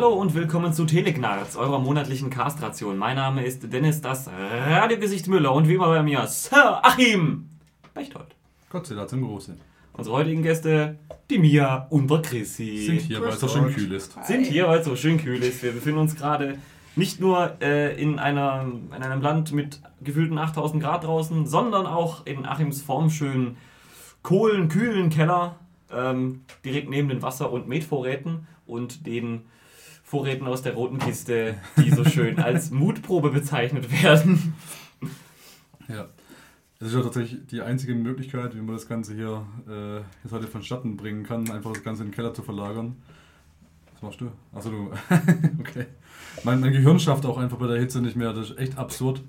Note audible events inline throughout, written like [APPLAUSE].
Hallo und willkommen zu Telegnarz, eurer monatlichen Castration. Mein Name ist Dennis, das Radiogesicht Müller und wie immer bei mir Sir Achim Bechtold. Gott sei Dank zum Großen. Unsere heutigen Gäste, die Mia und der Chrissy. Sind hier, weil es so schön kühl ist. Sind hier, weil es so schön kühl ist. Wir befinden uns gerade nicht nur äh, in, einer, in einem Land mit gefühlten 8000 Grad draußen, sondern auch in Achims formschönen kohlenkühlen Keller, ähm, direkt neben den Wasser- und Metvorräten und den Vorräten aus der roten Kiste, die so schön [LAUGHS] als Mutprobe bezeichnet werden. Ja. Das ist ja tatsächlich die einzige Möglichkeit, wie man das Ganze hier äh, jetzt heute vonstatten bringen kann, einfach das Ganze in den Keller zu verlagern. Was machst du? Achso, du. [LAUGHS] okay. Mein, mein Gehirn schafft auch einfach bei der Hitze nicht mehr. Das ist echt absurd.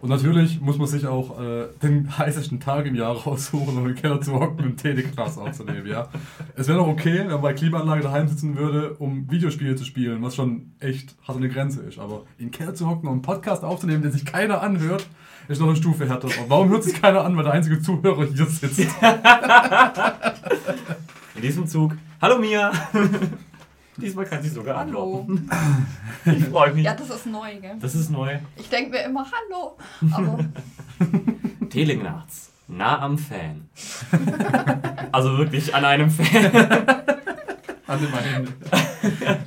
Und natürlich muss man sich auch äh, den heißesten Tag im Jahr raussuchen, um im Keller zu hocken und TD-Class aufzunehmen, ja. Es wäre doch okay, wenn man bei Klimaanlage daheim sitzen würde, um Videospiele zu spielen, was schon echt hart der Grenze ist. Aber in den Keller zu hocken und einen Podcast aufzunehmen, den sich keiner anhört, ist noch eine Stufe härter. Und warum hört sich keiner an, weil der einzige Zuhörer hier sitzt? In diesem Zug. Hallo Mia! Diesmal kann sie sogar Hallo. antworten. [LAUGHS] Ich freue mich. Ja, das ist neu, gell? Das ist neu. Ich denke mir immer Hallo, aber [LAUGHS] Telegnarz. Nah am Fan. [LAUGHS] Also wirklich an einem Fan. Meine Hände. Fan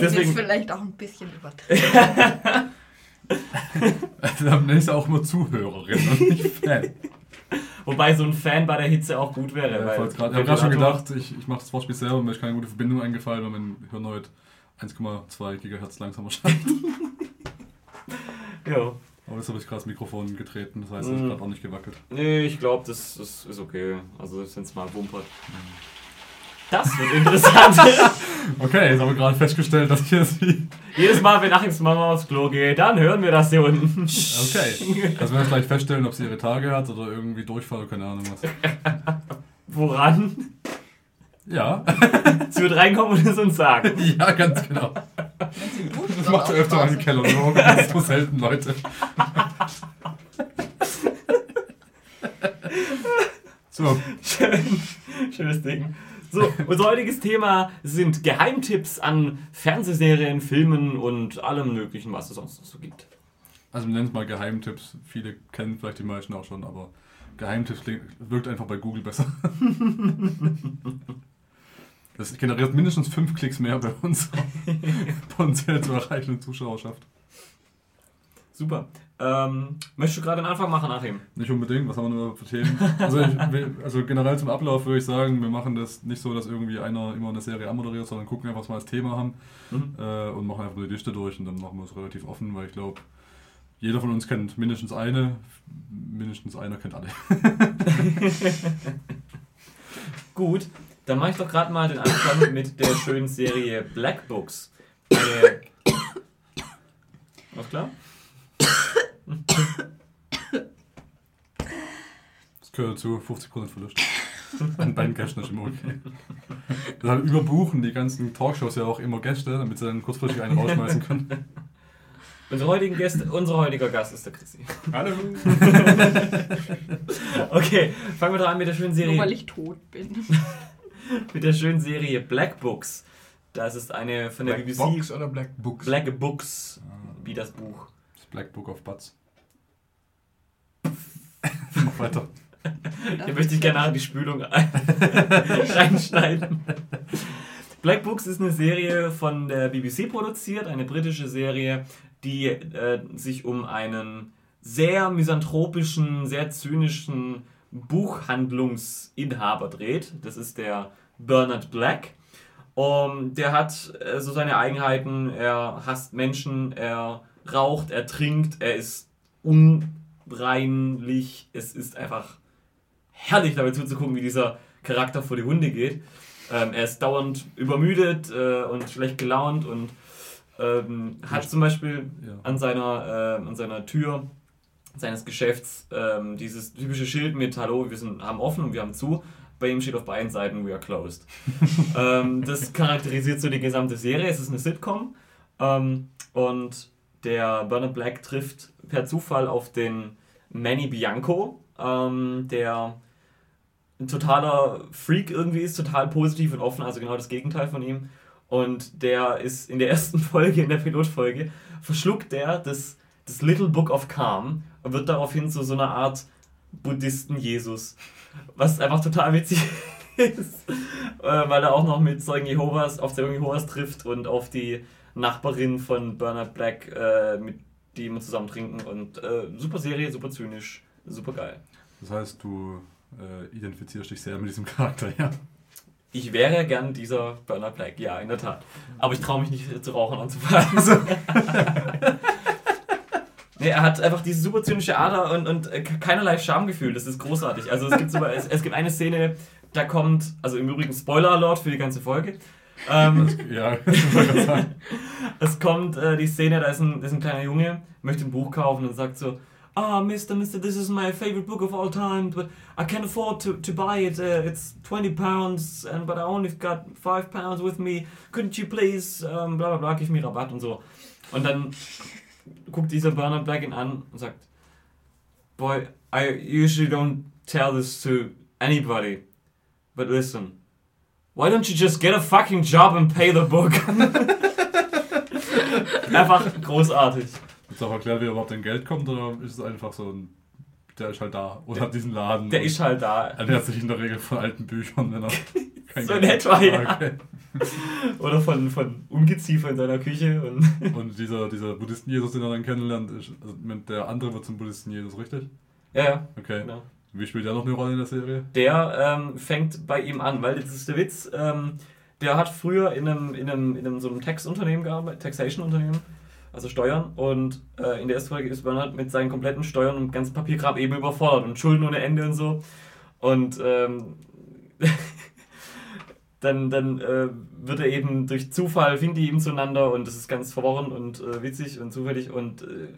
Deswegen- ist vielleicht auch ein bisschen übertrieben. Also, dann ist er auch nur Zuhörerin und nicht Fan. [LAUGHS] Wobei so ein Fan bei der Hitze auch gut wäre. Ja, weil ich wollte grad- ich habe gerade schon gedacht, ich, ich mache das Wortspiel selber, mir ist keine gute Verbindung eingefallen, weil mein Hirn heute 1,2 GHz langsamer [LAUGHS] scheint. Ja. Aber jetzt habe ich gerade das Mikrofon getreten, das heißt, es Mhm. ist gerade auch nicht gewackelt. Nee, ich glaube, das, das ist okay. Also wenn es mal wumpert. Das wird interessant. [LAUGHS] Okay, jetzt haben wir gerade festgestellt, dass hier sie. Jedes Mal, wenn Achims Mama aufs Klo geht, dann hören wir das hier unten. Okay. Also wir werden gleich feststellen, ob sie ihre Tage hat oder irgendwie Durchfall oder keine Ahnung was. [LAUGHS] Woran? Ja, Sie wird reinkommen und es uns sagen. [LAUGHS] ja, ganz genau. Wenn sie duscht, Das macht er öfter mal im Straße. Keller, nur das ist so selten, Leute. So, Schön. Schönes Ding. So, unser heutiges Thema sind Geheimtipps an Fernsehserien, Filmen und allem möglichen, was es sonst noch so gibt. also wir nennen es mal Geheimtipps. Viele kennen vielleicht die meisten auch schon, aber Geheimtipps wirkt einfach bei Google besser. [LAUGHS] Das generiert mindestens fünf Klicks mehr bei uns [LAUGHS] [LAUGHS] potenziell zu erreichenden Zuschauerschaft. Super. Ähm, möchtest du gerade einen Anfang machen, Achim? Nicht unbedingt, was haben wir nur für Themen? Also, ich, [LAUGHS] also generell zum Ablauf würde ich sagen, wir machen das nicht so, dass irgendwie einer immer eine Serie anmoderiert, sondern gucken einfach, was wir als Thema haben Mhm. äh, und machen einfach nur die Liste durch und dann machen wir es relativ offen, weil ich glaube, jeder von uns kennt mindestens eine, mindestens einer kennt alle. [LAUGHS] Gut, dann mache ich doch gerade mal den Anfang [LAUGHS] mit der schönen Serie Black Books. Eine Alles klar? Das gehört zu 50% Verlust. An beiden Gästen ist immer okay. Deshalb überbuchen die ganzen Talkshows ja auch immer Gäste, damit sie dann kurzfristig einen rausschmeißen können. Unsere heutigen Gäste, unser heutiger Gast ist der Chrissy. Hallo! [LAUGHS] Okay, fangen wir doch an mit der schönen Nur weil Serie, ich tot bin. [LAUGHS] mit der schönen Serie Black Books. Das ist eine von der Black BBC Box oder Black Books? Black Books, Ah, wie das Buch. das Black Book of Butts. [LAUGHS] Mach weiter. Hier möchte ich gerne die Spülung ein- [LAUGHS] reinschneiden. Black Books ist eine Serie von der BBC produziert, eine britische Serie, die äh, sich um einen sehr misanthropischen, sehr zynischen Buchhandlungsinhaber dreht. Das ist der Bernard Black. Um, der hat äh, so seine Eigenheiten. Er hasst Menschen, er raucht, er trinkt, er ist unreinlich. Es ist einfach herrlich dabei zuzugucken, wie dieser Charakter vor die Hunde geht. Ähm, er ist dauernd übermüdet äh, und schlecht gelaunt und ähm, hat zum Beispiel Ja. an seiner, äh, an seiner Tür seines Geschäfts ähm, dieses typische Schild mit Hallo, wir sind, haben offen und wir haben zu. Bei ihm steht auf beiden Seiten We are closed. [LAUGHS] ähm, das charakterisiert so die gesamte Serie. Es ist eine Sitcom ähm, und der Bernard Black trifft per Zufall auf den Manny Bianco, ähm, der ein totaler Freak irgendwie ist, total positiv und offen, also genau das Gegenteil von ihm. Und der ist in der [LAUGHS] ersten Folge, in der Pilotfolge, verschluckt der das, das Little Book of Calm und wird daraufhin zu so einer Art Buddhisten-Jesus. Was einfach total witzig [LAUGHS] ist, äh, weil er auch noch mit Zeugen Jehovas, auf Zeugen Jehovas trifft und auf die Nachbarin von Bernard Black, äh, mit die immer zusammen trinken. Und äh, super Serie, super zynisch, super geil. Das heißt, du äh, identifizierst dich sehr mit diesem Charakter, ja. Ich wäre gern dieser Bernard Black, ja, in der Tat. Aber ich traue mich nicht zu rauchen anzufangen. Also. [LAUGHS] nee, er hat einfach diese super zynische Ader und, und äh, keinerlei Schamgefühl. Das ist großartig. Also es gibt, so, es, es gibt eine Szene, da kommt, also im Übrigen Spoiler-Alert für die ganze Folge. Ähm, [LAUGHS] ja, [LAUGHS] es kommt äh, die Szene, da ist, ein, da ist ein kleiner Junge, möchte ein Buch kaufen und sagt so, ah, Mister, Mister, this is my favorite book of all time, but I can't afford to, to buy it. Uh, it's 20 pounds, and, but I only got 5 pounds with me. Couldn't you please, um, bla bla bla, gib mir Rabatt und so. Und dann guckt dieser Bernard Black ihn an und sagt, Boy, I usually don't tell this to anybody, but listen, why don't you just get a fucking job and pay the book? [LAUGHS] Einfach großartig. Ist auch erklärt, wie er überhaupt an Geld kommt, oder ist es einfach so ein. Der ist halt da und hat diesen Laden. Der ist halt da. ernährt sich in der Regel von alten Büchern, wenn er [LAUGHS] kein So in etwa, ja. Okay. [LAUGHS] Oder von, von Ungeziefer in seiner Küche. Und Und dieser, dieser Buddhisten-Jesus, den er dann kennenlernt, ist, also mit der andere wird zum Buddhisten-Jesus, richtig? ja, ja, Okay. genau. Wie spielt der noch eine Rolle in der Serie? Der ähm, fängt bei ihm an, weil das ist der Witz. Ähm, der hat früher in einem, in einem, in einem so einem Tax-Unternehmen gearbeitet, Taxation-Unternehmen, also Steuern. Und äh, in der ersten Folge ist Bernhard mit seinen kompletten Steuern und ganzen Papierkram eben überfordert und Schulden ohne Ende und so. Und ähm, [LAUGHS] dann, dann äh, wird er eben durch Zufall, finden die eben zueinander und das ist ganz verworren und äh, witzig und zufällig und äh,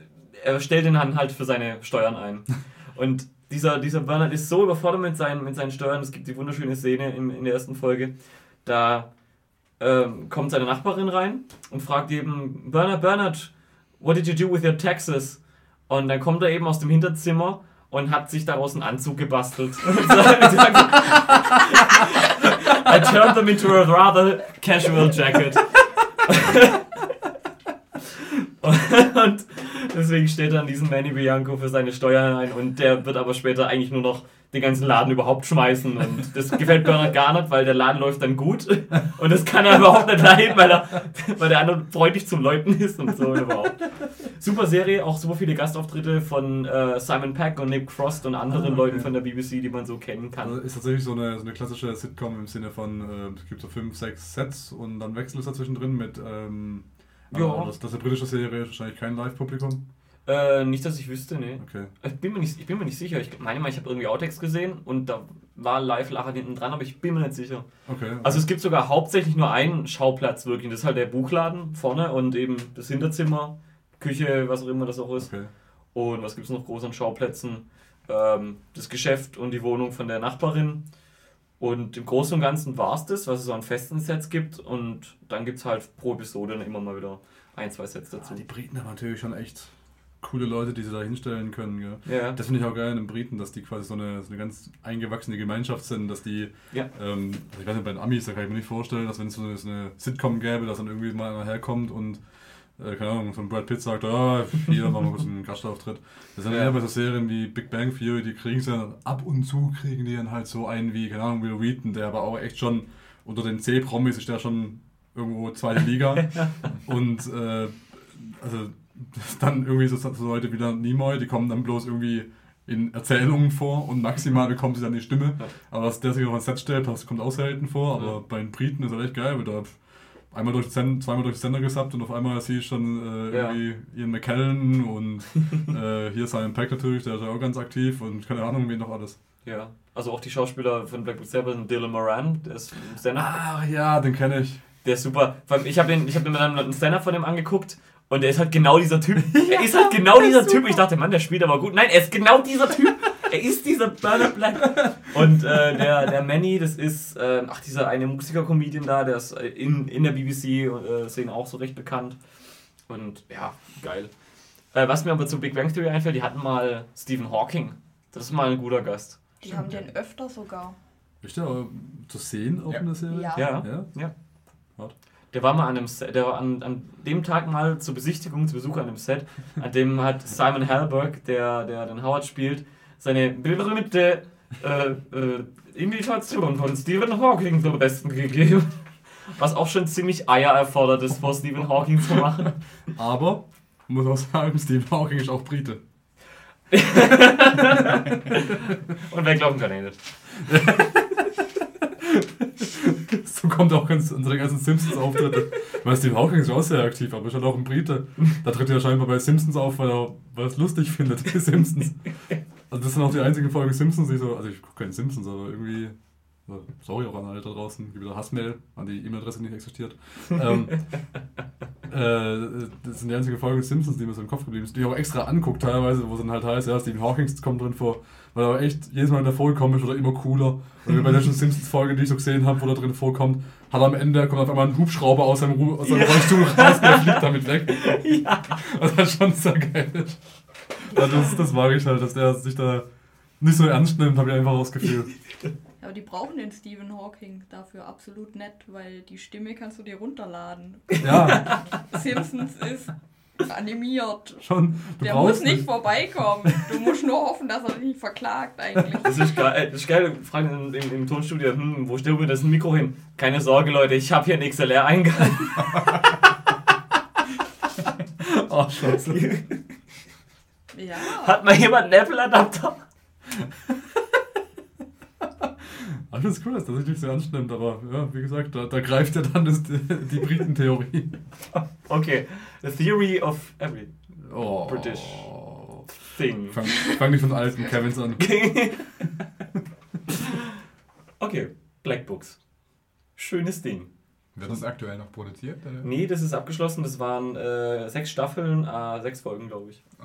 er stellt ihn dann halt für seine Steuern ein. [LAUGHS] Und dieser, dieser Bernhard ist so überfordert mit seinen, mit seinen Steuern, es gibt die wunderschöne Szene in, in der ersten Folge, da ähm, kommt seine Nachbarin rein und fragt eben, Bernhard, Bernhard, what did you do with your taxes? Und dann kommt er eben aus dem Hinterzimmer und hat sich daraus einen Anzug gebastelt. [LAUGHS] I turned them into a rather casual jacket. [LAUGHS] und deswegen steht dann diesen Manny Bianco für seine Steuern ein und der wird aber später eigentlich nur noch den ganzen Laden überhaupt schmeißen und das gefällt Bernhard gar nicht, weil der Laden läuft dann gut [LAUGHS] und das kann er überhaupt nicht leiden, weil, er, weil der andere freundlich zum Leuten ist und so überhaupt. Super Serie, auch super viele Gastauftritte von äh, Simon Peck und Nick Frost und anderen Ah, okay. Leuten von der BBC, die man so kennen kann. Also ist tatsächlich so eine, so eine klassische Sitcom im Sinne von, äh, es gibt so fünf, sechs Sets und dann Wechsel ist dazwischen drin mit, ähm, Ja. das, das ist eine britische Serie, wahrscheinlich kein Live-Publikum. Äh, nicht, dass ich wüsste, nee. Okay. Ich bin mir nicht, ich bin mir nicht sicher. Ich meine mal, ich habe irgendwie Outtakes gesehen und da war Live-Lacher hinten dran, aber ich bin mir nicht sicher. Okay. Also es gibt sogar hauptsächlich nur einen Schauplatz wirklich. Das ist halt der Buchladen vorne und eben das Hinterzimmer, Küche, was auch immer das auch ist. okay. Und was gibt es noch groß an Schauplätzen? Ähm, das Geschäft und die Wohnung von der Nachbarin. Und im Großen und Ganzen war es das, was es so an festen Sets gibt. Und dann gibt es halt pro Episode immer mal wieder ein, zwei Sets dazu. Ah, die Briten haben natürlich schon echt coole Leute, die sie da hinstellen können. Gell? Ja, Das finde ich auch geil in den Briten, dass die quasi so eine, so eine ganz eingewachsene Gemeinschaft sind, dass die, Ja. ähm, also ich weiß nicht, bei den Amis, da kann ich mir nicht vorstellen, dass wenn es so eine, so eine Sitcom gäbe, dass dann irgendwie mal einer herkommt und, äh, keine Ahnung, ein Brad Pitt sagt, ah, hier machen wir kurz einen Gastauftritt. Das sind Ja. eher bei so Serien wie Big Bang Theory, die kriegen sie dann ab und zu, kriegen die dann halt so einen wie, keine Ahnung, Will Wheaton, der aber auch echt schon unter den C-Promis ist der schon irgendwo zweite Liga. [LAUGHS] und, äh, also, [LAUGHS] dann irgendwie so, so Leute wie dann Nimoy, die kommen dann bloß irgendwie in Erzählungen vor und maximal bekommen sie dann die Stimme. Aber dass der sich auf ein Set stellt, das kommt auch selten vor. Aber Ja. bei den Briten ist das echt geil, weil da einmal durch den Sender, zweimal durch den Sender gesappt und auf einmal siehst du schon äh, Ja. irgendwie Ian McKellen und [LAUGHS] äh, hier Simon Peck natürlich, der ist ja auch ganz aktiv und keine Ahnung, wen noch alles. Ja, also auch die Schauspieler von Blackwood sind Dylan Moran, der ist im Stand-up. Ach ja, den kenne ich. Der ist super. Vor allem, ich habe hab mir dann einen Stand-up von dem angeguckt und der ist halt genau dieser Typ. [LAUGHS] Er ist halt genau dieser Typ. Ich dachte, Mann, der spielt aber gut. Nein, er ist genau dieser Typ. [LAUGHS] Er ist dieser Bernard Black. [LAUGHS] Und äh, der, der Manny, das ist, äh, ach, dieser eine Musiker-Comedian da, der ist äh, in, in der BBC-Szene auch so recht bekannt. Und ja, geil. Äh, was mir aber zu Big Bang Theory einfällt, die hatten mal Stephen Hawking. Das ist mal ein guter Gast. Die haben den öfter sogar. Ist der aber zu sehen auch Ja. in der Serie? Ja. Ja, Ja? ja. Der war mal an einem Set, der war an, an dem Tag mal zur Besichtigung, zu Besuch an dem Set, an dem hat Simon Halberg, der, der den Howard spielt, seine berühmte äh, äh, Imitation von Stephen Hawking zum Besten gegeben. Was auch schon ziemlich Eier erfordert ist, vor Stephen Hawking zu machen. Aber, muss auch sagen, Stephen Hawking ist auch Brite. [LAUGHS] Und wer glauben kann er nicht. [LAUGHS] So kommt auch ganz, unsere ganzen Simpsons-Auftritte. Weil Steve Hawking ist auch sehr aktiv, aber ist halt auch ein Brite. Da tritt er scheinbar bei Simpsons auf, weil er weil er es lustig findet, die Simpsons. Also das sind auch die einzigen Folgen Simpsons, die so, also ich gucke keine Simpsons, aber irgendwie, sorry auch an alle da draußen, gibt wieder Hassmail an die E-Mail-Adresse, nicht existiert. ähm, [LAUGHS] äh, das sind die einzigen Folgen Simpsons, die mir so im Kopf geblieben sind, die ich auch extra anguckt teilweise, wo es dann halt heißt, ja, Stephen Hawking kommt drin vor, weil er echt jedes Mal in der Folge kommt, wird er immer cooler. Und bei der Simpsons-Folge, die ich so gesehen habe, wo er drin vorkommt, hat er am Ende, kommt auf einmal ein Hubschrauber aus seinem, Ru aus seinem Rollstuhl raus und der fliegt damit weg. [LAUGHS] Ja. Was halt schon sehr geil ist. [LAUGHS] Also das, das mag ich halt, dass der sich da nicht so ernst nimmt, habe ich einfach das Gefühl. [LAUGHS] Aber die brauchen den Stephen Hawking dafür absolut nett, weil die Stimme kannst du dir runterladen. Ja, [LAUGHS] Simpsons ist animiert. schon. Du Der muss nicht vorbeikommen. Du musst nur hoffen, dass er dich nicht verklagt eigentlich. Das ist geil. Das ist geil. Fragen im, im, Tonstudio, hm, wo stellen wir das Mikro hin? Keine Sorge, Leute, ich habe hier einen XLR-Eingang. Ach, scheiße. Ja. Hat mal jemand einen Apple-Adapter? Ich finde es cool, dass sich nicht so ernst nimmt, aber ja, wie gesagt, da, da greift ja dann das, die Briten-Theorie. Okay. The Theory of Every Oh. British Thing. Fang, fang nicht von alten Kevins an. [LAUGHS] okay. Black Books. Schönes Ding. Wird das aktuell noch produziert? Oder? Nee, das ist abgeschlossen. Das waren äh, sechs Staffeln, äh, sechs Folgen, glaube ich. Ah.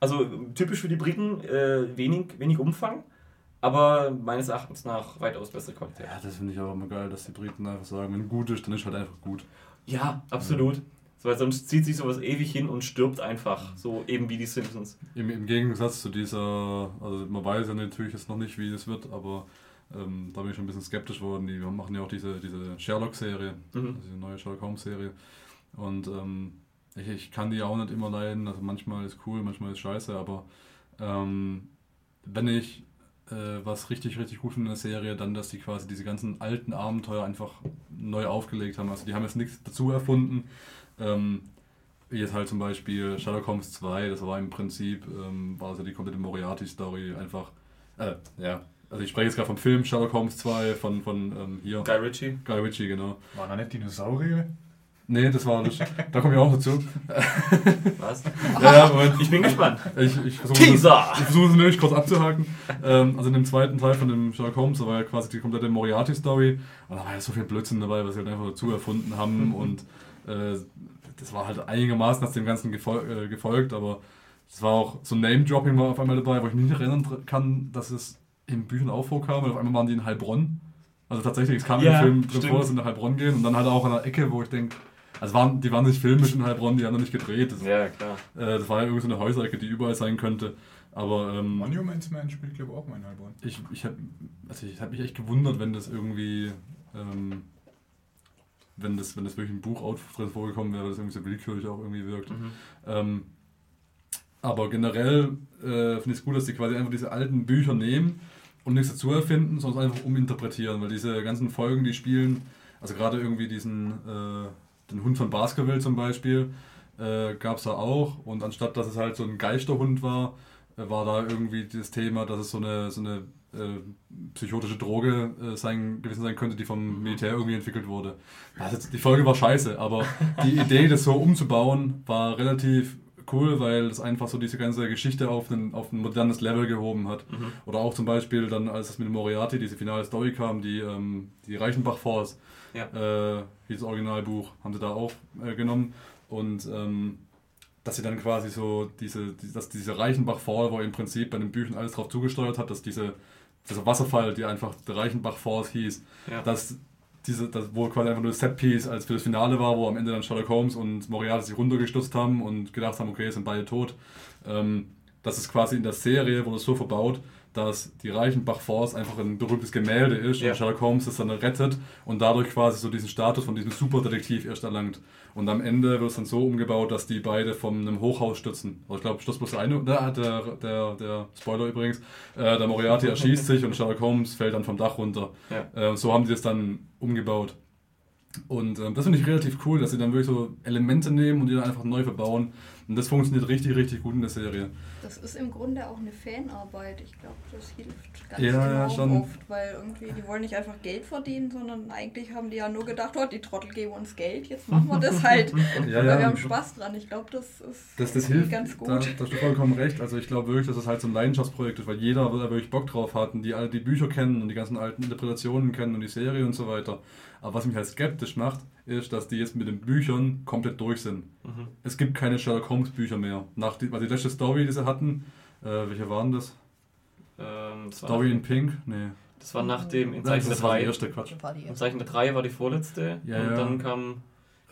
Also typisch für die Briten, äh, wenig, wenig Umfang, aber meines Erachtens nach weitaus bessere Qualität. Ja, das finde ich auch immer geil, dass die Briten einfach sagen, wenn gut ist, dann ist halt einfach gut. Ja, absolut. So, Weil sonst zieht sich sowas ewig hin und stirbt einfach, so eben wie die Simpsons. Im, Im Gegensatz zu dieser, also man weiß ja natürlich jetzt noch nicht, wie das wird, aber ähm, da bin ich schon ein bisschen skeptisch worden. Die machen ja auch diese, diese Sherlock-Serie, Mhm. also diese neue Sherlock Holmes-Serie. Und ähm, ich, ich kann die auch nicht immer leiden. Also manchmal ist cool, manchmal ist scheiße, aber ähm, wenn ich äh, was richtig, richtig gut finde in der Serie, dann, dass die quasi diese ganzen alten Abenteuer einfach neu aufgelegt haben. Also die haben jetzt nichts dazu erfunden. Ähm, jetzt halt zum Beispiel Sherlock Holmes 2, das war im Prinzip, ähm, war also die komplette Moriarty-Story einfach, äh, ja, also ich spreche jetzt gerade vom Film Sherlock Holmes 2 von, von ähm, hier, Guy Ritchie. Guy Ritchie, genau. Waren da nicht Dinosaurier? Nee, das war nicht, da komme ich auch dazu. Was? [LAUGHS] Ja, ja, Moment, Ich bin gespannt. ich, ich versuche das, Teaser! ich versuche es nämlich kurz abzuhaken. Ähm, also in dem zweiten Teil von dem Sherlock Holmes, da war ja quasi die komplette Moriarty-Story. Und da war ja so viel Blödsinn dabei, was sie halt einfach dazu erfunden haben. Und äh, das war halt einigermaßen aus dem Ganzen gefol äh, gefolgt, aber es war auch so Name-Dropping war auf einmal dabei, wo ich mich nicht erinnern kann, dass es in Büchern auch vorkam. Weil auf einmal waren die in Heilbronn. Also tatsächlich, es kam Ja, im Film drin vor, dass sie nach Heilbronn gehen. Und dann halt auch an der Ecke, wo ich denke, also waren, die waren nicht filmisch in Heilbronn, die haben noch nicht gedreht. Das, Ja, klar. äh, das war ja irgendwie so eine Häuserecke, die überall sein könnte. Aber ähm, Monuments Man spielt, glaube ich, auch mal in Heilbronn. ich, ich habe also ich hab mich echt gewundert, wenn das irgendwie, ähm, wenn, das, wenn das wirklich ein Buch drin vorgekommen wäre, weil das irgendwie so willkürlich auch irgendwie wirkt. Mhm. Ähm, aber generell äh, finde ich es gut, dass die quasi einfach diese alten Bücher nehmen und nichts dazu erfinden, sondern es einfach uminterpretieren, weil diese ganzen Folgen, die spielen, also gerade irgendwie diesen, äh, den Hund von Baskerville zum Beispiel, äh, gab es da auch und anstatt dass es halt so ein Geisterhund war, äh, war da irgendwie das Thema, dass es so eine, so eine äh, psychotische Droge äh, sein, gewesen sein könnte, die vom Militär irgendwie entwickelt wurde. Jetzt, die Folge war scheiße, aber die [LAUGHS] Idee, das so umzubauen, war relativ cool, weil es einfach so diese ganze Geschichte auf ein, auf ein modernes Level gehoben hat. Mhm. Oder auch zum Beispiel dann, als es mit Moriarty, diese finale Story kam, die, ähm, die Reichenbach Force, Ja. äh, dieses Originalbuch, haben sie da auch äh, genommen. Und ähm, dass sie dann quasi so diese, die, dass diese Reichenbach Fall, wo im Prinzip bei den Büchern alles drauf zugesteuert hat, dass diese, dieser Wasserfall, die einfach der Reichenbach Falls hieß, Ja. dass diese, das, wo quasi einfach nur das Setpiece als für das Finale war, wo am Ende dann Sherlock Holmes und Moriarty sich runtergestürzt haben und gedacht haben, okay, sind beide tot. Ähm, das ist quasi in der Serie, wurde es so verbaut, dass die Reichenbach Force einfach ein berühmtes Gemälde ist Ja. und Sherlock Holmes das dann rettet und dadurch quasi so diesen Status von diesem Superdetektiv erst erlangt. Und am Ende wird es dann so umgebaut, dass die beide von einem Hochhaus stürzen. Also ich glaube, stürzt bloß der eine, der, der, der, der Spoiler übrigens, äh, der Moriarty [LAUGHS] erschießt sich und Sherlock Holmes fällt dann vom Dach runter. Ja. Äh, und so haben sie es dann umgebaut. Und ähm, das finde ich relativ cool, dass sie dann wirklich so Elemente nehmen und die dann einfach neu verbauen. Und das funktioniert richtig, richtig gut in der Serie. Das ist im Grunde auch eine Fanarbeit. Ich glaube, das hilft ganz Ja, ja, enorm schon. oft, weil irgendwie die wollen nicht einfach Geld verdienen, sondern eigentlich haben die ja nur gedacht, oh, die Trottel geben uns Geld, jetzt machen wir das halt. [LAUGHS] Ja, Weil ja. wir haben Spaß dran. Ich glaube, das ist Das, das hilft, ganz gut. da, da hast du vollkommen recht. Also ich glaube wirklich, dass das halt so ein Leidenschaftsprojekt ist, weil jeder da wirklich Bock drauf hat und die alle die Bücher kennen und die ganzen alten Interpretationen kennen und die Serie und so weiter. Aber was mich halt skeptisch macht, ist, dass die jetzt mit den Büchern komplett durch sind. Mhm. Es gibt keine Sherlock Holmes Bücher mehr. Nach die, weil die letzte Story, die sie hatten, äh, welche waren das? Ähm, das, war Story nach, in Pink? Nee. das war nach dem in Nein, Zeichen der das war die 3. erste, Quatsch. War Im Zeichen der 3 war die vorletzte. Ja, und ja. dann kam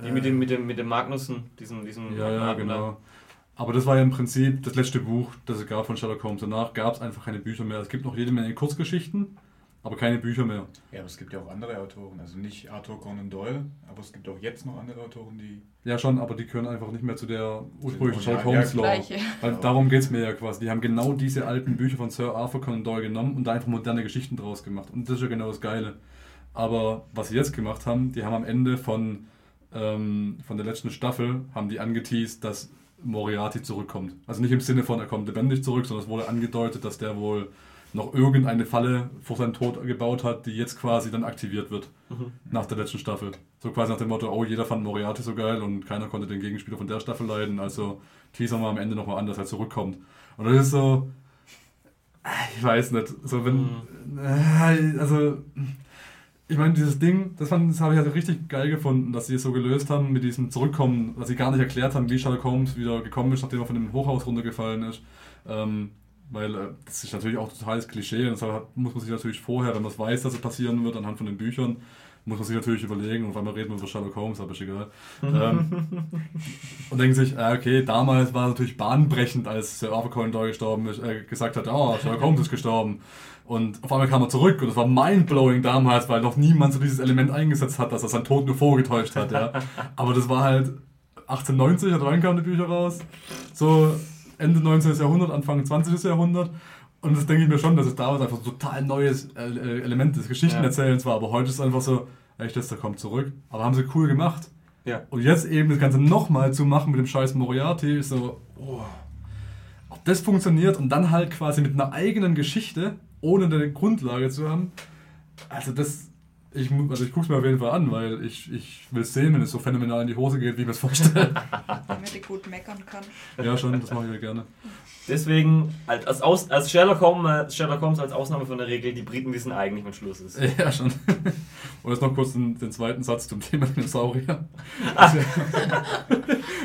die Äh, mit dem, mit dem, mit dem Magnussen, diesem, diesem Ja, ja, Magnaten da. genau. Aber das war ja im Prinzip das letzte Buch, das es gab von Sherlock Holmes. Danach gab es einfach keine Bücher mehr. Es gibt noch jede Menge Kurzgeschichten, aber keine Bücher mehr. Ja, aber es gibt ja auch andere Autoren. Also nicht Arthur Conan Doyle, aber es gibt auch jetzt noch andere Autoren, die. Ja, schon, aber die gehören einfach nicht mehr zu der ursprünglichen Sherlock ja, Holmes Lore. Gleiche. Weil darum geht es mir ja quasi. Die haben genau diese alten Bücher von Sir Arthur Conan Doyle genommen und da einfach moderne Geschichten draus gemacht. Und das ist ja genau das Geile. Aber was sie jetzt gemacht haben, die haben am Ende von, ähm, von der letzten Staffel, haben die angeteased, dass Moriarty zurückkommt. Also nicht im Sinne von, er kommt lebendig zurück, sondern es wurde angedeutet, dass der wohl noch irgendeine Falle vor seinem Tod gebaut hat, die jetzt quasi dann aktiviert wird Mhm. nach der letzten Staffel. So quasi nach dem Motto, oh, jeder fand Moriarty so geil und keiner konnte den Gegenspieler von der Staffel leiden, also teasern wir am Ende nochmal an, dass er zurückkommt. Und das ist so, äh, ich weiß nicht, so wenn, äh, also, ich meine, dieses Ding, das, fand- das habe ich halt richtig geil gefunden, dass sie es so gelöst haben mit diesem Zurückkommen, dass sie gar nicht erklärt haben, wie Sherlock Holmes wieder gekommen ist, nachdem er von dem Hochhaus runtergefallen ist. Ähm, weil äh, das ist natürlich auch totales Klischee und deshalb hat, muss man sich natürlich vorher, wenn man es weiß, dass es passieren wird, anhand von den Büchern, muss man sich natürlich überlegen, und auf einmal reden wir über Sherlock Holmes, aber ist egal. ähm, [LAUGHS] und denken sich, äh, okay, damals war es natürlich bahnbrechend, als Sir Arthur Conan Doyle gestorben ist, äh, gesagt hat, oh, Sherlock Holmes ist gestorben. Und auf einmal kam er zurück und es war mindblowing damals, weil noch niemand so dieses Element eingesetzt hat, dass er seinen Tod nur vorgetäuscht hat. Ja. [LAUGHS] Aber das war halt 1890, oder wann kamen die Bücher raus? So Ende 19. Jahrhundert, Anfang 20. Jahrhundert. Und das denke ich mir schon, dass es damals einfach ein total neues äh, äh, Element des Geschichtenerzählens war. Aber heute ist es einfach so, echt, der kommt zurück. Aber haben sie cool gemacht. Ja. Und jetzt eben das Ganze nochmal zu machen mit dem scheiß Moriarty, ist so, oh, ob das funktioniert und dann halt quasi mit einer eigenen Geschichte, ohne eine Grundlage zu haben. Also das, ich, also ich guck's mir auf jeden Fall an, weil ich, ich will sehen, wenn es so phänomenal in die Hose geht, wie ich mir das vorstelle. [LAUGHS] damit ich gut meckern kann. ja, schon, das mache ich ja gerne. Deswegen, als, Aus, als Sherlock, Holmes, Sherlock Holmes als Ausnahme von der Regel, die Briten wissen eigentlich, wenn Schluss ist. Ja, schon. [LAUGHS] Und jetzt noch kurz den, den zweiten Satz zum Thema Dinosaurier. [LAUGHS]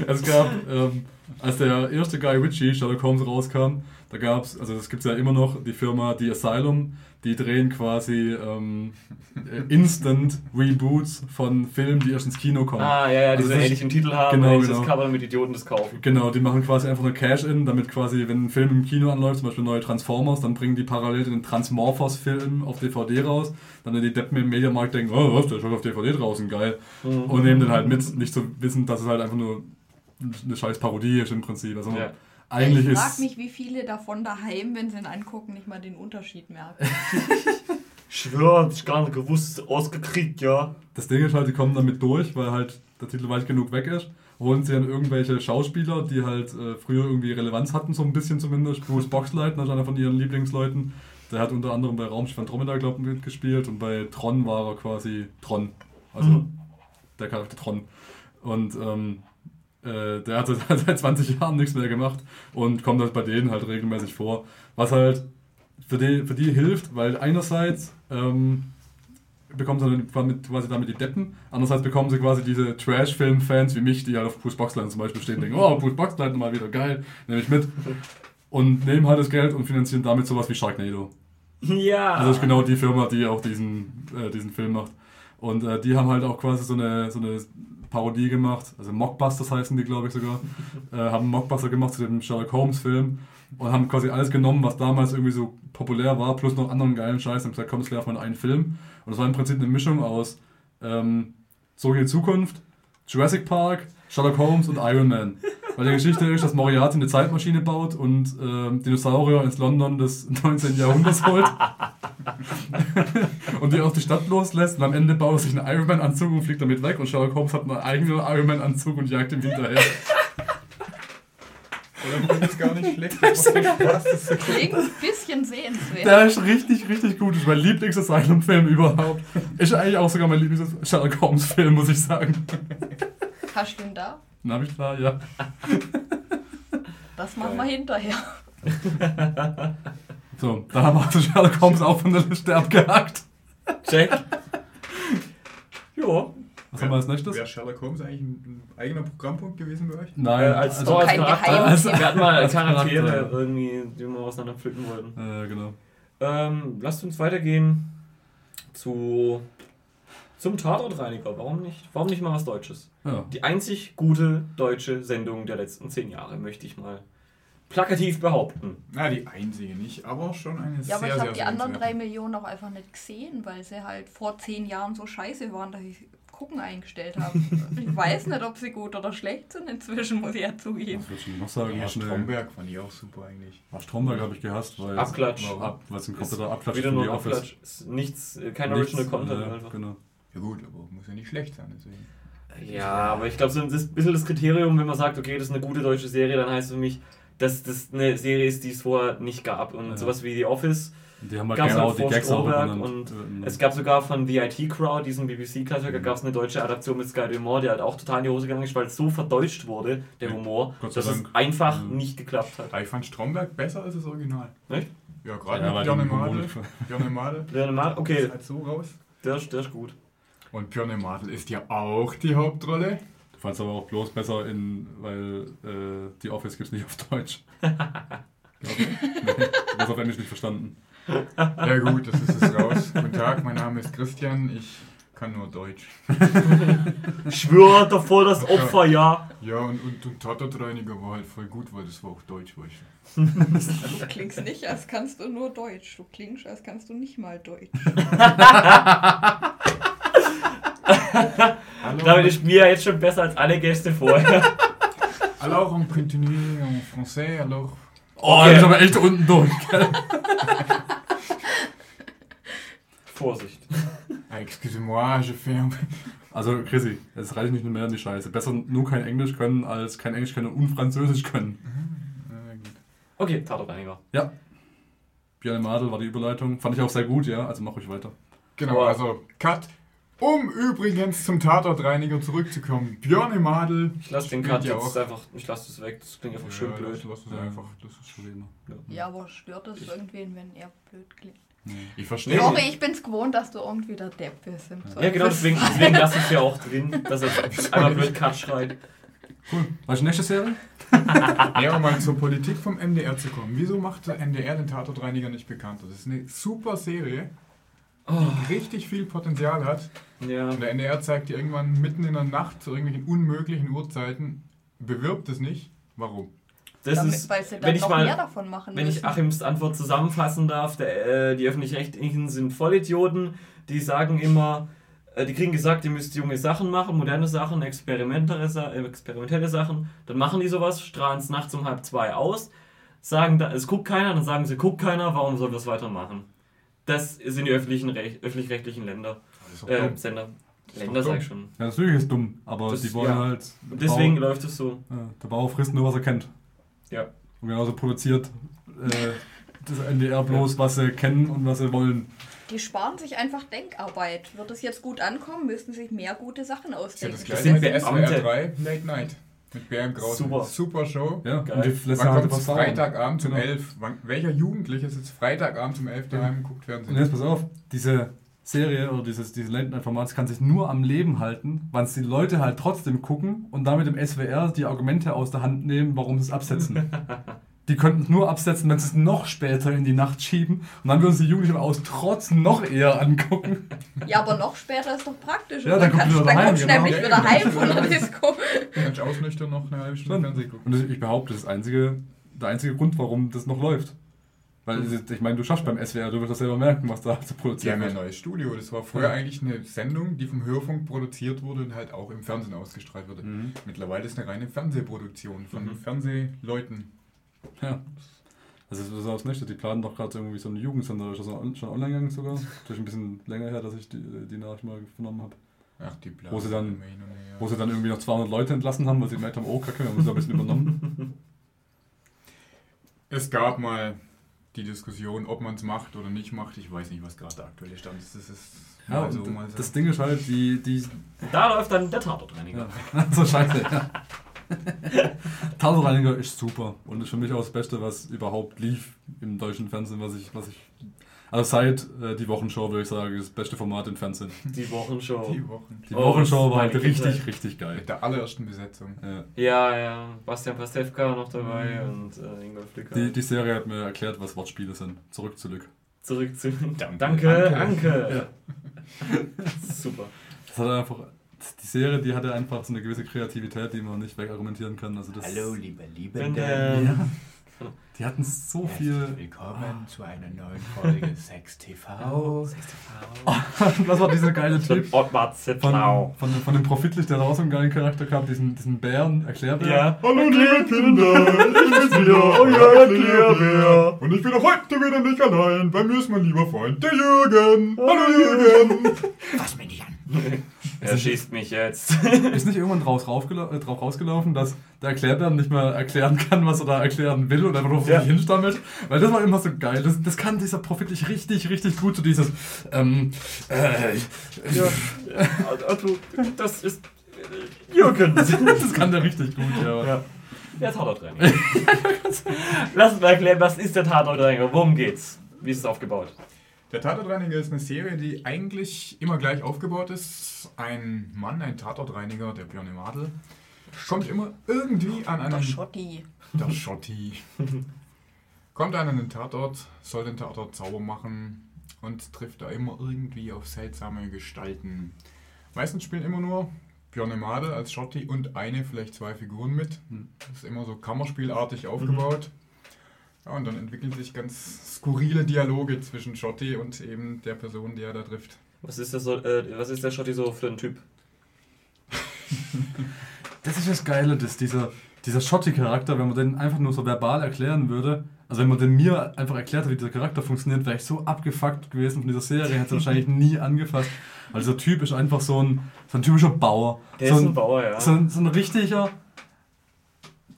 es gab, ähm, als der erste Guy Ritchie, Sherlock Holmes, rauskam, da gab es, also es gibt ja immer noch die Firma The Asylum, die drehen quasi ähm, äh, Instant Reboots von Filmen, die erst ins Kino kommen. Ah, ja, ja, Also diese das ist- ähnlichen Titel haben, genau, ähnliches genau. Cover, damit Idioten das kaufen. Genau, die machen quasi einfach nur Cash-In, damit quasi, wenn ein Film im Kino anläuft, zum Beispiel neue Transformers, dann bringen die parallel den Transmorphos-Film auf DVD raus. Dann die Deppen im Mediamarkt denken, oh, was, der ist schon auf DVD draußen, geil. Mhm. Und nehmen den halt mit, nicht zu wissen, dass es halt einfach nur eine scheiß Parodie ist im Prinzip. Also Ja. Eigentlich ich frage mich, wie viele davon daheim, wenn sie ihn angucken, nicht mal den Unterschied merken. Ich [LAUGHS] schwör, hab ich gar nicht gewusst, ausgekriegt, ja. Das Ding ist halt, die kommen damit durch, weil halt der Titel weit genug weg ist. Holen sie dann irgendwelche Schauspieler, die halt äh, früher irgendwie Relevanz hatten, so ein bisschen zumindest. Bruce Boxleitner, das ist einer von ihren Lieblingsleuten. Der hat unter anderem bei Raumschiff Andromeda, glaube ich, mitgespielt. Und bei Tron war er quasi Tron. Also Mhm. der Charakter Tron. Und ähm, äh, der hat [LAUGHS] seit 20 Jahren nichts mehr gemacht und kommt halt bei denen halt regelmäßig vor. Was halt für die, für die hilft, weil einerseits ähm, bekommen sie quasi damit die Deppen, andererseits bekommen sie quasi diese Trash-Film-Fans wie mich, die halt auf Bruce Boxleitner zum Beispiel stehen, denken, oh, Bruce Boxleitner mal wieder, geil, nehme ich mit. Und nehmen halt das Geld und finanzieren damit sowas wie Sharknado. Ja. Also das ist genau die Firma, die auch diesen, äh, diesen Film macht. Und äh, die haben halt auch quasi so eine, so eine Parodie gemacht, also Mockbusters heißen die, glaube ich sogar, [LAUGHS] äh, haben Mockbuster gemacht zu dem Sherlock Holmes Film und haben quasi alles genommen, was damals irgendwie so populär war, plus noch anderen geilen Scheiß und gesagt, komm, das wäre mal einen Film. Und das war im Prinzip eine Mischung aus ähm, Zurück in die Zukunft, Jurassic Park, Sherlock Holmes und Iron Man. [LAUGHS] Weil die Geschichte ist, dass Moriarty eine Zeitmaschine baut und ähm, Dinosaurier ins London des [LAUGHS] 19. Jahrhunderts holt. [LAUGHS] und die auf die Stadt loslässt und am Ende baut er sich einen Iron Man Anzug und fliegt damit weg und Sherlock Holmes hat einen eigenen Iron Man Anzug und jagt ihm hinterher. Oder ich gar nicht schlecht. Das so Spaß, das gucken. Klingt ein bisschen sehenswert. Der ist richtig, richtig gut. Das ist mein Lieblings-Asylum-Film überhaupt. Ist eigentlich auch sogar mein Lieblings-Sherlock Holmes-Film, muss ich sagen. Hast du ihn da? Den hab ich da, ja. Das machen wir hinterher. [LAUGHS] So, dann haben wir also Sherlock Holmes auch von der Liste abgehakt. Check. Jo. Was haben wir als nächstes? Wäre Sherlock Holmes eigentlich ein, ein eigener Programmpunkt gewesen bei euch? Nein, Äh, als, also, als kein Charakter. Geheimtipp. wir hatten mal Als Charaktere Charakter. irgendwie, die wir auseinander pflücken wollten. äh, genau. Ähm, lasst uns weitergehen zu zum Tatortreiniger. Warum nicht? Warum nicht mal was Deutsches? Ja. Die einzig gute deutsche Sendung der letzten zehn Jahre, möchte ich mal plakativ behaupten. Na, die einzige nicht, aber schon eine Ja, sehr, aber ich habe die anderen drei. Millionen auch einfach nicht gesehen, weil sie halt vor zehn Jahren so scheiße waren, dass ich Gucken eingestellt habe. [LAUGHS] ich weiß nicht, ob sie gut oder schlecht sind inzwischen, muss ich ja zugeben. Was würdest du noch sagen? Ja, Stromberg fand ich auch super eigentlich. Ach, Stromberg habe ich gehasst, weil Abklatsch. Weil, ab, weil es ein kompletter Abklatsch Wieder von nur ein Office. Abklatsch. Ist Nichts, kein Original Content äh, einfach. Genau. Ja gut, aber muss ja nicht schlecht sein, deswegen. Ja, aber ich glaube, so ein das- bisschen das Kriterium, wenn man sagt, okay, das ist eine gute deutsche Serie, dann heißt für mich, dass das eine Serie ist, die es vorher nicht gab. Und Ja. sowas wie The Office Und Die haben halt gab es genau halt die Gags auch Stromberg übernommen. und Äh, es gab sogar von The IT Crowd, diesem BBC-Klassiker, Mhm. gab es eine deutsche Adaption mit Sky Humor, die halt auch total in die Hose gegangen ist, weil es so verdeutscht wurde, der Ja, Humor, dass es Dank. einfach Mhm. nicht geklappt hat. Aber ich fand Stromberg besser als das Original. Echt? Ja, gerade ja, mit Madel. nicht- Björn Madel Leonard Mar- Okay, ist halt so raus. der, ist- der ist gut. Und Björn Madel ist ja auch die Hauptrolle. Du fandst aber auch bloß besser in, weil äh, die Office gibt es nicht auf Deutsch. [LAUGHS] Glaub ich. nee, du hast auf Englisch nicht verstanden. Ja gut, das ist es raus. Guten Tag, mein Name ist Christian, ich kann nur Deutsch. Schwör davor das Opfer, ja. Ja, und, und, und Tatortreiniger war halt voll gut, weil das war auch Deutsch, weißt Du klingst nicht, als kannst du nur Deutsch. Du klingst, als kannst du nicht mal Deutsch. [LAUGHS] [LAUGHS] Damit ist mir jetzt schon besser als alle Gäste vorher. [LAUGHS] Alors, on continue en français, alors... Oh, Okay. das ist aber echt unten durch. [LAUGHS] Vorsicht. Ah, Excusez-moi, je fais un... Also, Chrissy, jetzt reicht nicht mehr in die Scheiße. Besser nur kein Englisch können, als kein Englisch können und Französisch können. Gut. Okay, Tatortreiniger. Björn Madel war die Überleitung. Fand ich auch sehr gut, ja. Also mach ruhig weiter. Genau, also Cut. Um übrigens zum Tatortreiniger zurückzukommen. Björn Madel. Ich lasse den Cut ja jetzt auch- einfach, ich lasse das weg, das klingt einfach Ja, schön lass- blöd. Lass es Ja. einfach. Das ist Schon immer. Ja, aber stört es irgendwen, wenn er blöd klingt? Ich verstehe. Sorry, ich bin's gewohnt, dass du irgendwie der Depp bist. Im Ja, genau, deswegen, deswegen lasse ich es ja auch drin, dass er [LAUGHS] einmal blöd Cut schreit. Cool. Was ist die nächste Serie? [LAUGHS] Ja, um mal zur Politik vom NDR zu kommen. Wieso macht der NDR den Tatortreiniger nicht bekannter? Das ist eine super Serie, die richtig viel Potenzial hat. Ja. Und der NDR zeigt dir irgendwann mitten in der Nacht zu irgendwelchen unmöglichen Uhrzeiten, bewirbt es nicht. Warum? Das Damit, ist, weil sie wenn dann ich noch mal- mehr davon machen wenn ich müssen. Achims Antwort zusammenfassen darf, der, äh, die Öffentlich-Rechtlichen sind Vollidioten, die sagen immer, äh, die kriegen gesagt, ihr müsst junge Sachen machen, moderne Sachen, experimentelle, äh, experimentelle Sachen, dann machen die sowas, strahlen es nachts um halb zwei aus, sagen, da, es guckt keiner, dann sagen sie, guckt keiner, warum sollen wir es weitermachen? Das sind die öffentlichen Rech- öffentlich-rechtlichen Länder, Das ist doch äh. Sender. Länder sag ich schon. Ja, natürlich ist dumm, aber Das- die wollen ja. halt. Und deswegen Bauer, läuft es so. ja, der Bauer frisst nur, was er kennt. Ja. Und genauso produziert äh, das NDR bloß, was sie kennen und was sie wollen. Die sparen sich einfach Denkarbeit. Wird es jetzt gut ankommen, müssten sich mehr gute Sachen Das ja ausdenken. das Das gleiche sind Beamte. SWR 3 Late Night. Mit BM Grausen. Super. Super Show. Ja, Geil. und die lässt Wann kommt es. Freitagabend um Genau. 11? Wann, welcher Jugendliche sitzt Freitagabend um 11 daheim und guckt Und Fernsehen? jetzt pass auf, diese Serie oder dieses, dieses Late-Night-Format kann sich nur am Leben halten, wann es die Leute halt trotzdem gucken und damit dem SWR die Argumente aus der Hand nehmen, warum sie es absetzen. [LAUGHS] die könnten es nur absetzen, wenn sie es noch später in die Nacht schieben. Und dann würden sie die Jugendlichen aus Trotz noch eher angucken. Ja, aber noch später ist doch praktisch. Ja, dann kommt wieder dann kommst du genau. nämlich Ja, wieder heim von der Disco. Kannst du ausnüchtern noch eine halbe Stunde Fernsehen gucken. Und ich behaupte, das ist einzige, der einzige Grund, warum das noch läuft. Weil, ich meine, du schaffst beim SWR, du wirst das selber merken, was da [LAUGHS] zu Die produzieren haben ja ein neues Studio. Das war früher Ja. eigentlich eine Sendung, die vom Hörfunk produziert wurde und halt auch im Fernsehen ausgestrahlt wurde. Mhm. Mittlerweile ist eine reine Fernsehproduktion von Mhm. Fernsehleuten. Ja. Also das ist auch das Nächste. Die planen doch gerade irgendwie so einen Jugendsender, ist das schon schon online gegangen sogar. Das ist ein bisschen länger her, dass ich die, die Nachricht mal vernommen habe. Ach, die Blasen Wo sie dann- her. Wo sie dann irgendwie noch 200 Leute entlassen haben, weil sie gemerkt haben, oh kacke, wir haben uns da ein bisschen übernommen. [LAUGHS] Es gab mal die Diskussion, ob man es macht oder nicht macht. Ich weiß nicht, was gerade der aktuelle Stand ist. Das ist Ja, mal so, mal so. das Ding ist halt, die, die Da läuft dann der Tatortreiniger. Ja. [LAUGHS] so scheiße, ja. [LAUGHS] Tatortreiniger ist super und ist für mich auch das Beste, was überhaupt lief im deutschen Fernsehen, was ich, was ich. Also seit äh, die Wochenshow würde ich sagen, das beste Format im Fernsehen. Die Wochenshow. die Wochen. Die Oh, Wochenshow war meine halt richtig, richtig geil. Mit der allerersten Besetzung. Ja. Ja, ja. Bastian Pastewka noch dabei und äh, Ingolf Lücker. Die, die Serie hat mir erklärt, was Wortspiele sind. Zurück zu Lück. Zurück zu. Danke, Danke, Anke. Anke. [LAUGHS] Super. Das hat einfach. Die Serie, die hatte einfach so eine gewisse Kreativität, die man nicht wegargumentieren kann. Also das, liebe Wenn der- Ja. Die hatten so viel. willkommen zu einer neuen Folge [LAUGHS] Sex TV. [LAUGHS] Was war dieser geile Typ? Ottmar Von, Zittlau. von, von dem Profitlich, der da auch so einen geilen Charakter gehabt, diesen, diesen Bären, Erklärbär. Ja. Hallo liebe Kinder, ich bin's [LAUGHS] wieder, euer Erklärbär. Und ich bin auch heute wieder nicht allein, bei mir ist mein lieber Freund, der Jürgen. Hallo Jürgen. Fass mich nicht an. Er schießt mich jetzt. [LAUGHS] Ist nicht irgendwann raufgela äh, drauf rausgelaufen, dass der Erklärbär nicht mehr erklären kann, was er da erklären will und einfach nur vor Ja. sich hinstammelt? Weil das war immer so geil. Das, das kann dieser Profitlich richtig, richtig gut. So dieses, ähm, äh, Ja. [LAUGHS] Also, das ist äh, Jürgen. [LAUGHS] das kann der richtig gut, ja. Ja. Der Tatortreiniger. Lass uns mal erklären, was ist der Tatortreiniger? Worum geht's? Wie ist es aufgebaut? Der Tatortreiniger ist eine Serie, die eigentlich immer gleich aufgebaut ist. Ein Mann, ein Tatortreiniger, der Björn Madel, kommt immer irgendwie an einen... Der Schotti. Der Schotti. [LAUGHS] Kommt an einen Tatort, soll den Tatort sauber machen und trifft da immer irgendwie auf seltsame Gestalten. Meistens spielen immer nur Björn Madel als Schotti und eine, vielleicht zwei Figuren mit. Hm. Das ist immer so kammerspielartig aufgebaut. Ja, und dann entwickeln sich ganz skurrile Dialoge zwischen Schotti und eben der Person, die er da trifft. Was ist, das so, äh, was ist der Schotti so für ein Typ? Das ist das Geile, dass dieser, dieser Schotti-Charakter, wenn man den einfach nur so verbal erklären würde, also wenn man den mir einfach erklärt hat, wie dieser Charakter funktioniert, wäre ich so abgefuckt gewesen von dieser Serie, hätte es wahrscheinlich nie angefasst. Weil dieser Typ ist einfach so ein, so ein typischer Bauer. Der so ist ein, ein Bauer, ja. so, ein, so ein richtiger,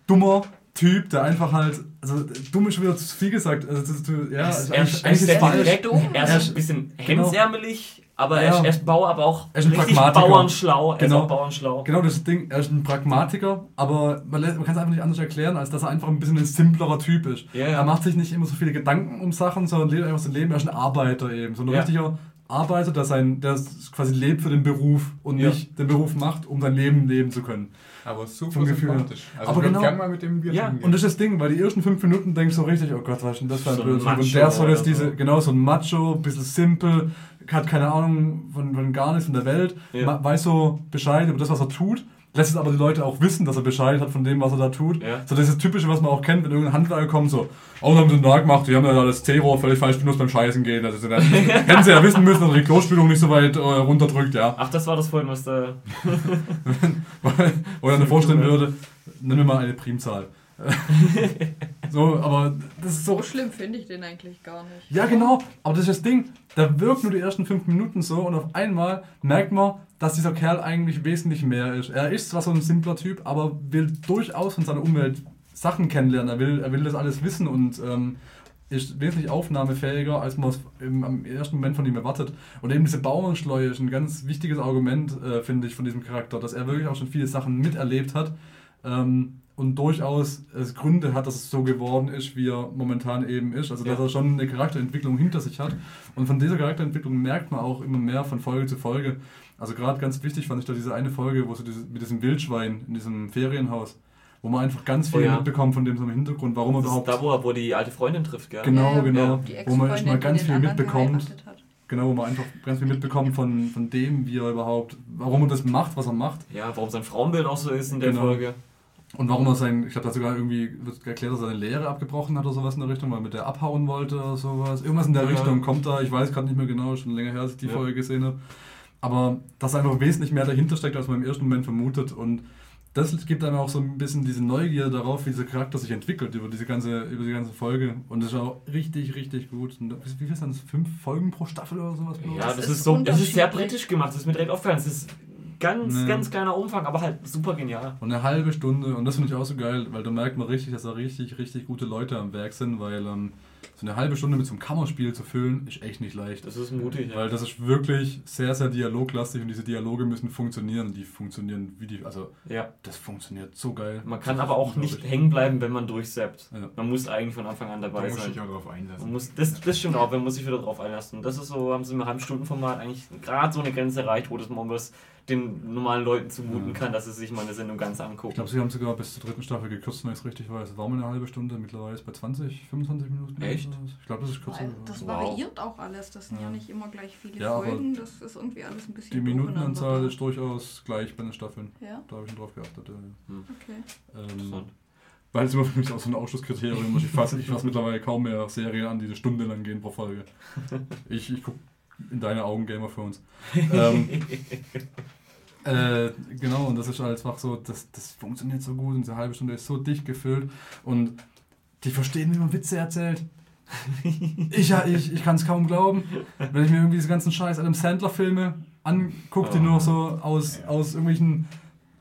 dummer Typ, der einfach halt, also dumm ist schon wieder zu viel gesagt. Also, das, du, ja, er ist eigentlich, er ist falsch. direkt, er ein bisschen genau. hemsärmelig, aber er, ist, er ist Bauer, aber auch Er ist ein richtig Pragmatiker. bauernschlau. Er Genau. ist auch bauernschlau. Genau, das Ding, er ist ein Pragmatiker, aber man, man kann es einfach nicht anders erklären, als dass er einfach ein bisschen ein simplerer Typ ist. Ja. Er macht sich nicht immer so viele Gedanken um Sachen, sondern lebt einfach sein Leben. Er ist ein Arbeiter eben, so ein Ja. richtiger Arbeiter, der, sein, der quasi lebt für den Beruf und Ja. nicht den Beruf macht, um sein Leben leben zu können. Aber super Vom Gefühl her. sympathisch. Also Aber ich genau- gerne mal mit dem Bier Ja, Und das ist das Ding, weil die ersten fünf Minuten denkst du so richtig, oh Gott, was ist denn das für ein So Blödsinn? Und der soll jetzt diese, so. genau, so ein Macho, ein bisschen simpel, hat keine Ahnung von, von gar nichts in der Welt, Ja. weiß so Bescheid über das, was er tut, lässt es aber die Leute auch wissen, dass er Bescheid hat von dem, was er da tut. Ja. So dieses Typische, was man auch kennt, wenn irgendein Handwerker kommt, so, oh, da haben sie Tag gemacht, die haben ja da das T-Rohr völlig falsch benutzt beim Scheißen gehen. Also, sie- [LAUGHS] hätten sie ja wissen müssen, dass die Klospülung nicht so weit äh, runterdrückt, ja. Ach, das war das vorhin, was da. [LAUGHS] Wo er dann [LAUGHS] vorstellen würde, nimm mir mal eine Primzahl. [LAUGHS] so, aber das ist so So schlimm finde ich den eigentlich gar nicht. Ja, genau. Aber das ist das Ding. Da wirkt nur die ersten fünf Minuten so und auf einmal merkt man, dass dieser Kerl eigentlich wesentlich mehr ist. Er ist zwar so ein simpler Typ, aber will durchaus von seiner Umwelt Sachen kennenlernen. Er will, er will das alles wissen und ähm, ist wesentlich aufnahmefähiger, als man es im, ersten Moment von ihm erwartet. Und eben diese Bauernschleue ist ein ganz wichtiges Argument, äh, finde ich, von diesem Charakter, dass er wirklich auch schon viele Sachen miterlebt hat. Ähm, und durchaus es Gründe hat, dass es so geworden ist, wie er momentan eben ist. Also dass Ja. er schon eine Charakterentwicklung hinter sich hat. Und von dieser Charakterentwicklung merkt man auch immer mehr von Folge zu Folge. Also gerade ganz wichtig fand ich da diese eine Folge, wo sie diese, mit diesem Wildschwein in diesem Ferienhaus, wo man einfach ganz viel Oh ja. mitbekommt von dem so im Hintergrund, warum er Das ist überhaupt. da, wo er wo die alte Freundin trifft, gell? Genau, Ja, ja. genau. Die Wo man erstmal die ganz viel mitbekommt. Genau, wo man einfach ganz viel mitbekommt von, von dem, wie er überhaupt, warum er das macht, was er macht. Ja, warum sein Frauenbild auch so ist in der Genau. Folge. Und warum er sein, ich glaube, da sogar irgendwie wird erklärt, dass er seine Lehre abgebrochen hat oder sowas in der Richtung, weil er mit der abhauen wollte oder sowas. Irgendwas in der Ja. Richtung kommt da, ich weiß gerade nicht mehr genau, schon länger her, als ich die Ja. Folge gesehen habe. Aber dass einfach wesentlich mehr dahinter steckt, als man im ersten Moment vermutet. Und das gibt einem auch so ein bisschen diese Neugier darauf, wie dieser Charakter sich entwickelt über diese ganze, über die ganze Folge. Und das ist auch richtig, richtig gut. Und wie viel sind das? Fünf Folgen pro Staffel oder sowas? Ja, Das das ist ist so, das ist sehr britisch gemacht, das ist mir direkt aufgefallen. Das ist ganz, Nee. ganz kleiner Umfang, aber halt super genial. Und eine halbe Stunde, und das finde ich auch so geil, weil da merkt man richtig, dass da richtig, richtig gute Leute am Werk sind, weil ähm, so eine halbe Stunde mit so einem Kammerspiel zu füllen, ist echt nicht leicht. Das ist mutig. Ja. Weil das ist wirklich sehr, sehr dialoglastig und diese Dialoge müssen funktionieren. Die funktionieren wie die, also ja. das funktioniert so geil. Man kann aber auch nicht hängen bleiben, wenn man durchsappt. Ja. Man muss eigentlich von Anfang an Da dabei muss sein. ich auch drauf Man einlassen. muss, das, das stimmt auch, man muss sich wieder drauf einlassen. Das ist so, haben sie im Halbstundenformat eigentlich gerade so eine Grenze erreicht, wo das man was den normalen Leuten zumuten Ja. kann, dass sie sich mal eine Sendung ganz Ich angucken. glaube, sie haben sogar bis zur dritten Staffel gekürzt, wenn ich es richtig weiß. Es war mal eine halbe Stunde, mittlerweile ist bei 20, 25 Minuten. oder Echt? sowas. Ich glaube, das ist kürzer. Das Wow. variiert auch alles. Das sind ja, Ja. nicht immer gleich viele Ja, Folgen. Das ist irgendwie alles ein bisschen Die Minutenanzahl ist durchaus gleich bei den Staffeln. Ja, Da habe ich schon drauf geachtet. Ja. okay. Ähm. Weil es immer für mich auch so ein Ausschlusskriterium ist. Ich fasse ich fass mittlerweile kaum mehr Serien an, die eine Stunde lang gehen pro Folge. [LAUGHS] Ich, ich gucke in deine Augen Game of Thrones. ähm, [LAUGHS] äh, genau, und das ist einfach so, das, das funktioniert so gut und diese halbe Stunde ist so dicht gefüllt und die verstehen, wie man Witze erzählt. Ich, ja, ich, ich kann es kaum glauben, wenn ich mir irgendwie diese ganzen scheiß Adam Sandler-Filme angucke, die nur so aus, Ja. aus irgendwelchen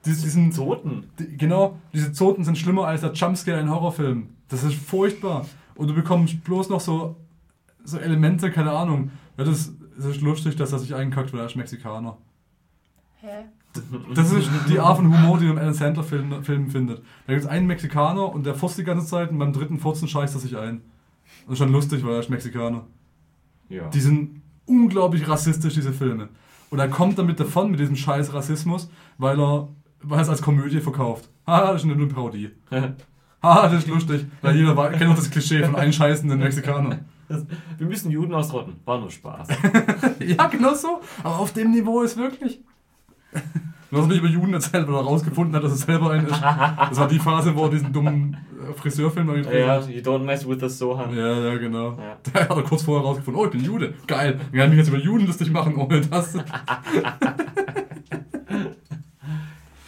dies- diesen Zoten. die, genau, diese Zoten sind schlimmer als der Jumpscare in Horrorfilmen. Das ist furchtbar. Und du bekommst bloß noch so, so Elemente, keine Ahnung. Ja, das, das ist lustig, dass er sich einkackt, weil er ist Mexikaner. Hä? Das ist die Art von Humor, die du im Adam Sandler-Film Film findet. Da gibt es einen Mexikaner und der furzt die ganze Zeit und beim dritten Furzen scheißt er sich ein. Das ist schon lustig, weil er ist Mexikaner. Ja. Die sind unglaublich rassistisch, diese Filme. Und er kommt damit davon, mit diesem scheiß Rassismus, weil er, weil er es als Komödie verkauft. Ah, das ist eine Parodie. [LAUGHS] Ah, das ist lustig. Weil jeder kennt doch das Klischee von einscheißenden Mexikanern. Wir müssen Juden ausrotten. War nur Spaß. [LAUGHS] ja, genau so. Aber auf dem Niveau ist wirklich. Du hast nicht über Juden erzählt, weil er rausgefunden hat, dass es selber ein ist. Das war die Phase, wo er diesen dummen äh, Friseurfilm gedreht ja, you don't mess with the Sohan. Ja, ja, genau. Ja. [LAUGHS] Da hat er kurz vorher rausgefunden, oh, ich bin Jude. Geil. Ich kann mich jetzt über Juden lustig machen ohne das. [LAUGHS]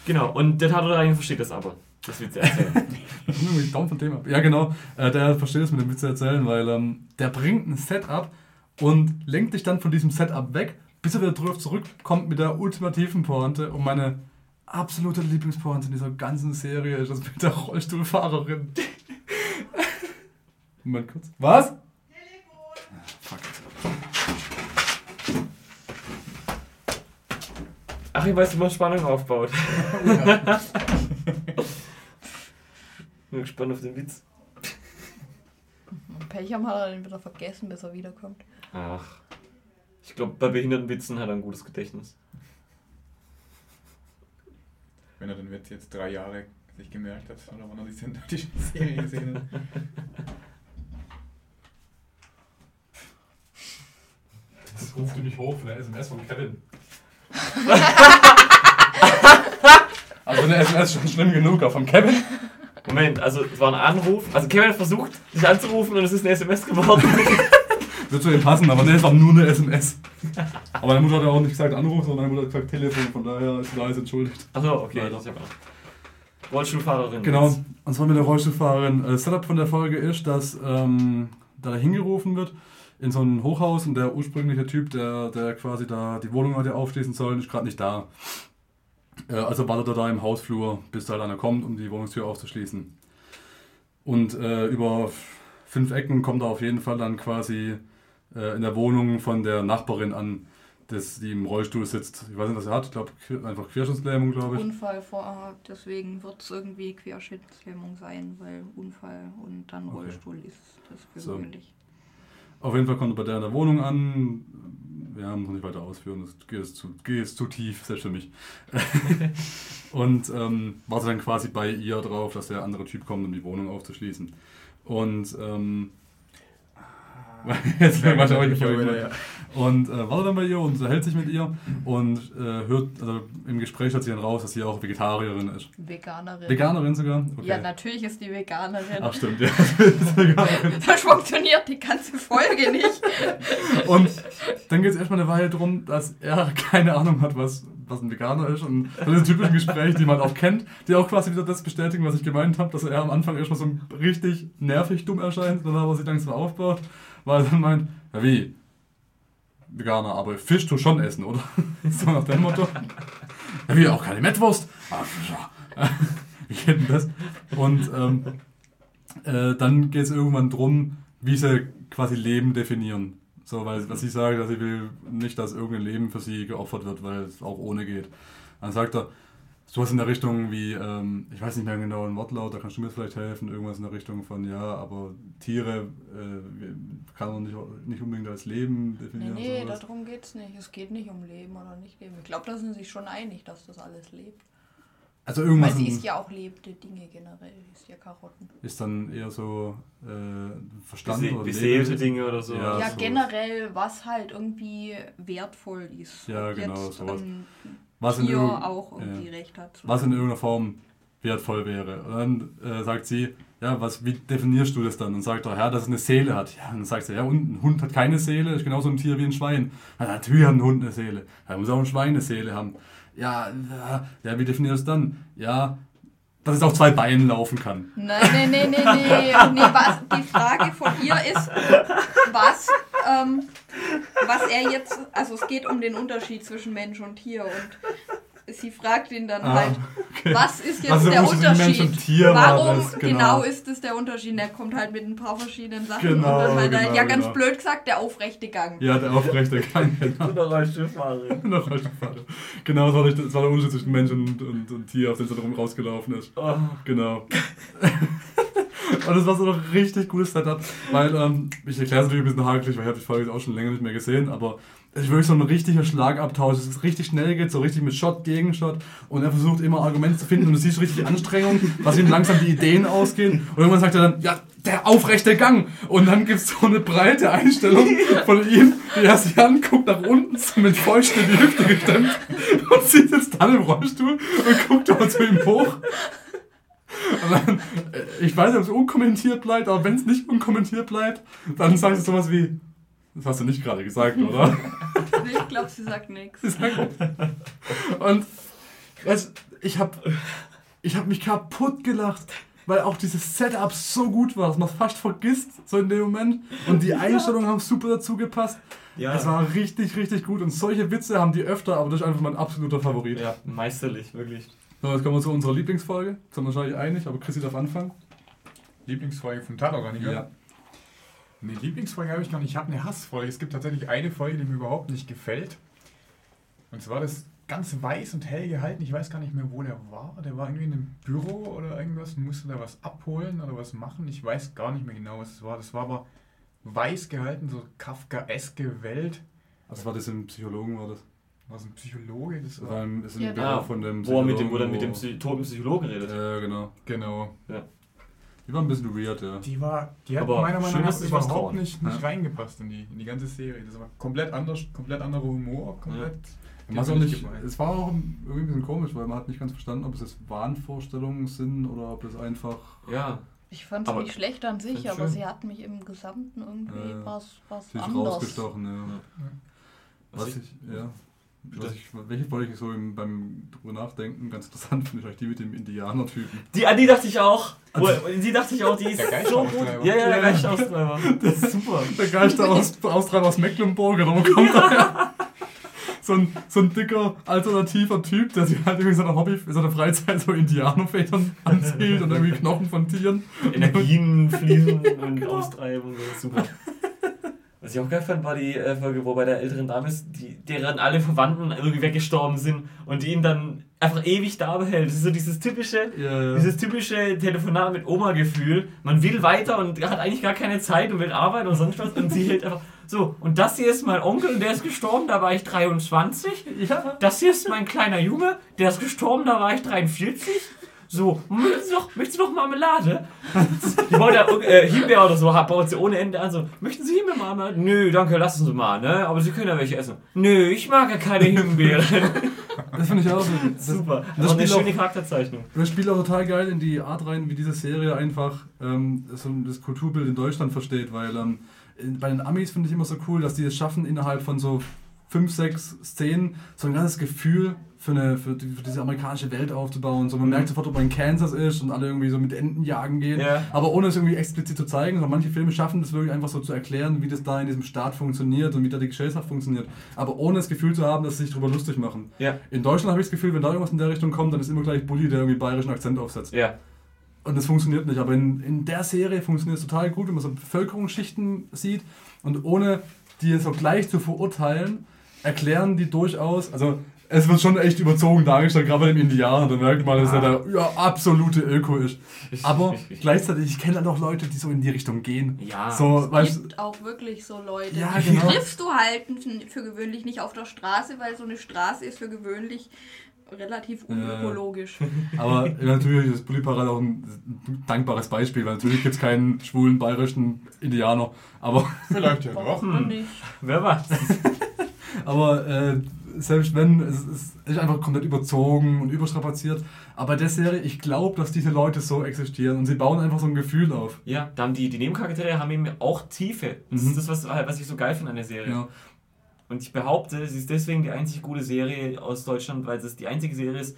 Genau, und der Tatort eigentlich versteht das aber. Das Witze erzählen. Irgendwie down von Thema. Ja, genau. Äh, der versteht es mit dem Witz erzählen, weil ähm, der bringt ein Setup und lenkt dich dann von diesem Setup weg, bis er wieder drauf zurückkommt mit der ultimativen Pointe. Und meine absolute Lieblingspointe in dieser ganzen Serie ist das mit der Rollstuhlfahrerin. [LAUGHS] Moment kurz. Was? Fuck. Ach, ich weiß, wie man Spannung aufbaut. [LAUGHS] Bin gespannt auf den Witz. Pech haben hat er den wieder vergessen, bis er wiederkommt. Ach. Ich glaube, bei behinderten Witzen hat er ein gutes Gedächtnis. Wenn er den Witz jetzt drei Jahre sich gemerkt hat, oder wann er die synthetische Serie gesehen hat. Das ruft du nicht hoch von der SMS von Kevin. also eine SMS ist schon schlimm genug, aber von Kevin? Moment, also es war ein Anruf. Also Kevin hat versucht, dich anzurufen und es ist eine SMS geworden. Wird zu ihm passen, aber ne, es war nur eine SMS. Aber meine Mutter hat ja auch nicht gesagt Anruf, sondern meine Mutter hat gesagt Telefon, von daher ist sie alles entschuldigt. Achso, okay. Leider. Das ist ja. Rollstuhlfahrerin. Genau, und zwar mit der Rollstuhlfahrerin. Äh, Das Setup von der Folge ist, dass ähm, da hingerufen wird in so ein Hochhaus und der ursprüngliche Typ, der, der quasi da die Wohnung hatte aufschließen sollen, ist gerade nicht da. Äh, also wartet er da im Hausflur, bis da halt einer kommt, um die Wohnungstür aufzuschließen. Und äh, über fünf Ecken kommt er auf jeden Fall dann quasi äh, in der Wohnung von der Nachbarin an, das, die im Rollstuhl sitzt. Ich weiß nicht, was er hat. Ich glaube, einfach Querschnittslähmung, glaube ich. Unfall vor, deswegen wird es irgendwie Querschnittslähmung sein, weil Unfall und dann Okay. Rollstuhl ist das So. gewöhnlich. Auf jeden Fall kommt er bei der in der Wohnung an. Ja, muss man nicht weiter ausführen, das geht zu, geht zu tief, selbst für mich. [LAUGHS] und ähm, warte dann quasi bei ihr drauf, dass der andere Typ kommt, um die Wohnung aufzuschließen. Und ähm, [LAUGHS] jetzt Ja, weiß ich ja. Und äh, war dann bei ihr und unterhält sich mit ihr und äh, hört, also im Gespräch hat sie dann raus, dass sie auch Vegetarierin ist. Veganerin. Veganerin sogar? Okay. Ja, natürlich ist die Veganerin. Ach stimmt, ja. [LAUGHS] Das funktioniert die ganze Folge nicht. Und dann geht es erstmal eine Weile darum, dass er keine Ahnung hat, was, was ein Veganer ist. Und das sind typischen Gespräche, die man auch kennt, die auch quasi wieder das bestätigen, was ich gemeint habe, dass er am Anfang erstmal so richtig nervig dumm erscheint, dann aber sich langsam aufbaut, weil er meint, ja wie, Veganer, aber Fisch tu schon essen, oder? [LAUGHS] so nach dem Motto. Ja wie, auch keine Mettwurst. Wie geht denn das? Und ähm, äh, dann geht es irgendwann drum, wie sie quasi Leben definieren. So, weil was ich sage, dass ich will nicht, dass irgendein Leben für sie geopfert wird, weil es auch ohne geht. Dann sagt er, sowas in der Richtung wie, ähm, ich weiß nicht mehr genau den Wortlaut, da kannst du mir vielleicht helfen, irgendwas in der Richtung von, ja, aber Tiere äh, kann man nicht, nicht unbedingt als Leben Nee, definieren. nee, sowas. darum geht's nicht. Es geht nicht um Leben oder nicht Leben. Ich glaube, da sind sie sich schon einig, dass das alles lebt. Also Weil irgendwas sie in- isst ja auch lebende Dinge generell. Sie isst ja Karotten. ist dann eher so äh, Verstand Bese oder beseelte. Dinge oder so. Ja, Ja, so. generell, was halt irgendwie wertvoll ist. Ja, genau, jetzt sowas. ein Was in was in irgendeiner Form wertvoll wäre. Und dann äh, sagt sie, ja, was, wie definierst du das dann? Und sagt er, ja, dass es eine Seele hat. Ja, und dann sagt sie, ja, und ein Hund hat keine Seele, ist genauso ein Tier wie ein Schwein. Ja, natürlich hat ein Hund eine Seele. Ja, muss auch ein Schwein eine Seele haben. Ja, ja, ja, wie definierst du das dann? Ja, dass es auf zwei Beinen laufen kann. Nein, nee, nee, nee, nee. nee was, die Frage von ihr ist, was, ähm, was er jetzt, also es geht um den Unterschied zwischen Mensch und Tier und sie fragt ihn dann Ah, halt, was ist jetzt ist der Unterschied zwischen Unterschied? Mensch und Tier war Warum das, genau. genau. ist es der Unterschied? Und Er kommt halt mit ein paar verschiedenen Sachen Genau, und dann halt, genau, ja ganz genau. blöd gesagt, der aufrechte Gang. Ja, der aufrechte Gang, [LAUGHS] genau. Oder Rollstuhlfahrerin. Noch [LAUGHS] falsche Pfade. Genau, das war, das war der Unterschied zwischen Mensch und, und, und Tier, auf den sie drum rausgelaufen ist. Oh. Genau. [LAUGHS] Und das war so ein richtig gutes Setup, weil ähm, ich erkläre es natürlich ein bisschen hakelig, weil ich habe die Folge auch schon länger nicht mehr gesehen, aber es ist wirklich so ein richtiger Schlagabtausch, es ist richtig schnell geht, so richtig mit Shot gegen Shot und er versucht immer Argumente zu finden und du siehst richtig Anstrengung, was ihm langsam die Ideen ausgehen. Und irgendwann sagt er dann, ja, der aufrechte Gang. Und dann gibt es so eine breite Einstellung von ihm, wie er sich anguckt nach unten, mit Fäusten in die Hüfte gestemmt und sitzt dann im Rollstuhl und guckt aber zu ihm hoch. Dann, äh, ich weiß nicht, ob es unkommentiert bleibt, aber wenn es nicht unkommentiert bleibt, dann sagst du sowas wie, das hast du nicht gerade gesagt, oder? [LAUGHS] Ich glaube, sie sagt nichts. Sie sagt- Und es, ich habe ich hab mich kaputt gelacht, weil auch dieses Setup so gut war, dass man es fast vergisst, so in dem Moment. Und die [LAUGHS] Einstellungen haben super dazu gepasst. Ja. Es war richtig, richtig gut. Und solche Witze haben die öfter, aber das ist einfach mein absoluter Favorit. ja, meisterlich, wirklich. So, jetzt kommen wir zu unserer Lieblingsfolge. Sind wir wahrscheinlich einig, aber Chrissy darf anfangen. Lieblingsfolge vom Tatorganiger? Nee, Lieblingsfolge habe ich gar nicht. Ich habe eine Hassfolge. Es gibt tatsächlich eine Folge, die mir überhaupt nicht gefällt. Und zwar das ganz weiß und hell gehalten. Ich weiß gar nicht mehr, wo der war. Der war irgendwie in einem Büro oder irgendwas und musste da was abholen oder was machen. Ich weiß gar nicht mehr genau, was es war. Das war aber weiß gehalten, so Kafkaeske Welt. Also war das im Psychologen, war das? Was ein Psychologe? Das Das war, war im, ist im Ja, Büro Ah, von dem Wo er mit dem, Psychologen, wo er mit dem Psy toten Psychologen redet. Ja, genau. genau. Die war ein bisschen weird, ja. Die war, die hat Aber meiner Meinung nach überhaupt trauen. nicht, nicht Ja. reingepasst in die, in die ganze Serie. Das war komplett anders, komplett anderer Humor, komplett. Hat auch nicht, es war auch irgendwie ein bisschen komisch, weil man hat nicht ganz verstanden, ob es jetzt Wahnvorstellungen sind oder ob es einfach. Ja, Ich fand sie nicht schlecht an sich, aber schön. sie hat mich im Gesamten irgendwie Äh, was, was Sie ist anders. rausgestochen, ja. Was Was ich- ich, ja. Was ich, welche wollte ich so im, beim drüber nachdenken ganz interessant finde, ich eigentlich die mit dem Indianer-Typen. Die, an die dachte ich auch. Wo, die dachte ich auch, die ist Der so gut. Ja, ja, der Ja. Geistaustreiber. Das [LAUGHS] ist super. Der Geister [LAUGHS] aus, Austreiber aus Mecklenburg, oder wo kommt er her? So ein, so ein dicker, alternativer Typ, der sich halt irgendwie in seiner Hobby, in seiner Freizeit so Indianerfedern [LAUGHS] anzieht und irgendwie Knochen von Tieren. Energien fließen und austreiben. Das ist super. Was ich auch geil fand, war die äh, Folge, wo bei der älteren Dame ist, die, deren alle Verwandten irgendwie weggestorben sind und die ihn dann einfach ewig da behält. Das ist so dieses typische, Ja, ja. dieses typische Telefonat mit Oma-Gefühl. Man will weiter und hat eigentlich gar keine Zeit und will arbeiten und sonst was und sie hält einfach so. Und das hier ist mein Onkel und der ist gestorben, da war ich 23. Ja. Das hier ist mein kleiner Junge, der ist gestorben, da war ich 43. So, möchtest du noch, möchtest du noch Marmelade? [LAUGHS] Die baut ja äh, Himbeer oder so, baut sie ohne Ende an. So, möchten Sie Himbeermarmelade? Nö, danke, lassen Sie mal, ne? Aber Sie können ja welche essen. Nö, ich mag ja keine Himbeeren. [LAUGHS] Das finde ich auch so. [LAUGHS] Das, Super. das Das eine spielt auch- schöne Charakterzeichnung. Das spielt auch total geil in die Art rein, wie diese Serie einfach ähm, so das Kulturbild in Deutschland versteht, weil ähm, in, bei den Amis finde ich immer so cool, dass die es schaffen, innerhalb von so fünf, sechs Szenen so ein ganzes Gefühl für, eine, für, die, für diese amerikanische Welt aufzubauen. So, man merkt sofort, ob man in Kansas ist und alle irgendwie so mit Enten jagen gehen, Ja. aber ohne es irgendwie explizit zu zeigen. sondern manche Filme schaffen das wirklich einfach so zu erklären, wie das da in diesem Staat funktioniert und wie da die Gesellschaft funktioniert. Aber ohne das Gefühl zu haben, dass sie sich darüber lustig machen. Ja. In Deutschland habe ich das Gefühl, wenn da irgendwas in der Richtung kommt, dann ist immer gleich Bully, der irgendwie bayerischen Akzent aufsetzt. Ja. Und das funktioniert nicht. Aber in, in der Serie funktioniert es total gut, wenn man so Bevölkerungsschichten sieht und ohne die so gleich zu verurteilen, erklären die durchaus, also es wird schon echt überzogen dargestellt, gerade bei dem Indianer, da merkt man, dass er der ja, absolute Öko ist. Aber [LAUGHS] gleichzeitig, ich kenne halt auch Leute, die so in die Richtung gehen. Ja. So, Es weißt gibt auch wirklich so Leute. Ja, die genau. triffst du halt für gewöhnlich nicht auf der Straße, weil so eine Straße ist für gewöhnlich relativ unökologisch. [LAUGHS] Aber natürlich ist Bully Parade auch ein dankbares Beispiel, weil natürlich gibt es keinen schwulen bayerischen Indianer. Aber, Vielleicht ja doch. Hm. nicht? Wer weiß. [LAUGHS] aber äh, selbst wenn, es, es ist einfach komplett überzogen und überstrapaziert. Aber der Serie, ich glaube, dass diese Leute so existieren und sie bauen einfach so ein Gefühl auf. Ja, da haben die, die Nebencharaktere haben eben auch Tiefe. Das Mhm. ist das, was, was ich so geil finde an der Serie. Ja. Und ich behaupte, sie ist deswegen die einzig gute Serie aus Deutschland, weil es die einzige Serie ist,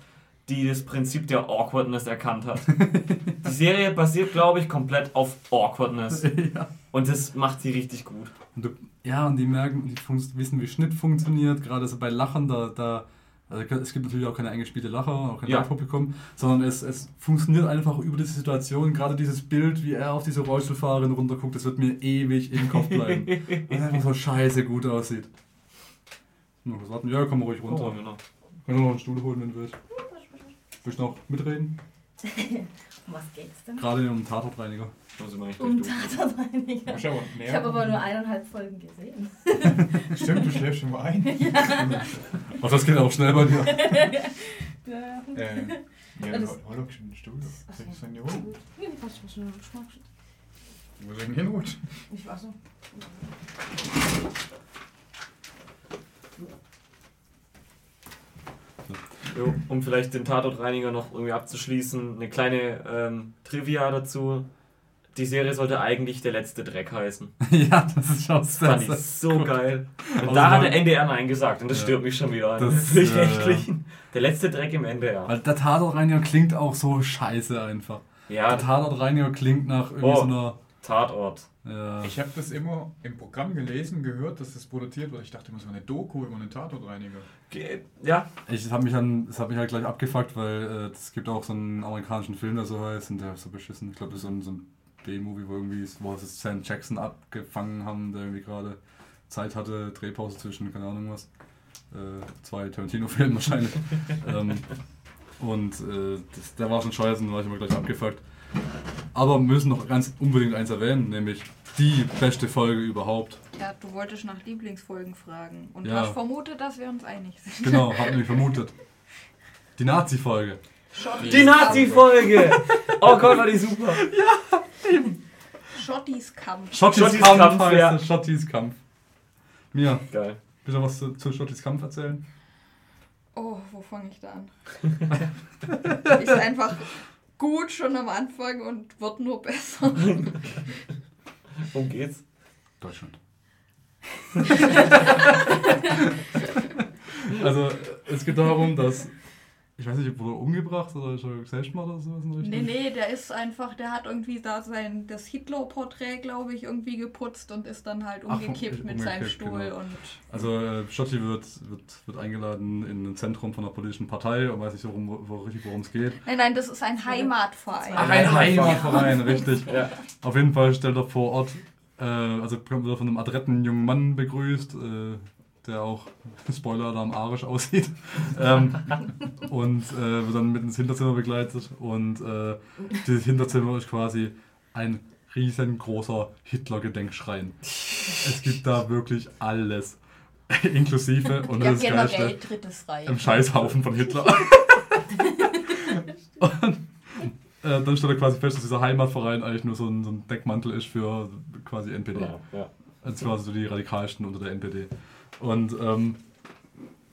die das Prinzip der Awkwardness erkannt hat. [LAUGHS] die Serie basiert, glaube ich, komplett auf Awkwardness. [LAUGHS] ja. Und das macht sie richtig gut. Und du, ja, und die merken, die wissen, wie Schnitt funktioniert, gerade so bei Lachen, da, da also es gibt natürlich auch keine eingespielte Lacher, auch kein Ja. Live-Publikum, sondern es, es funktioniert einfach über diese Situation, gerade dieses Bild, wie er auf diese Rollstuhlfahrerin runterguckt, das wird mir ewig im Kopf bleiben. [LAUGHS] Weil er einfach so scheiße gut aussieht. Noch was warten? Ja, komm ruhig runter. Oh, genau. Können wir noch einen Stuhl holen, wenn du willst. Willst du noch mitreden? [LAUGHS] Um was geht's denn? Gerade um Tatortreiniger. Um. Tatortreiniger. Schau mal, Ich habe aber nur eineinhalb Folgen gesehen. [LAUGHS] Stimmt, du schläfst schon mal ein. [LAUGHS] Ach, das geht auch schnell bei dir. [LAUGHS] Ja. äh, ja, Das- hol doch schon einen Stuhl. So. Setz dich hier passt schon. Ich mag schon. Wo soll ich denn hinrutschen? Ich war so. Jo, um vielleicht den Tatortreiniger noch irgendwie abzuschließen, eine kleine ähm, Trivia dazu. Die Serie sollte eigentlich der letzte Dreck heißen. [LAUGHS] ja, das ist auch Das fand ich so geil. Und Also da hat der NDR Nein gesagt und das Ja. stört mich schon wieder. Das, [LAUGHS] Das ist äh, rechtlich. Der letzte Dreck im NDR. Weil der Tatortreiniger klingt auch so scheiße einfach. Ja, Der Tatortreiniger klingt nach irgendwie Oh. so einer. Tatort. Ja. Ich habe das immer im Programm gelesen, gehört, dass das produziert wird. Ich dachte immer, so eine Doku über einen Tatortreiniger. Ge- Ja, Ich habe mich dann, das hat mich halt gleich abgefuckt, weil äh, es gibt auch so einen amerikanischen Film, der so heißt und der ist so beschissen. Ich glaube, das ist so ein, so ein B-Movie, wo irgendwie, ist- wo es Sam Jackson abgefangen haben, der irgendwie gerade Zeit hatte, Drehpause zwischen, keine Ahnung was. Äh, zwei Tarantino-Filmen wahrscheinlich. [LAUGHS] ähm, und äh, das, der war schon scheiße, da war ich immer gleich abgefuckt. Aber wir müssen noch ganz unbedingt eins erwähnen, nämlich die beste Folge überhaupt. Ja, du wolltest nach Lieblingsfolgen fragen und Ja. hast vermutet, dass wir uns einig sind. Genau, [LAUGHS] hab nämlich vermutet. Die Nazi-Folge. Die Nazi-Folge! Oh Gott, war die super. Schottis Kampf. Schottis, Kampf, Kampf, heißt ja. Schottis Kampf. Mia, Geil. willst du was zu, zu Schottis Kampf erzählen? Oh, wo fange ich da an? ist einfach gut schon am Anfang und wird nur besser. [LAUGHS] Worum geht's? Deutschland. [LAUGHS] also, es geht darum, dass. Ich weiß nicht, wurde er umgebracht oder ist er Selbstmord oder sowas in der Richtung? Nee, nee, der ist einfach, der hat irgendwie da sein, das Hitler-Porträt, glaube ich, irgendwie geputzt und ist dann halt Ach, umgekippt mit seinem umgekippt, Stuhl genau. und Also, äh, Schotti wird, wird, wird eingeladen in ein Zentrum von einer politischen Partei und weiß nicht, worum, wo, richtig worum es geht. Nein, nein, das ist ein Heimatverein. Ach, ein Heimatverein. Heimatverein, [LAUGHS] richtig. Ja. Auf jeden Fall stellt er vor Ort Äh, also wird er von einem adretten jungen Mann begrüßt, äh, der auch, [LAUGHS] Spoiler-Alarm, arisch aussieht. [LAUGHS] ähm, und äh, wird dann mit ins Hinterzimmer begleitet. Und äh, dieses Hinterzimmer ist quasi ein riesengroßer Hitler-Gedenkschrein. Es gibt da wirklich alles. [LAUGHS] Inklusive, und ja, das ist geilste, drittes Reich. im Scheißhaufen von Hitler. und äh, dann stellt er quasi fest, dass dieser Heimatverein eigentlich nur so ein, so ein Deckmantel ist für quasi NPD. Ja, ja. Das war so die radikalsten unter der NPD. Und ähm,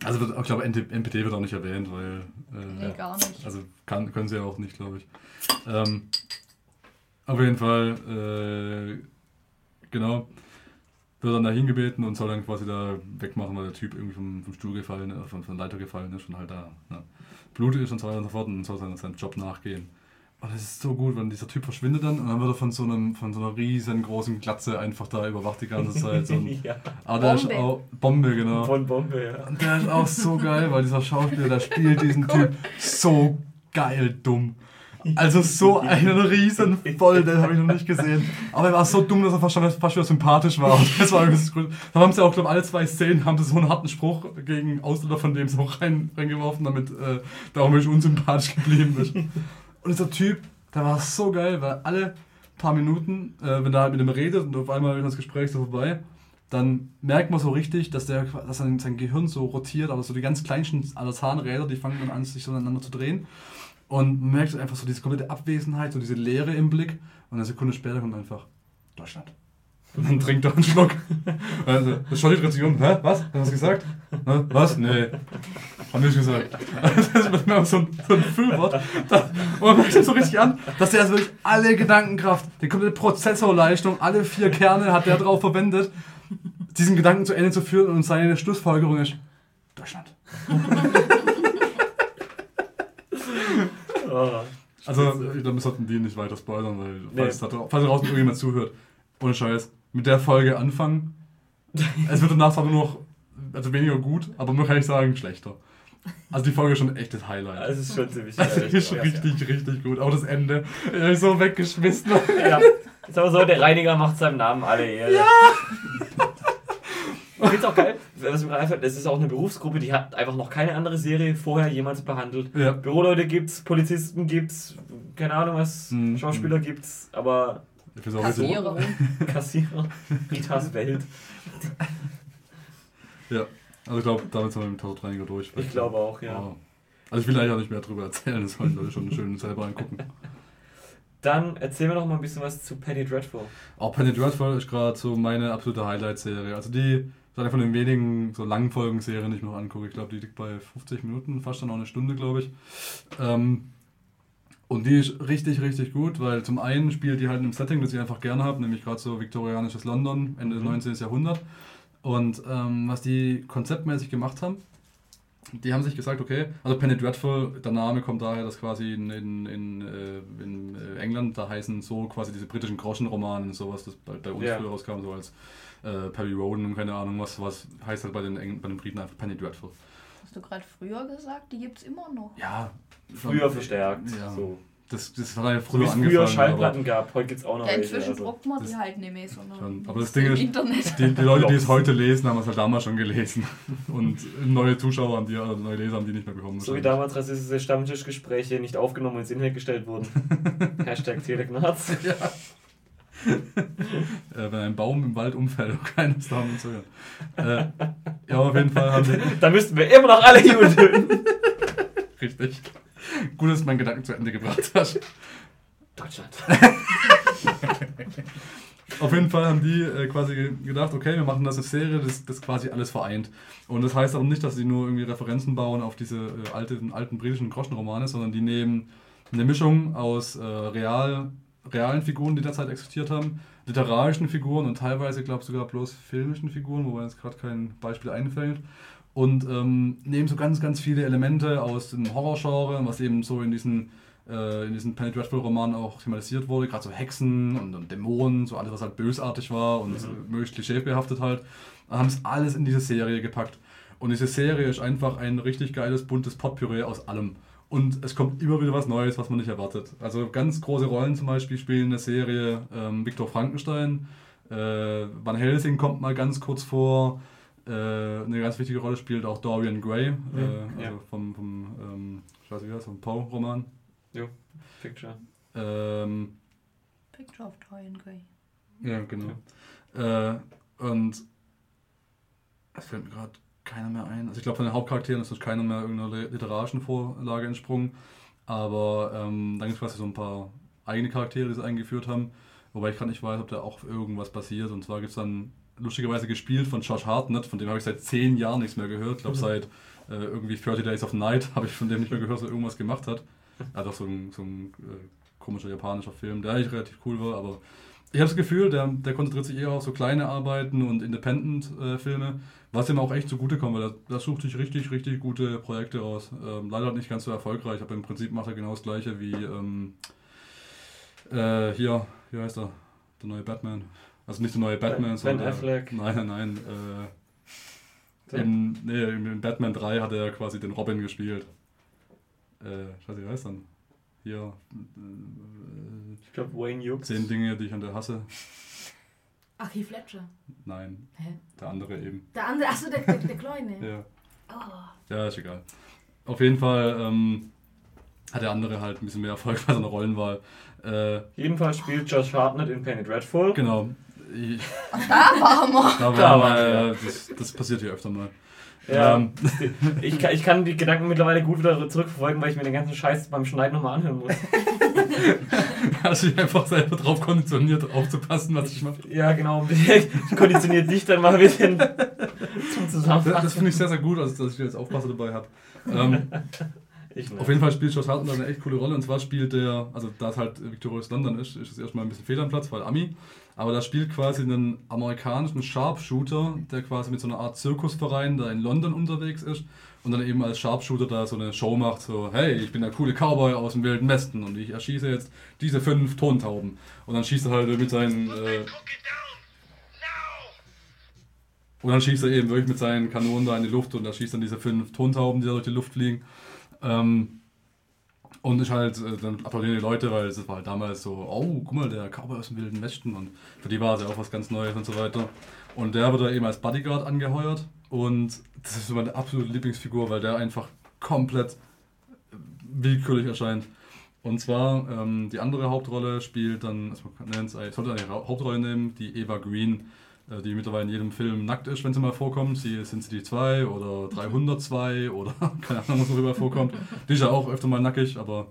also wird, ich glaube, NPD wird auch nicht erwähnt, weil äh, Nee, gar nicht. also kann, können sie ja auch nicht, glaube ich. Ähm, auf jeden Fall, äh, genau, wird dann dahin gebeten und soll dann quasi da wegmachen, weil der Typ irgendwie vom, vom Stuhl gefallen von, von der Leiter gefallen ist und halt da ne, Blut ist und so weiter und so fort und soll dann seinem Job nachgehen. Und das ist so gut, wenn dieser Typ verschwindet dann und dann wird er von so, einem, von so einer riesengroßen Glatze einfach da überwacht die ganze Zeit. Ein, [LAUGHS] ja. aber der ist Bombe. auch, Bombe, genau. Von Bombe, ja. Und der ist auch so geil, weil dieser Schauspieler, der spielt diesen [LAUGHS] Typ so geil dumm. Also so einen riesen Voll, den habe ich noch nicht gesehen. Aber er war so dumm, dass er fast schon fast wieder sympathisch war. Und das war das Grund. Dann haben sie auch, glaube alle zwei Szenen haben sie so einen harten Spruch gegen Ausländer von dem so rein, reingeworfen, damit äh, der auch wirklich unsympathisch geblieben ist. Und dieser Typ, der war so geil, weil alle paar Minuten, äh, wenn der halt mit ihm redet und auf einmal ist das Gespräch so vorbei, dann merkt man so richtig, dass, der, dass sein, sein Gehirn so rotiert, aber so die ganz kleinsten aller Zahnräder, die fangen dann an, sich so aneinander zu drehen. Und man merkt einfach so diese komplette Abwesenheit, so diese Leere im Blick. Und eine Sekunde später kommt einfach Deutschland. Und dann trinkt er einen Schluck. [LAUGHS] Also, das ist schon die Tradition. Hä? Was? Hast du das gesagt? Hä? Was? Nee. Hab nicht gesagt. [LAUGHS] Das ist mir auch so ein, so ein Füllwort. Und man merkt ihm so richtig an, dass er also wirklich alle Gedankenkraft, die komplette Prozessorleistung, alle vier Kerne hat der drauf verwendet, diesen Gedanken zu Ende zu führen und seine Schlussfolgerung ist Deutschland. Oh. Also, wir sollten die nicht weiter spoilern, weil, Nee. falls, da, falls da draußen irgendjemand zuhört, ohne Scheiß, mit der Folge anfangen. es wird danach zwar nur noch, also weniger gut, aber nur kann ich sagen, schlechter. Also, die Folge ist schon ein echtes Highlight. Das ist schon ziemlich Also, die ist schon ja. richtig, richtig gut. Auch das Ende, ich hab mich so weggeschmissen. Ja. Ist aber so, der Reiniger macht seinem Namen alle Ehre. Ja! Ich finde es auch geil, was mir gerade einfällt, es ist auch eine Berufsgruppe, die hat einfach noch keine andere Serie vorher jemals behandelt. Ja. Büroleute gibt's, Polizisten gibt's, keine Ahnung was, Mhm. Schauspieler gibt's, aber Ich find's auch richtig- Kassierer. Kassierer, Ritas Welt. Ja, also ich glaube, damit sind wir mit Tausendreiniger durch. Ich glaube auch, ja. Also ich will eigentlich auch nicht mehr drüber erzählen, das sollen die Leute schon schön selber angucken. Dann erzähl mir noch mal ein bisschen was zu Penny Dreadful. Auch Penny Dreadful ist gerade so meine absolute Highlight-Serie. Also die ist eine von den wenigen so langen Folgen-Serien, die ich mir noch angucke. Ich glaube, die liegt bei 50 Minuten, fast dann auch eine Stunde, glaube ich. Ähm, und die ist richtig, richtig gut, weil zum einen spielt die halt in einem Setting, das ich einfach gerne habe, nämlich gerade so viktorianisches London, Ende des 19. Jahrhundert. Und ähm, was die konzeptmäßig gemacht haben, die haben sich gesagt, okay, also Penny Dreadful, der Name kommt daher, dass quasi in, in, in, äh, in äh, England, da heißen so quasi diese britischen Groschenromane und sowas, das bei, bei uns Ja. früher rauskam, so als äh, Perry Roden und keine Ahnung was, was heißt halt bei den, Eng bei den Briten einfach Penny Dreadful. Hast du gerade früher gesagt? Die gibt's immer noch. Ja. Früher verstärkt. Ja. So. Das, das hat ja wie früher es angefangen. früher aber- Schallplatten gab, heute gibt's auch noch Ja, welche. inzwischen Also. druckt man das- die halt nicht mehr, sondern Schon. Aber das Ding im ist- Internet. Die, die Leute, die es heute lesen, haben es halt damals schon gelesen. [LAUGHS] Und neue Zuschauer haben die, also neue Leser haben die nicht mehr bekommen. So wie damals rassistische Stammtischgespräche nicht aufgenommen und ins Internet gestellt wurden. [LAUGHS] Hashtag Telegnaz. [LAUGHS] Äh, wenn ein Baum im Wald umfällt und keiner ist da um zu hören. Äh, ja, auf jeden Fall haben die. Da müssten wir immer noch alle Juden töten. Richtig. Gut, dass du meinen Gedanken zu Ende gebracht [LAUGHS] hast. Deutschland. [LAUGHS] Auf jeden Fall haben die äh, quasi gedacht, okay, wir machen das als Serie, das, das quasi alles vereint. Und das heißt aber nicht, dass sie nur irgendwie Referenzen bauen auf diese äh, alten, alten britischen Groschenromane, sondern die nehmen eine Mischung aus äh, real, realen Figuren, die derzeit existiert haben, literarischen Figuren und teilweise, glaube ich, sogar bloß filmischen Figuren, wobei jetzt gerade kein Beispiel einfällt. Und ähm, nehmen so ganz, ganz viele Elemente aus dem Horrorgenre, was eben so in diesen äh, in diesen Penny Dreadful Romanen auch thematisiert wurde, gerade so Hexen und, und Dämonen, so alles, was halt bösartig war und äh, möglichst klischeebehaftet halt, haben es alles in diese Serie gepackt. Und diese Serie ist einfach ein richtig geiles, buntes Potpüree aus allem. Und es kommt immer wieder was Neues, was man nicht erwartet. Also ganz große Rollen zum Beispiel spielen in der Serie ähm, Viktor Frankenstein, Äh, Van Helsing kommt mal ganz kurz vor. Äh, eine ganz wichtige Rolle spielt auch Dorian Gray, äh, also ja. vom, vom ähm, ich weiß nicht, wie heißt, vom Poe-Roman. Picture. Ähm, Picture of Dorian Gray. ja, genau. Äh, und es fällt mir gerade keiner mehr ein. Also ich glaube, von den Hauptcharakteren ist keiner mehr irgendeiner literarischen Vorlage entsprungen. Aber ähm, dann gibt es quasi so ein paar eigene Charaktere, die sie eingeführt haben. Wobei ich gerade nicht weiß, ob da auch irgendwas passiert. Und zwar gibt es dann lustigerweise gespielt von Josh Hartnett, von dem habe ich seit zehn Jahren nichts mehr gehört. Ich glaube, Mhm. seit äh, irgendwie 30 Days of Night [LAUGHS] habe ich von dem nicht mehr gehört, dass er irgendwas gemacht hat. Er hat auch so ein, so ein äh, komischer japanischer Film, der eigentlich relativ cool war, aber ich habe das Gefühl, der, der konzentriert sich eher auf so kleine Arbeiten und Independent-Filme, was ihm auch echt zugutekommt, weil er, sucht sich richtig, richtig gute Projekte aus. Ähm, leider nicht ganz so erfolgreich, aber im Prinzip macht er genau das gleiche wie ähm, äh, hier, wie heißt er? Der neue Batman. Also nicht der neue Batman, Ben sondern. der- Affleck. Nein, nein, nein. Äh, Der- in, nee, in Batman 3 hat er quasi den Robin gespielt. Äh, ich weiß nicht, wie heißt dann? Hier. Äh, Ich glaube, Wayne Hughes. zehn Dinge, die ich an der hasse. Ach, Heath Ledger. Nein, Hä? der andere eben. Der andere, achso, der, der, der Kleine. [LAUGHS] Ja, Oh. ja ist egal. Auf jeden Fall ähm, hat der andere halt ein bisschen mehr Erfolg bei seiner Rollenwahl. Äh, Jedenfalls spielt Josh Hartnett in Penny Dreadful. genau. Ich, Da waren wir. da Da war, waren wir. das, das passiert hier öfter mal. Ja, Ähm, ich, kann, ich kann die Gedanken mittlerweile gut wieder zurückverfolgen, weil ich mir den ganzen Scheiß beim Schneiden nochmal anhören muss. hast du dich einfach selber drauf konditioniert, aufzupassen, was ich mache. Ja, genau. [LAUGHS] Ich konditioniert dich dann mal ein bisschen zum Das, das Zusammenfassen. finde ich sehr, sehr gut, also, dass ich jetzt Aufpasser dabei habe. Ähm, [LAUGHS] Ich auf jeden Fall spielt Josh Hartnett eine echt coole Rolle und zwar spielt der, also da es halt Victorious London ist, ist es erstmal ein bisschen fehl am Platz, weil Ami, aber da spielt quasi einen amerikanischen Sharpshooter, der quasi mit so einer Art Zirkusverein da in London unterwegs ist und dann eben als Sharpshooter da so eine Show macht, so hey, ich bin der coole Cowboy aus dem Wilden Westen und ich erschieße jetzt diese fünf Tontauben und dann schießt er halt mit seinen äh, und dann schießt er eben wirklich mit seinen Kanonen da in die Luft und da schießt dann diese fünf Tontauben, die da durch die Luft fliegen. Ähm, und ist halt, äh, dann applaudieren die Leute, weil es war halt damals so, oh, guck mal, der Cowboy aus dem Wilden Westen und für die war es ja auch was ganz Neues und so weiter. Und der wird da eben als Bodyguard angeheuert und das ist so meine absolute Lieblingsfigur, weil der einfach komplett willkürlich erscheint. Und zwar, ähm, die andere Hauptrolle spielt dann, also man nennt es, ich sollte eine Hau- Hauptrolle nehmen, die Eva Green, die mittlerweile in jedem Film nackt ist, wenn sie mal vorkommt. Sie sind sie die 2 oder 302 [LAUGHS] oder keine Ahnung, was noch überall vorkommt. Die ist ja auch öfter mal nackig, aber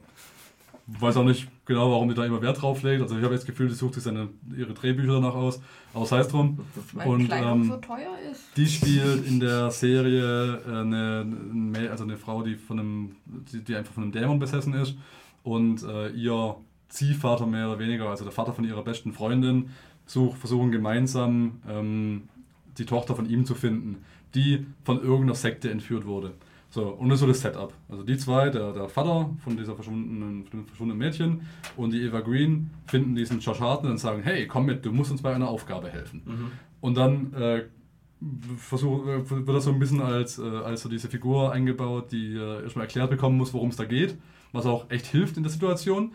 weiß auch nicht genau, warum die da immer Wert drauf legt. Also ich habe jetzt das Gefühl, sie sucht sich seine, ihre Drehbücher danach aus, aber sei es drum. Weil Und, ähm, so teuer ist. Die spielt in der Serie äh, eine, also eine Frau, die von einem, die, die einfach von einem Dämon besessen ist und äh, ihr Ziehvater mehr oder weniger, also der Vater von ihrer besten Freundin, such, versuchen gemeinsam ähm, die Tochter von ihm zu finden, die von irgendeiner Sekte entführt wurde. So, und das ist so das Setup. Also die zwei, der, der Vater von dieser verschwundenen, von verschwundenen Mädchen und die Eva Green finden diesen Josh Hartnett und sagen, hey, komm mit, du musst uns bei einer Aufgabe helfen. Mhm. Und dann äh, versuch, äh, wird das so ein bisschen als, äh, als so diese Figur eingebaut, die äh, erstmal erklärt bekommen muss, worum es da geht, was auch echt hilft in der Situation,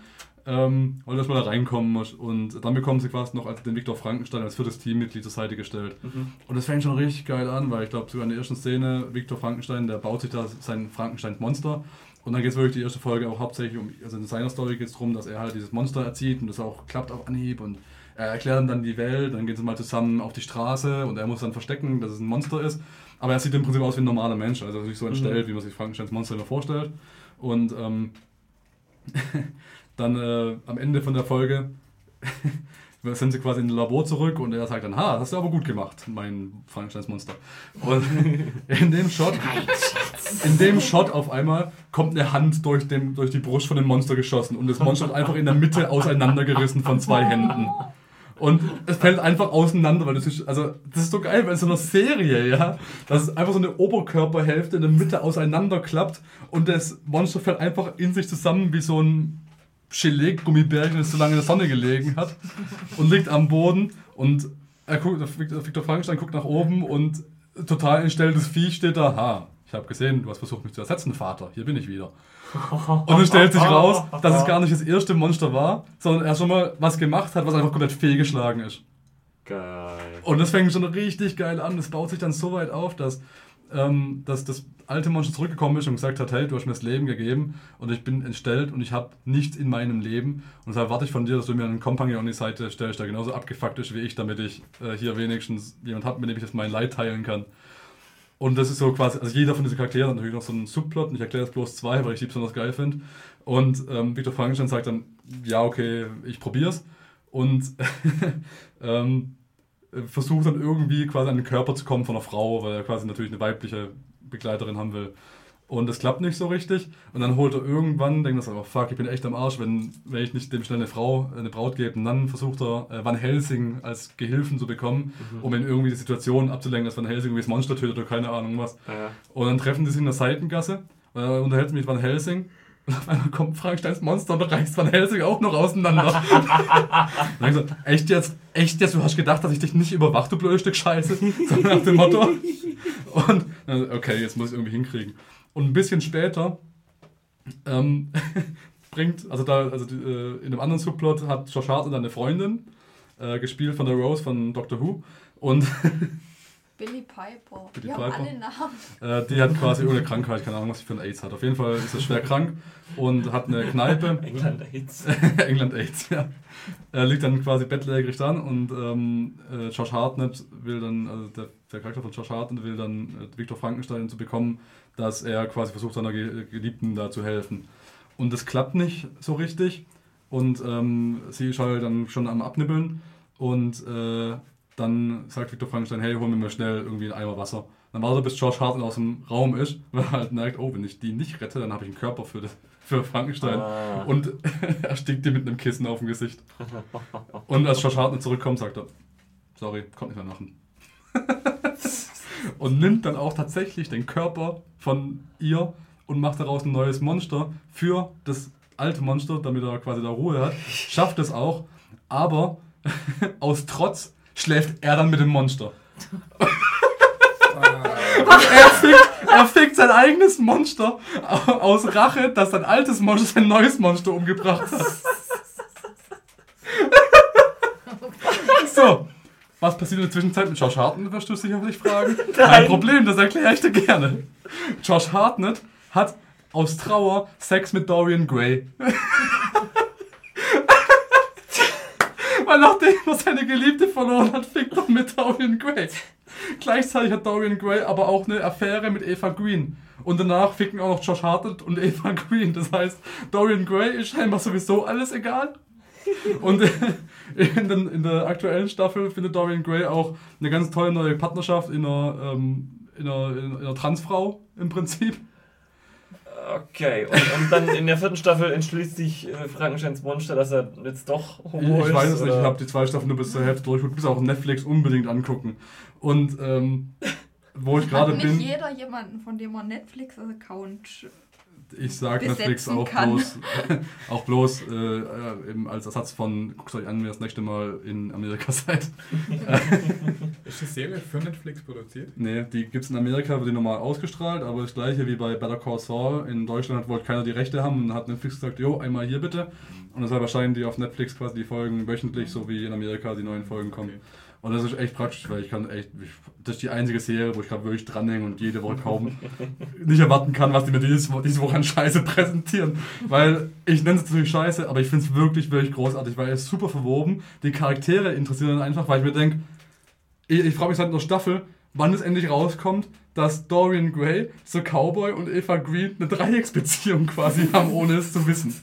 ähm, weil du erstmal da reinkommen muss. Und dann bekommen sie quasi noch als den Viktor Frankenstein als viertes Teammitglied zur Seite gestellt. Mhm. Und das fängt schon richtig geil an, weil ich glaube, sogar in der ersten Szene, Viktor Frankenstein, der baut sich da sein Frankenstein-Monster. Und dann geht es wirklich die erste Folge auch hauptsächlich um, also in seiner Story geht es darum, dass er halt dieses Monster erzieht und das auch klappt auf Anhieb und er erklärt ihm dann die Welt, dann gehen sie mal zusammen auf die Straße und er muss dann verstecken, dass es ein Monster ist. Aber er sieht im Prinzip aus wie ein normaler Mensch, also sich so entstellt, wie man sich Frankensteins Monster immer vorstellt. Und ähm, [LAUGHS] dann äh, am Ende von der Folge [LAUGHS] sind sie quasi in ein Labor zurück und er sagt dann, ha, hast du aber gut gemacht, mein Frankensteins. Und [LAUGHS] in dem Shot, in dem Shot auf einmal kommt eine Hand durch, den, durch die Brust von dem Monster geschossen und das Monster wird einfach in der Mitte auseinandergerissen von zwei Händen. Und es fällt einfach auseinander, weil das ist, also, das ist so geil, weil in so einer Serie, ja, dass es einfach so eine Oberkörperhälfte in der Mitte auseinanderklappt und das Monster fällt einfach in sich zusammen wie so ein Gelee-Gummibärchen, das so lange in der Sonne gelegen hat und liegt am Boden und er guckt, Victor Frankenstein guckt nach oben und total entstelltes Vieh steht da, ha, ich habe gesehen, du hast versucht mich zu ersetzen, Vater, hier bin ich wieder. Und es stellt sich raus, dass es gar nicht das erste Monster war, sondern er schon mal was gemacht hat, was einfach komplett fehlgeschlagen ist. Geil. Und das fängt schon richtig geil an. Das baut sich dann so weit auf, dass, ähm, dass das alte Monster zurückgekommen ist und gesagt hat, hey, du hast mir das Leben gegeben und ich bin entstellt und ich habe nichts in meinem Leben. Und deshalb warte ich von dir, dass du mir einen Kompagnon an die Seite stellst, der genauso abgefuckt ist wie ich, damit ich äh, hier wenigstens jemand habe, mit dem ich das mein Leid teilen kann. Und das ist so quasi, also jeder von diesen Charakteren hat natürlich noch so einen Subplot und ich erkläre jetzt bloß zwei, weil ich die besonders geil finde. Und ähm, Viktor Frankenstein sagt dann, ja, okay, ich probier's. Und [LAUGHS] ähm, versucht dann irgendwie quasi an den Körper zu kommen von einer Frau, weil er quasi natürlich eine weibliche Begleiterin haben will. Und das klappt nicht so richtig. Und dann holt er irgendwann, denkt er so, oh fuck, ich bin echt am Arsch, wenn, wenn ich nicht dem schnell eine Frau, eine Braut gebe. Und dann versucht er, äh, Van Helsing als Gehilfen zu bekommen, um in irgendwie die Situation abzulenken, dass Van Helsing irgendwie das Monster tötet oder keine Ahnung was. Ja. Und dann treffen die sich in der Seitengasse. Und er unterhält sich mit Van Helsing. Und auf einmal kommt Frankensteins Monster und reißt Van Helsing auch noch auseinander. [LAUGHS] und dann so, echt jetzt? Echt jetzt? Du hast gedacht, dass ich dich nicht überwache, du blödes Stück Scheiße? So nach dem Motto. Und dann, okay, jetzt muss ich irgendwie hinkriegen. Und ein bisschen später ähm, [LAUGHS] bringt, also da, also die, äh, in einem anderen Subplot hat Josh Hartnett eine Freundin, äh, gespielt von der Rose von Doctor Who. Und [LAUGHS] Billy Piper. Billy die Piper. haben alle Namen. Äh, die hat quasi irgendeine Krankheit, keine Ahnung, was sie für ein AIDS hat. Auf jeden Fall ist er schwer krank und hat eine Kneipe. [LAUGHS] England AIDS. [LAUGHS] England AIDS, ja. Er liegt dann quasi bettlägerig dran und ähm, äh, Josh Hartnett will dann, also der, der Charakter von Josh Hartnett will dann äh, Victor Frankenstein zu bekommen, dass er quasi versucht, seiner Ge Geliebten da zu helfen. Und das klappt nicht so richtig und ähm, sie ist halt dann schon am Abnibbeln und äh, dann sagt Victor Frankenstein, hey, hol mir mal schnell irgendwie einen Eimer Wasser. Dann wartet er, bis George Hartnett aus dem Raum ist, [LAUGHS] weil er halt merkt, oh, wenn ich die nicht rette, dann habe ich einen Körper für, das, [LAUGHS] für Frankenstein. Ah. Und [LAUGHS] er stickt dir mit einem Kissen auf dem Gesicht. Und als Josh Hartnett zurückkommt, sagt er, sorry, konnte nicht mehr machen. und nimmt dann auch tatsächlich den Körper von ihr und macht daraus ein neues Monster für das alte Monster, damit er quasi da Ruhe hat. Schafft es auch, aber aus Trotz schläft er dann mit dem Monster. er, fickt, er fickt sein eigenes Monster aus Rache, dass sein altes Monster sein neues Monster umgebracht hat. so, was passiert in der Zwischenzeit mit Josh Hartnett, wirst du sicherlich fragen. Kein Problem, das erkläre ich dir gerne. Josh Hartnett hat aus Trauer Sex mit Dorian Gray. Weil nachdem er seine Geliebte verloren hat, fickt er mit Dorian Gray. Gleichzeitig hat Dorian Gray aber auch eine Affäre mit Eva Green. Und danach ficken auch noch Josh Hartnett und Eva [LAUGHS] Green. Das heißt, Dorian Gray ist scheinbar sowieso alles egal. Und [LAUGHS] in, den, in der aktuellen Staffel findet Dorian Gray auch eine ganz tolle neue Partnerschaft in einer, ähm, in einer, in einer Transfrau im Prinzip. Okay, und, und dann in der vierten Staffel entschließt sich äh, Frankensteins Monster, dass er jetzt doch homo Ich ist. weiß es nicht, ich oder? habe die zwei Staffeln nur bis zur Hälfte durch. Ich muss auch Netflix unbedingt angucken. Und ähm, wo ich gerade Hat nicht bin, jeder jemanden, von dem man Netflix-Account. Ich sag besetzen Netflix auch kann. bloß, [LAUGHS] auch bloß äh, äh, eben als Ersatz von, guckt euch an, wenn ihr das nächste Mal in Amerika [LAUGHS] seid. [LAUGHS] Ist die Serie für Netflix produziert? Nee, die gibt es in Amerika, wird die normal ausgestrahlt, aber das gleiche wie bei Better Call Saul. In Deutschland wollte keiner die Rechte haben und hat Netflix gesagt, jo, einmal hier bitte. Und deshalb erscheinen die auf Netflix quasi die Folgen wöchentlich, so wie in Amerika die neuen Folgen kommen. Okay. Und das ist echt praktisch, weil ich kann echt, das ist die einzige Serie, wo ich gerade wirklich dranhänge und jede Woche kaum [LAUGHS] nicht erwarten kann, was die mir dieses, diese Woche an Scheiße [LAUGHS] präsentieren. Weil ich nenne es natürlich Scheiße, aber ich finde es wirklich, wirklich großartig, weil es ist super verwoben. Die Charaktere interessieren dann einfach, weil ich mir denke, ich, ich frage mich seit einer Staffel, wann es endlich rauskommt, dass Dorian Gray, so Cowboy und Eva Green eine Dreiecksbeziehung quasi haben, ohne es zu wissen.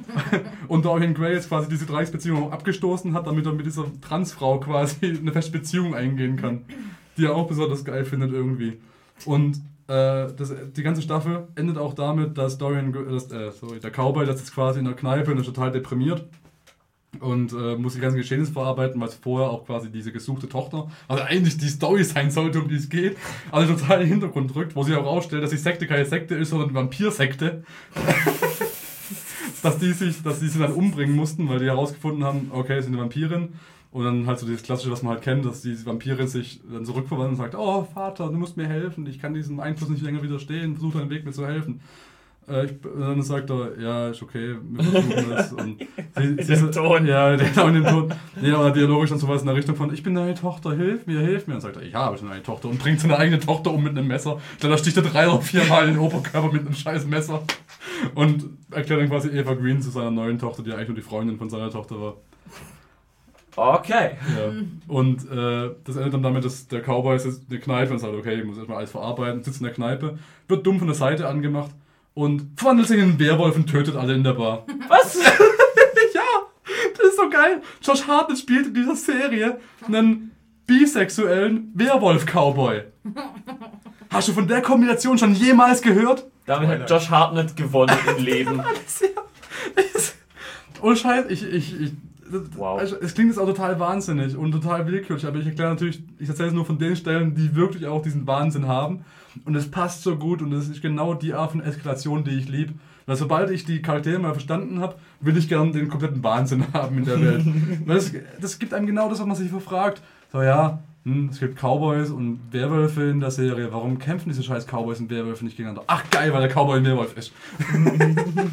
[LAUGHS] Und Dorian Gray jetzt quasi diese Dreiecksbeziehung abgestoßen hat, damit er mit dieser Transfrau quasi [LAUGHS] eine feste Beziehung eingehen kann. Die er auch besonders geil findet irgendwie. Und äh, das, die ganze Staffel endet auch damit, dass Dorian, dass, äh, sorry, der Cowboy das jetzt quasi in der Kneipe und ist total deprimiert und äh, muss die ganzen Geschehnisse verarbeiten, weil es vorher auch quasi diese gesuchte Tochter, also eigentlich die Story sein sollte, um die es geht, also total in den Hintergrund drückt, wo sie auch rausstellt, dass die Sekte keine Sekte ist, sondern eine Vampirsekte. [LAUGHS] dass die sich, dass die sie dann umbringen mussten, weil die herausgefunden haben, okay, sie sind eine Vampirin. Und dann halt so dieses Klassische, was man halt kennt, dass diese Vampirin sich dann zurückverwandelt und sagt, oh Vater, du musst mir helfen, ich kann diesem Einfluss nicht länger widerstehen, versuch deinen Weg mir zu helfen. Äh, ich, und dann sagt er, ja, ist okay, wir versuchen es. [LAUGHS] Und sie, sie, dem Ton. Ja, auch in dem Ton. Nee, aber dialogisch dann sowas in der Richtung von, ich bin deine Tochter, hilf mir, hilf mir. Und sagt er, ja, ich bin deine Tochter. Und bringt seine eigene Tochter um mit einem Messer. Dann sticht er drei oder viermal in den Oberkörper mit einem scheiß Messer. Und erklärt dann quasi Eva Green zu seiner neuen Tochter, die eigentlich nur die Freundin von seiner Tochter war. Okay. Ja. Und äh, das endet dann damit, dass der Cowboy sitzt in der Kneipe und sagt, okay, ich muss erstmal alles verarbeiten, sitzt in der Kneipe, wird dumm von der Seite angemacht und verwandelt sich in einen Werwolf und tötet alle in der Bar. Was? [LAUGHS] ja, das ist so geil. Josh Hartnett spielt in dieser Serie einen bisexuellen Werwolf-Cowboy. Hast du von der Kombination schon jemals gehört? Damit hat Josh Hartnett gewonnen im [LAUGHS] Leben. Oh Scheiß, ich, ich, ich Wow. also, es klingt jetzt auch total wahnsinnig und total willkürlich, aber ich erkläre natürlich, ich erzähle es nur von den Stellen, die wirklich auch diesen Wahnsinn haben. Und es passt so gut und es ist genau die Art von Eskalation, die ich liebe. Weil sobald ich die Charaktere mal verstanden habe, will ich gern den kompletten Wahnsinn [LAUGHS] haben in der Welt. [LAUGHS] Weil das, das gibt einem genau das, was man sich verfragt. So, ja, hm, es gibt Cowboys und Werwölfe in der Serie. Warum kämpfen diese scheiß Cowboys und Werwölfe nicht gegeneinander? Ach geil, weil der Cowboy ein Werwolf ist. [LAUGHS]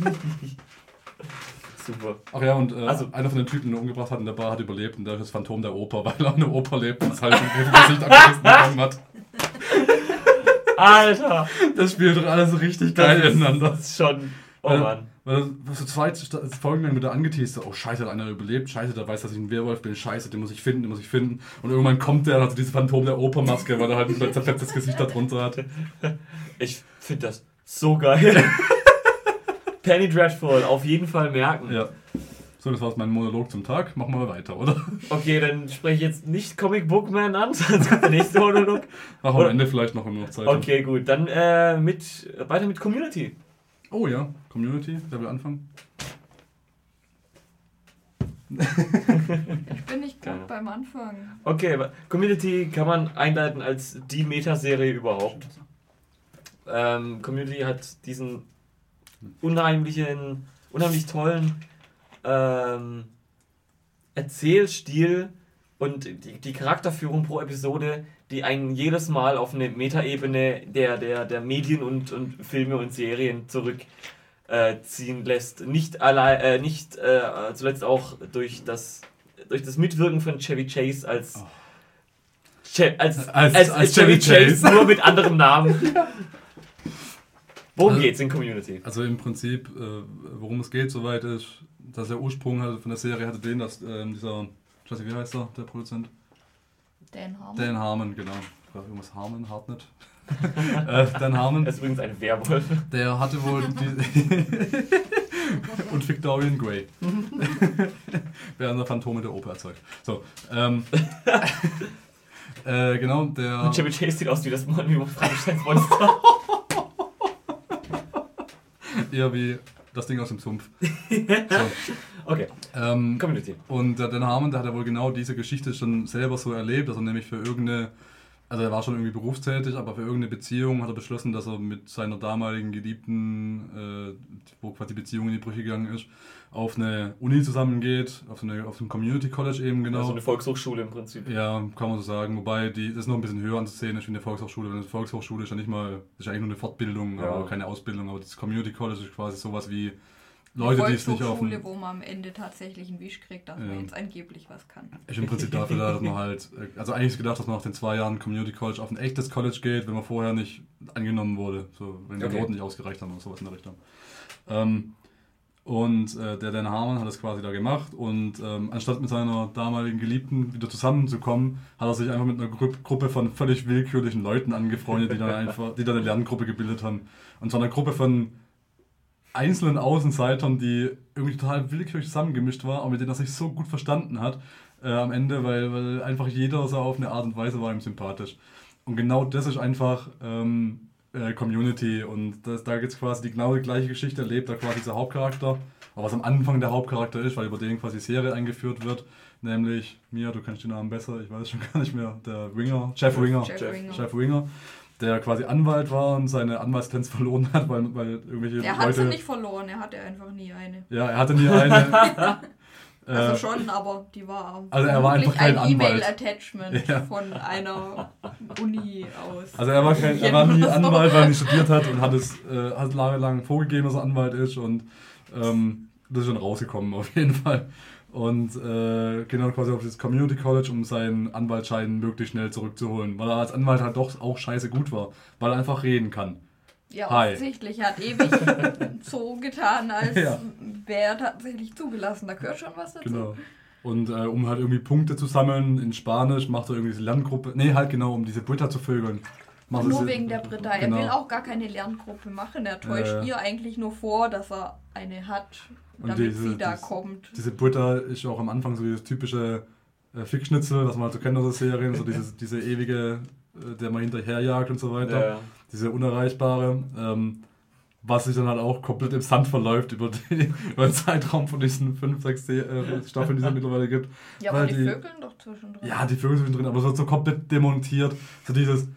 Super. Ach ja, und äh, Also- einer von den Typen, den er umgebracht hat in der Bar, hat überlebt und der ist das Phantom der Oper, weil er eine Oper lebt und es halt im Gesicht abgerissen bekommen hat. Alter! Das spielt doch alles richtig geil Das ist- ineinander. Das ist schon. Oh Weil- Mann. Weil das so zwei Folgen lang wieder angeteasert, oh scheiße, hat einer überlebt, scheiße, der weiß, dass ich ein Werwolf bin, scheiße, den muss ich finden, den muss ich finden. Und irgendwann kommt der und hat so diese Phantom der Oper-Maske, weil er halt ein [LAUGHS] zerfetztes Gesicht darunter hat. Ich finde das so geil. [LAUGHS] Penny Dreadful, auf jeden Fall merken. Ja. So, das war's mein Monolog zum Tag. Machen wir mal weiter, oder? Okay, dann spreche ich jetzt nicht Comic Book Man an, [LAUGHS] sonst kommt der nächste Monolog. Oder- am Ende vielleicht noch, wir noch Zeit haben. Okay, gut. Dann äh, mit, weiter mit Community. Oh ja, Community, wer will anfangen? [LAUGHS] Ich bin nicht gut beim Anfang. Okay, aber Community kann man einleiten als die Metaserie überhaupt. Ähm, Community hat diesen unheimlichen, unheimlich tollen ähm, Erzählstil und die, die Charakterführung pro Episode, die einen jedes Mal auf eine Metaebene der, der, der Medien und, und Filme und Serien zurückziehen äh, lässt. Nicht, allein, äh, nicht äh, zuletzt auch durch das, durch das Mitwirken von Chevy Chase als, che als, Als- als, als, Chevy Chase, Chase. nur mit anderem Namen. [LAUGHS] Worum Also- geht's in Community? Also im Prinzip, äh, worum es geht, soweit ist, dass der Ursprung hatte von der Serie hatte den, dass ähm, dieser, ich weiß nicht, wie heißt der, der Produzent? Dan Harmon. Dan Harmon, genau. Ich glaub, irgendwas Harmon, Hartnett. [LAUGHS] äh, Dan Harmon, Das ist übrigens ein Werwolf. der hatte wohl die [LAUGHS] und Victorian Grey. [LAUGHS] Während der Phantome der Oper erzeugt. So, ähm, äh, genau, der... Und Chevy Chase sieht aus wie das Mon- wie Frankensteins Monster. eher wie das Ding aus dem Sumpf. [LAUGHS] So, Okay, ähm, Community. Und der Dan Harmon, der hat ja wohl genau diese Geschichte schon selber so erlebt, dass er nämlich für irgendeine, also er war schon irgendwie berufstätig, aber für irgendeine Beziehung hat er beschlossen, dass er mit seiner damaligen Geliebten, äh, wo quasi die Beziehung in die Brüche gegangen ist, auf eine Uni zusammengeht, auf, so eine, auf ein Community College eben genau. Also eine Volkshochschule im Prinzip. Ja, kann man so sagen. Wobei, die, das ist noch ein bisschen höher anzusehen ist wie eine Volkshochschule. Eine Volkshochschule ist ja nicht mal, ist ja eigentlich nur eine Fortbildung, Ja. aber keine Ausbildung. Aber das Community College ist quasi sowas wie Eine Leute, die es nicht auf Volkshochschule, dem, wo man am Ende tatsächlich einen Wisch kriegt, dass Ja. man jetzt angeblich was kann. Ist im Prinzip dafür da, dass man halt, also eigentlich ist gedacht, dass man nach den zwei Jahren Community College auf ein echtes College geht, wenn man vorher nicht angenommen wurde, so wenn die Okay. Noten nicht ausgereicht haben oder sowas in der Richtung. Ähm, und äh, der Dan Harmon hat das quasi da gemacht und ähm, anstatt mit seiner damaligen Geliebten wieder zusammenzukommen, hat er sich einfach mit einer Gru Gruppe von völlig willkürlichen Leuten angefreundet, die dann einfach, die dann eine Lerngruppe gebildet haben. Und zwar eine Gruppe von einzelnen Außenseitern, die irgendwie total willkürlich zusammengemischt war, aber mit denen er sich so gut verstanden hat äh, am Ende, weil, weil einfach jeder so auf eine Art und Weise war ihm sympathisch. Und genau das ist einfach ähm, äh, Community und das, da gibt es quasi die genau die gleiche Geschichte, erlebt da quasi dieser Hauptcharakter, aber was am Anfang der Hauptcharakter ist, weil über den quasi die Serie eingeführt wird, nämlich, Mia, du kennst den Namen besser, ich weiß schon [LAUGHS] gar nicht mehr, der Winger, Jeff Winger. Jeff, Jeff- Winger. Chef Winger, der quasi Anwalt war und seine Anwaltslizenz [LAUGHS] verloren hat, weil, weil irgendwelche Er hat Leute... sie nicht verloren, er hatte einfach nie eine. Ja, er hatte nie eine. [LAUGHS] Also Äh, schon, aber die war Also er war einfach kein ein. E-Mail-Attachment Ja. von einer Uni aus. Also er war, kein, er war nie so. Anwalt, weil er nicht studiert hat und hat es äh, hat lange lang vorgegeben, dass er Anwalt ist und ähm, das ist schon rausgekommen auf jeden Fall. Und äh, geht dann quasi auf das Community College, um seinen Anwaltsschein möglichst schnell zurückzuholen, weil er als Anwalt halt doch auch scheiße gut war, weil er einfach reden kann. Ja, Hi. offensichtlich hat ewig [LAUGHS] so getan, als Ja. wäre er tatsächlich zugelassen. Da gehört schon was dazu. Genau. Und äh, um halt irgendwie Punkte zu sammeln in Spanisch, macht er irgendwie diese Lerngruppe. Nee, halt genau, um diese Britta zu vögeln. Macht er Nur wegen der Britta. Er Genau. will auch gar keine Lerngruppe machen. Er täuscht ja. ihr eigentlich nur vor, dass er eine hat, Und damit diese- sie da diese- kommt. Diese Britta ist auch am Anfang so dieses typische äh, Fickschnitzel, was man halt so kennt aus der Serien, so dieses, diese ewige, äh, der man hinterherjagt und so weiter. Ja. Diese unerreichbare. Ähm, was sich dann halt auch komplett im Sand verläuft über, die, [LAUGHS] über den Zeitraum von diesen fünf, sechs Se- äh, Staffeln, die es mittlerweile gibt. Ja, weil aber die, die- Vögeln doch zwischendrin. Ja, die Vögel sind drin, aber es wird so komplett demontiert. So dieses,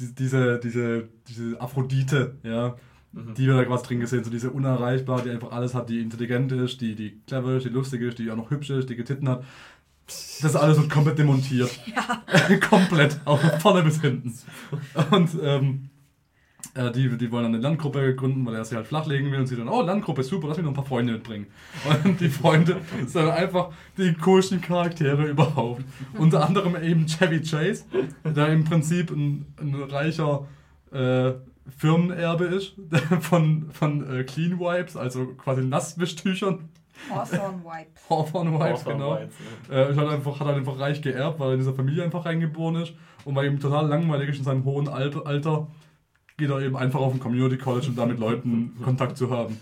die- diese, diese, diese Aphrodite, ja, Mhm. die wir da quasi drin gesehen, so diese unerreichbar, die einfach alles hat, die intelligent ist, die, die clever ist, die lustig ist, die auch noch hübsch ist, die Titten hat. Das alles wird komplett demontiert. [LAUGHS] Ja. [LAUGHS] komplett, auch von vorne bis hinten. Und ähm, äh, die, die wollen dann eine Landgruppe gründen, weil er sie halt flachlegen will und sie dann, oh, Landgruppe, super, lass mich noch ein paar Freunde mitbringen. [LAUGHS] Und die Freunde sind dann einfach die coolsten Charaktere überhaupt. Unter anderem eben Chevy Chase, der im Prinzip ein, ein reicher äh, Firmenerbe ist von, von äh, Clean Wipes, also quasi Nasswischtüchern. Hawthorne Wipes. Hawthorne Wipes, Hawthorne genau. Whites, ne? Äh, einfach, hat halt einfach reich geerbt, weil er in dieser Familie einfach reingeboren ist. Und weil ihm total langweilig ist in seinem hohen Alter, geht er eben einfach auf ein Community College, um da mit Leuten Kontakt zu haben.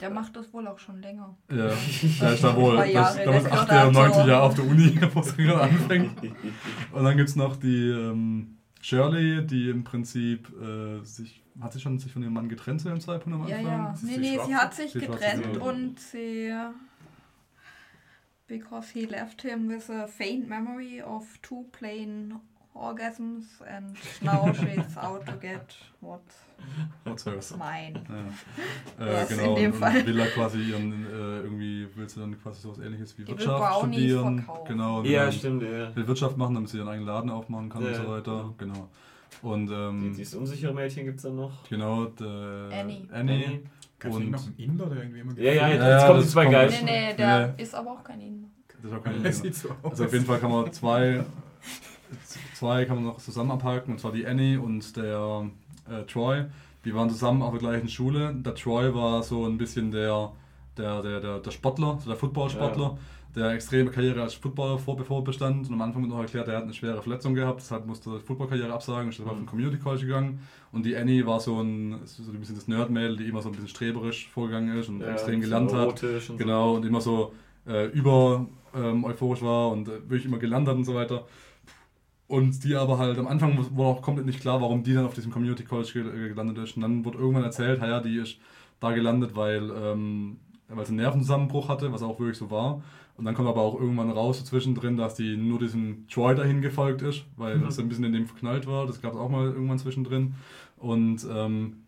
Der macht das wohl auch schon länger. Ja, er ist da wohl. Das, Jahre, da ist der 8. gehört oder 9. dazu. Jahr auf der Uni, [LAUGHS] wo es gerade anfängt. Und dann gibt es noch die ähm, Shirley, die im Prinzip äh, sich. Hat sie schon sich von ihrem Mann getrennt zu dem Zeitpunkt am Ja, Anfang? ja. ist Nee, die nee, sie Schwarze? hat sich Schwarze getrennt und sie. Because he left him with a faint memory of two plain orgasms and now she's out to get what's What's hers? mine. Ja. Äh, Was genau, in dem und Fall. will er quasi ihren, äh, irgendwie, will sie dann quasi sowas ähnliches wie Die will Wirtschaft studieren. verkaufen. Genau, Ja, will, stimmt, ja. will Wirtschaft machen, damit sie ihren eigenen Laden aufmachen kann Ja, und so weiter. Genau. Und Die, ähm, dieses unsichere Mädchen gibt es dann noch. genau, der Annie. Annie. Gab es Und- noch einen Inder, der irgendwie immer Ja, ja, Ja, jetzt ja, kommen das die zwei kommt- geil. Nee, nee, der Nee. ist aber auch kein Inder. Das ist auch Idee. [LAUGHS] sieht so aus. Also auf jeden Fall kann man zwei, [LAUGHS] zwei kann man noch zusammen abhaken, und zwar die Annie und der äh, Troy. Die waren zusammen auf der gleichen Schule. Der Troy war so ein bisschen der, der, der, der, der Sportler, so der Footballsportler, der extreme Karriere als Footballer vor, bevor bestand. Und am Anfang wird noch erklärt, er hat eine schwere Verletzung gehabt, deshalb musste er die Footballkarriere absagen, ist deshalb auf ein Community College gegangen. Und die Annie war so ein, so ein bisschen das Nerd-Mädel, die immer so ein bisschen streberisch vorgegangen ist und Ja, extrem so gelernt hat. und so. Genau, und immer so äh, über ähm, euphorisch war und äh, wirklich immer gelernt hat und so weiter. Und die aber halt am Anfang war auch komplett nicht klar, warum die dann auf diesem Community College äh, gelandet ist. Und dann wurde irgendwann erzählt, ja, die ist da gelandet, weil, ähm, weil sie einen Nervenzusammenbruch hatte, was auch wirklich so war. Und dann kommt aber auch irgendwann raus so zwischendrin, dass die nur diesem Troy dahin gefolgt ist, weil Mhm. das ein bisschen in dem verknallt war. Das gab es auch mal irgendwann zwischendrin. Und ähm,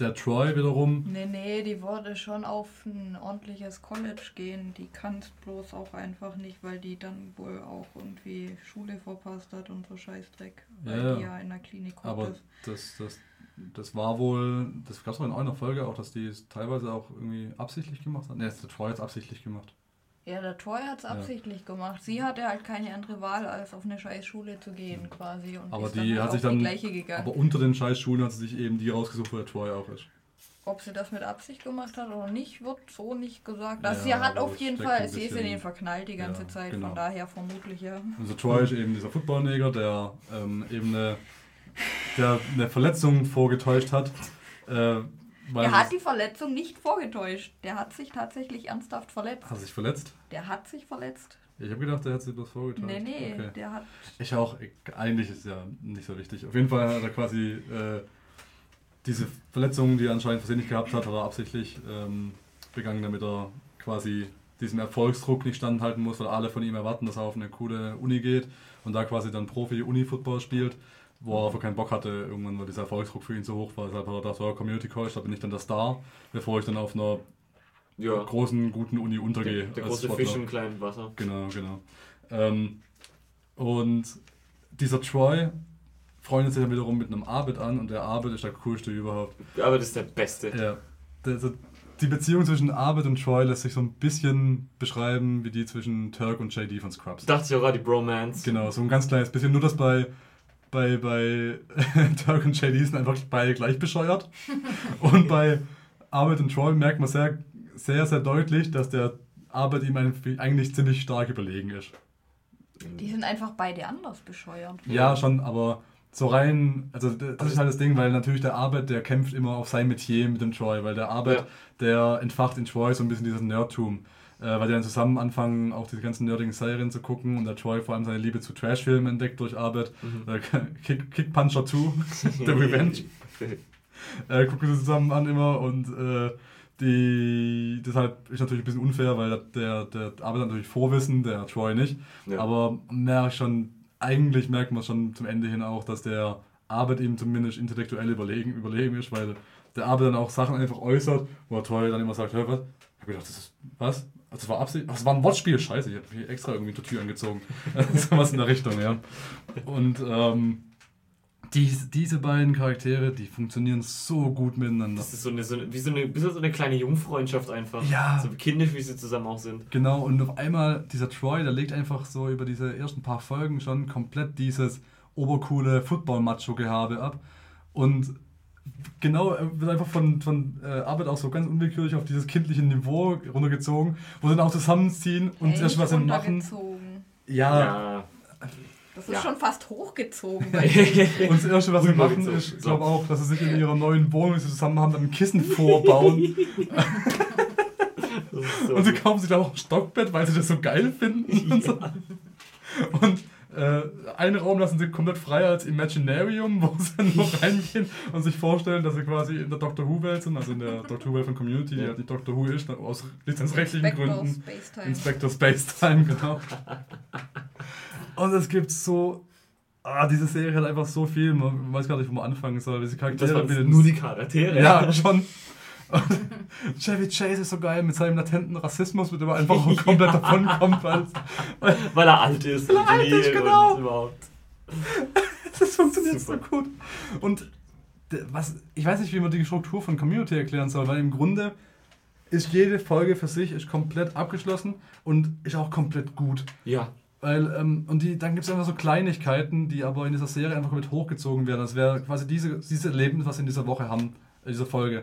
der Troy wiederum, Nee, nee, die wollte schon auf ein ordentliches College gehen. Die kann es bloß auch einfach nicht, weil die dann wohl auch irgendwie Schule verpasst hat und so Scheißdreck. Weil Ja, die ja. in der Klinik Aber hockt ist. das, das, das war wohl, das gab es auch in einer Folge auch, dass die es teilweise auch irgendwie absichtlich gemacht hat. Ne, der Troy hat es absichtlich gemacht. Ja, der Troy hat es Ja. absichtlich gemacht. Sie hatte halt keine andere Wahl, als auf eine scheiß Schule zu gehen quasi. Und Aber die dann hat halt sich dann-. Aber unter den Scheißschulen hat sie sich eben die rausgesucht, wo der Troy auch ist. Ob sie das mit Absicht gemacht hat oder nicht, wird so nicht gesagt. Also Ja, sie hat auf jeden Fall, sie ist in ihn verknallt die ganze Ja, Zeit, genau. von daher vermutlich ja. Also Troy ist eben dieser Footballneger, der ähm, eben eine, der eine Verletzung vorgetäuscht hat. Äh, weil Er hat die Verletzung nicht vorgetäuscht. Der hat sich tatsächlich ernsthaft verletzt. hat sich verletzt? Der hat sich verletzt. Ich habe gedacht, der hat sich bloß vorgetäuscht. Nee, nee, Okay. der hat. Ich auch, ich- eigentlich ist ja nicht so wichtig. Auf jeden Fall hat er quasi äh, diese Verletzung, die er anscheinend versehentlich gehabt hat, hat er absichtlich ähm, begangen, damit er quasi diesem Erfolgsdruck nicht standhalten muss, weil alle von ihm erwarten, dass er auf eine coole Uni geht und da quasi dann Profi-Uni-Football spielt, wo er einfach keinen Bock hatte, irgendwann, weil dieser Erfolgsdruck für ihn so hoch war. Deshalb hat er gedacht, so, Community College, da bin ich dann der Star, bevor ich dann auf einer Ja. großen, guten Uni Der, untergehe. der als große Sportler. Fisch im kleinen Wasser. Genau, genau. Ähm, und dieser Troy freundet sich dann wiederum mit einem Abed an und der Abed ist der coolste überhaupt. Aber das ist der Beste. Ja. Also die Beziehung zwischen Abed und Troy lässt sich so ein bisschen beschreiben wie die zwischen Turk und JD von Scrubs. Dachte ich auch gerade, die Bromance. Genau, so ein ganz kleines bisschen. Nur dass bei, bei, bei [LAUGHS] Turk und JD sind einfach beide gleich bescheuert. und [LAUGHS] bei Abed und Troy merkt man sehr, sehr, sehr deutlich, dass der Abed ihm eigentlich ziemlich stark überlegen ist. Die sind einfach beide anders bescheuert. Ja, schon, aber so rein, also das ist halt das Ding, weil natürlich der Arbeit, der kämpft immer auf sein Metier mit dem Troy, weil der Arbeit, Ja. der entfacht in Troy so ein bisschen dieses Nerdtum. Äh, weil die dann zusammen anfangen, auch diese ganzen nerdigen Serien zu gucken und der Troy vor allem seine Liebe zu Trashfilmen entdeckt durch Arbeit. Mhm. Äh, Kick, Kick Puncher 2, [LAUGHS] The Revenge. [LAUGHS] äh, gucken sie zusammen an immer und äh, die, deshalb ist natürlich ein bisschen unfair, weil der, der Arbeit natürlich Vorwissen, der Troy nicht. Ja. Aber merk schon, eigentlich merkt man schon zum Ende hin auch, dass der Arbeit ihm zumindest intellektuell überlegen, überlegen ist, weil der Arbeit dann auch Sachen einfach äußert, wo der Troy dann immer sagt, hör was? Ich hab gedacht, das ist, was? Das war Absicht? Ach, Das war ein Wortspiel, scheiße, ich hab hier extra irgendwie die Tür angezogen. [LAUGHS] so was in der Richtung, ja. Und ähm, dies, diese beiden Charaktere, die funktionieren so gut miteinander. Das ist so eine, so eine, wie so eine, bisschen so eine kleine Jungfreundschaft einfach. Ja. So kindisch, wie sie zusammen auch sind. Genau, und auf einmal, dieser Troy, der legt einfach so über diese ersten paar Folgen schon komplett dieses obercoole Football-Macho-Gehabe ab. Und genau, er wird einfach von, von äh, Arbeit auch so ganz unwillkürlich auf dieses kindliche Niveau runtergezogen, wo sie dann auch zusammenziehen und Echt erst was sie machen. Ja, Ja. Das ist Ja. schon fast hochgezogen. [LAUGHS] und das erste, was sie machen, ist, ich glaube auch, dass sie sich in ihrer neuen Wohnung, die sie zusammen haben, dann ein Kissen vorbauen. [LAUGHS] [LAUGHS] So Und sie kaufen sich dann auch ein Stockbett, weil sie das so geil finden. Und, so. und äh, einen Raum lassen sie komplett frei als Imaginarium, [LAUGHS] wo sie dann nur [LAUGHS] reingehen und sich vorstellen, dass sie quasi in der Doctor Who-Welt sind, also in der Doctor Who-Welt von Community, die Ja. halt nicht Doctor Who ist, aus lizenzrechtlichen Inspector Gründen. Space Time. Inspector Space Time, genau. [LAUGHS] Und es gibt so. Ah, diese Serie hat einfach so viel, man weiß gar nicht, wo man anfangen soll. Diese Das Charaktere waren bilden nur die Charaktere. ja, schon. Und Chevy Chase ist so geil mit seinem latenten Rassismus, mit dem er einfach auch komplett [LAUGHS] davonkommt. Weil Weil er alt ist. Weil er alt ist, genau. [LAUGHS] Das funktioniert Super. so gut. Und was, ich weiß nicht, wie man die Struktur von Community erklären soll, weil im Grunde ist jede Folge für sich ist komplett abgeschlossen und ist auch komplett gut. Ja. Weil, ähm, und die, dann gibt es einfach so Kleinigkeiten, die aber in dieser Serie einfach mit hochgezogen werden. Das wäre quasi diese, dieses Erlebnis, was wir in dieser Woche haben, in dieser Folge,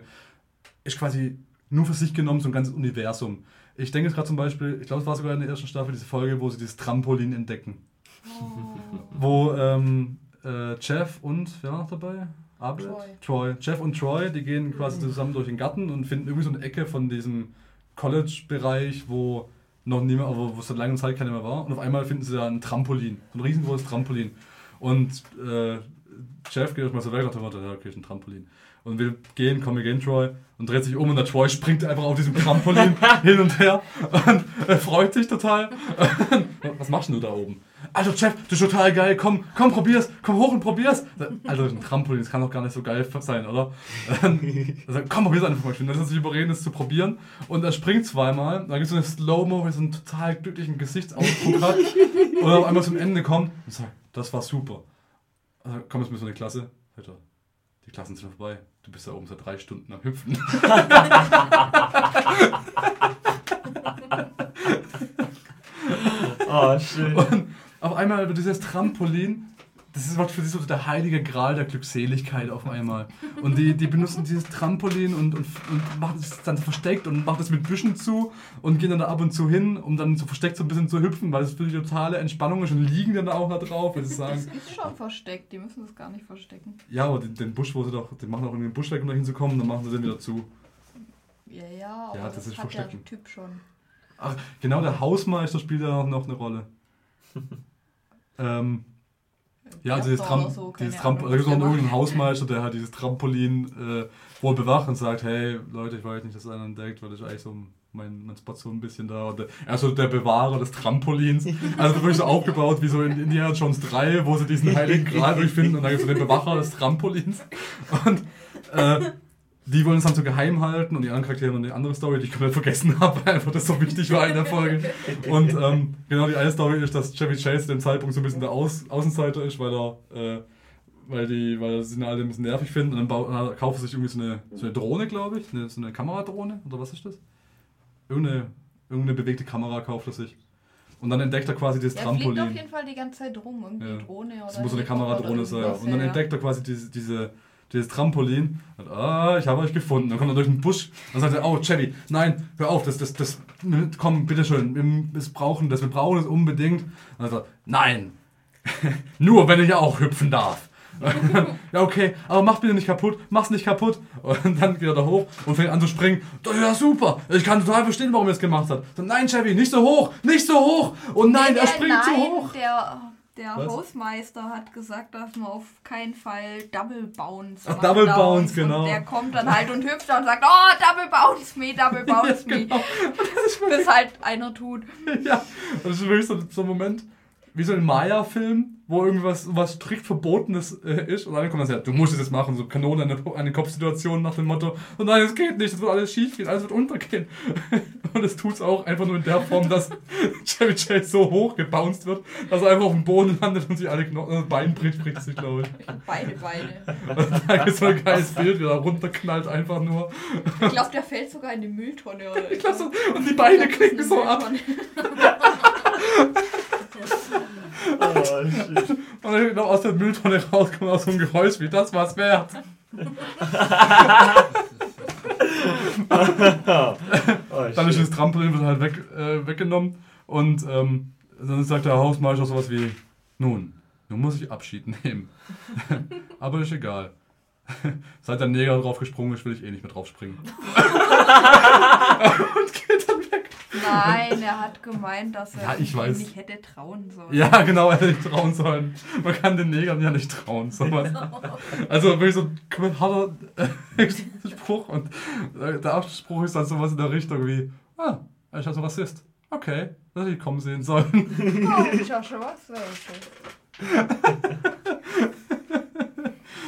ist quasi nur für sich genommen so ein ganzes Universum. Ich denke jetzt gerade zum Beispiel, ich glaube, es war sogar in der ersten Staffel diese Folge, wo sie dieses Trampolin entdecken. Wo ähm, äh, Jeff und, wer war noch dabei? Abed? Troy. Troy. Jeff und Troy, die gehen quasi zusammen durch den Garten und finden irgendwie so eine Ecke von diesem College-Bereich, wo noch niemand, aber wo es seit langer Zeit keiner mehr war. Und auf einmal finden sie da ein Trampolin, so ein riesengroßes Trampolin. Und äh, Jeff geht erstmal so weg dem Motto, ja, okay, ist ein Trampolin. Und wir gehen, wir gehen Troy und dreht sich um und der Troy springt einfach auf diesem Trampolin [LAUGHS] hin und her und er freut sich total. [LAUGHS] Was machst du da oben? Also Jeff, das ist total geil, komm, komm, probier's, komm hoch und probier's. Also ein Trampolin, das kann doch gar nicht so geil sein, oder? [LAUGHS] Also, komm, probier's einfach mal. Finde, das ist sich überreden, es zu probieren. Und er springt zweimal, dann gibt es so eine Slow-Mo, wo er so einen total glücklichen Gesichtsausdruck hat. Und auf einmal zum Ende kommt und sagt, das war super. Also, komm, jetzt müssen wir in die Klasse. Alter, Klassen sind vorbei. Du bist da oben seit drei Stunden am Hüpfen. Oh, [LAUGHS] [LAUGHS] [LAUGHS] schön. Und auf einmal wird dieses Trampolin, das ist für sie so der heilige Gral der Glückseligkeit auf einmal. Und die, die benutzen dieses Trampolin und, und, und machen es dann versteckt und machen es mit Büschen zu und gehen dann da ab und zu hin, um dann so versteckt so ein bisschen zu hüpfen, weil es für die totale Entspannung ist und liegen dann auch da drauf, Das ist schon versteckt, die müssen das gar nicht verstecken. ja, aber den, den Busch, wo sie doch, den machen auch irgendwie den Busch weg, um da hinzukommen, dann machen sie den wieder zu. Ja, ja, aber Ja, das ist hat verstecken. der Typ schon. Ach, genau, der Hausmeister spielt da auch noch eine Rolle. [LAUGHS] ähm, ja, also dieses, Tram, so, dieses Tram, Ahnung, da gibt es noch irgendeinen macht. Hausmeister, der hat dieses Trampolin äh, wohl bewacht und sagt, hey Leute, ich weiß nicht, dass einer entdeckt, weil ist eigentlich so mein, mein Spot so ein bisschen da. Und der, er ist so der Bewahrer des Trampolins. [LAUGHS] Also wirklich so aufgebaut wie so in Indiana Jones 3, wo sie diesen heiligen Gral durchfinden und dann gibt es so den Bewacher des Trampolins. Und äh, die wollen es dann so geheim halten und die anderen Charaktere haben eine andere Story, die ich komplett vergessen [LAUGHS] habe, weil einfach das so wichtig war in der Folge. Und ähm, genau die eine Story ist, dass Chevy Chase zu dem Zeitpunkt so ein bisschen der Aus Außenseiter ist, weil er, äh, weil die, weil sie ihn alle ein bisschen nervig finden und dann bau- kauft er sich irgendwie so eine, so eine Drohne, glaube ich, eine, so eine Kameradrohne oder was ist das? Irgendeine, irgendeine bewegte Kamera kauft er sich. Und dann entdeckt er quasi dieses Er fliegt auf Trampolin. jeden Fall die ganze Zeit rum, irgendwie Ja. Drohne oder Das muss so eine Kameradrohne sein. Und dann entdeckt er quasi diese, diese, dieses Trampolin. Und, ah, ich habe euch gefunden. Dann kommt er durch den Busch. Dann sagt er, oh, Chevy, nein, hör auf, das, das, das, komm, bitteschön, wir missbrauchen das, wir brauchen es unbedingt. Und dann sagt er, nein, [LAUGHS] nur wenn ich auch hüpfen darf. [LAUGHS] ja, okay, aber mach bitte nicht kaputt, mach's nicht kaputt. Und dann geht er da hoch und fängt an zu springen. Ja, super, ich kann total verstehen, warum er es gemacht hat. So, nein, Chevy, nicht so hoch, nicht so hoch. Und nein, Nee, er der- springt nein, zu hoch. Der, der Was? Hausmeister hat gesagt, dass man auf keinen Fall Double Bounce Ach, macht. Double Downs. Bounce, Und genau. der kommt dann halt und hüpft und sagt, oh, Double Bounce me, Double [LAUGHS] Bounce me. genau. Bis halt einer tut. [LAUGHS] Ja, das ist wirklich so, so ein Moment, wie so ein Maya-Film, wo irgendwas was strikt Verbotenes äh, ist. Und dann kommt das ja, du musst es jetzt machen, so Kanone an eine, eine Kopfsituation nach dem Motto, und nein, es geht nicht, es wird alles schief gehen, alles wird untergehen. [LAUGHS] Und es tut es auch einfach nur in der Form, dass [LAUGHS] Chevy Chase so hoch gebounced wird, dass er einfach auf dem Boden landet und sich alle Knochen, das Bein bricht, bricht sich, glaube ich. Beide Beine. [LAUGHS] Und da ist so ein geiles Bild, wie er runterknallt einfach nur. Ich glaube, der fällt sogar in die Mülltonne. Oder Ich glaub so, und die Beine klicken so ab. Oh, shit. Und dann genau aus der Mülltonne rauskommt aus so einem Geräusch wie das war's wert. Oh, Dann ist das Trampolin wird halt weg, äh, weggenommen und ähm, dann sagt der Hausmeister sowas wie, nun, nun muss ich Abschied nehmen. [LAUGHS] Aber ist egal. Seit der Neger drauf gesprungen ist, will ich eh nicht mehr drauf springen. [LAUGHS] und geht dann. Nein, er hat gemeint, dass er Ja, ich weiß. nicht hätte trauen sollen. Ja, genau, er hätte nicht trauen sollen. Man kann den Negern ja nicht trauen. Sowas. Also wirklich so ein harter äh, [LAUGHS] Spruch. Und äh, der Abspruch ist dann sowas in der Richtung wie, ah, er ist also Rassist. Okay, das hätte ich kommen sehen sollen. Oh, ich auch schon was. [LAUGHS]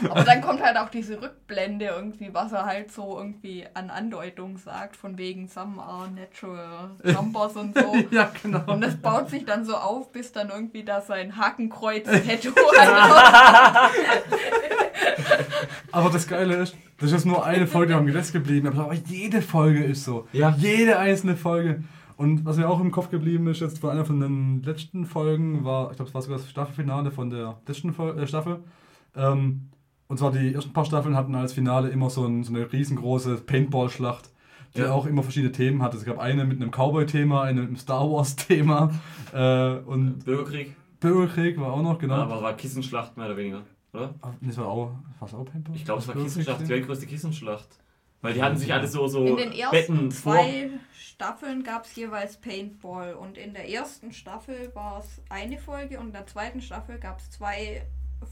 Aber dann kommt halt auch diese Rückblende irgendwie, was er halt so irgendwie an Andeutung sagt, von wegen Some are natural numbers und so. [LAUGHS] ja, genau. Und das baut sich dann so auf, bis dann irgendwie da sein Hakenkreuz-Tattoo [LAUGHS] hat. [LAUGHS] Aber das Geile ist, das ist nur eine Folge am Gedächtnis geblieben, aber jede Folge ist so. Ja. Jede einzelne Folge. Und was mir auch im Kopf geblieben ist, jetzt von einer von den letzten Folgen, war, ich glaube, es war sogar das Staffelfinale von der letzten Fol äh, Staffel. Ähm, und zwar die ersten paar Staffeln hatten als Finale immer so, ein, so eine riesengroße Paintball-Schlacht, die Ja. auch immer verschiedene Themen hatte. Es gab eine mit einem Cowboy-Thema, eine mit einem Star Wars-Thema [LAUGHS] äh, und Bürgerkrieg. Bürgerkrieg war auch noch, genau. Aber war Kissenschlacht mehr oder weniger, oder? Ah, Das war auch, war auch Paintball? Ich glaube, es war? Kissenschlacht, die weltgrößte Kissenschlacht. Weil die hatten sich alle so, so In den ersten Betten vor. zwei Staffeln gab es jeweils Paintball. Und in der ersten Staffel war es eine Folge und in der zweiten Staffel gab es zwei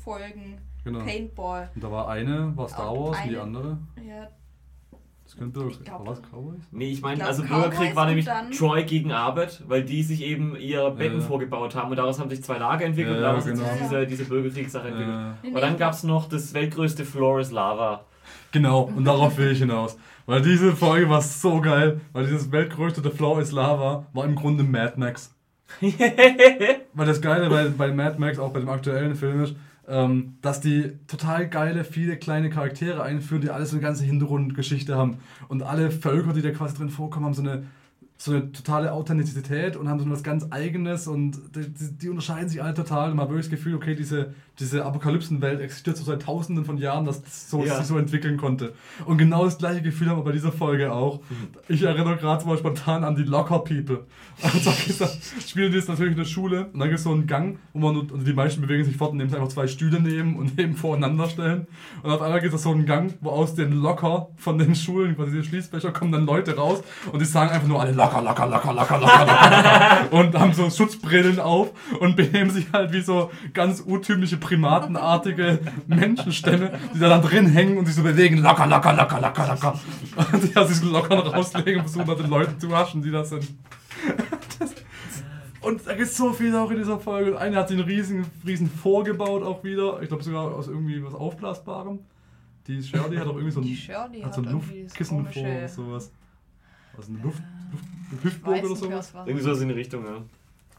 Folgen Genau. Paintball. Und da war eine, war Star Und Wars und die eine- andere. Ja, Das könnte glaub, War was Cowboys? Nee, ich meine, also Cowboys Bürgerkrieg war nämlich Troy gegen Arbeit, weil die sich eben ihre Betten Ja. vorgebaut haben und daraus haben sich zwei Lager entwickelt Ja, und daraus hat genau. sich diese, diese Bürgerkriegssache entwickelt. Äh, Nee, Und dann nee, gab es noch das weltgrößte Floor is Lava. genau, und darauf will ich hinaus. Weil diese Folge war so geil, weil dieses weltgrößte The Floor is Lava war im Grunde Mad Max. [LAUGHS] Weil das Geile bei, bei Mad Max, auch bei dem aktuellen Film ist, ähm, dass die total geile, viele kleine Charaktere einführen, die alles so eine ganze Hintergrundgeschichte haben. Und alle Völker, die da quasi drin vorkommen, haben so eine, so eine totale Authentizität und haben so was ganz Eigenes und die, die, unterscheiden sich alle total. Und man hat wirklich das Gefühl, okay, diese, diese Apokalypsenwelt existiert so seit tausenden von Jahren, dass das so, Ja. sich so entwickeln konnte. Und genau das gleiche Gefühl haben wir bei dieser Folge auch. Ich erinnere gerade mal spontan an die Locker People. Also gesagt, spielen die jetzt natürlich in der Schule und dann gibt es so einen Gang, wo man, nur- also die meisten bewegen sich fort, indem sie einfach zwei Stühle nehmen und [LAUGHS] neben voreinander stellen. Und auf einmal gibt es so einen Gang, wo aus den Locker von den Schulen, quasi die Schließfächer, kommen dann Leute raus und die sagen einfach nur alle locker, locker, locker, locker, locker, locker, locker [LAUGHS] und haben so Schutzbrillen auf und benehmen sich halt wie so ganz urtümliche primatenartige Menschenstämme, die da dann drin hängen und sich so bewegen, locker, locker, locker, locker, locker. Und sich aus diesen Lockern rauslegen und versuchen, dann den Leuten zu waschen, die das sind. Das, und da gibt es so viel auch in dieser Folge. Und eine hat sich einen riesen, riesen vorgebaut auch wieder. Ich glaube sogar aus irgendwie was Aufblasbarem. Die Shirley hat auch irgendwie so Die ein, hat so ein Luftkissen vor oder sowas. Was, eine Luft, Luft, Hüftburg oder sowas? Irgendwie so in die Richtung, ja.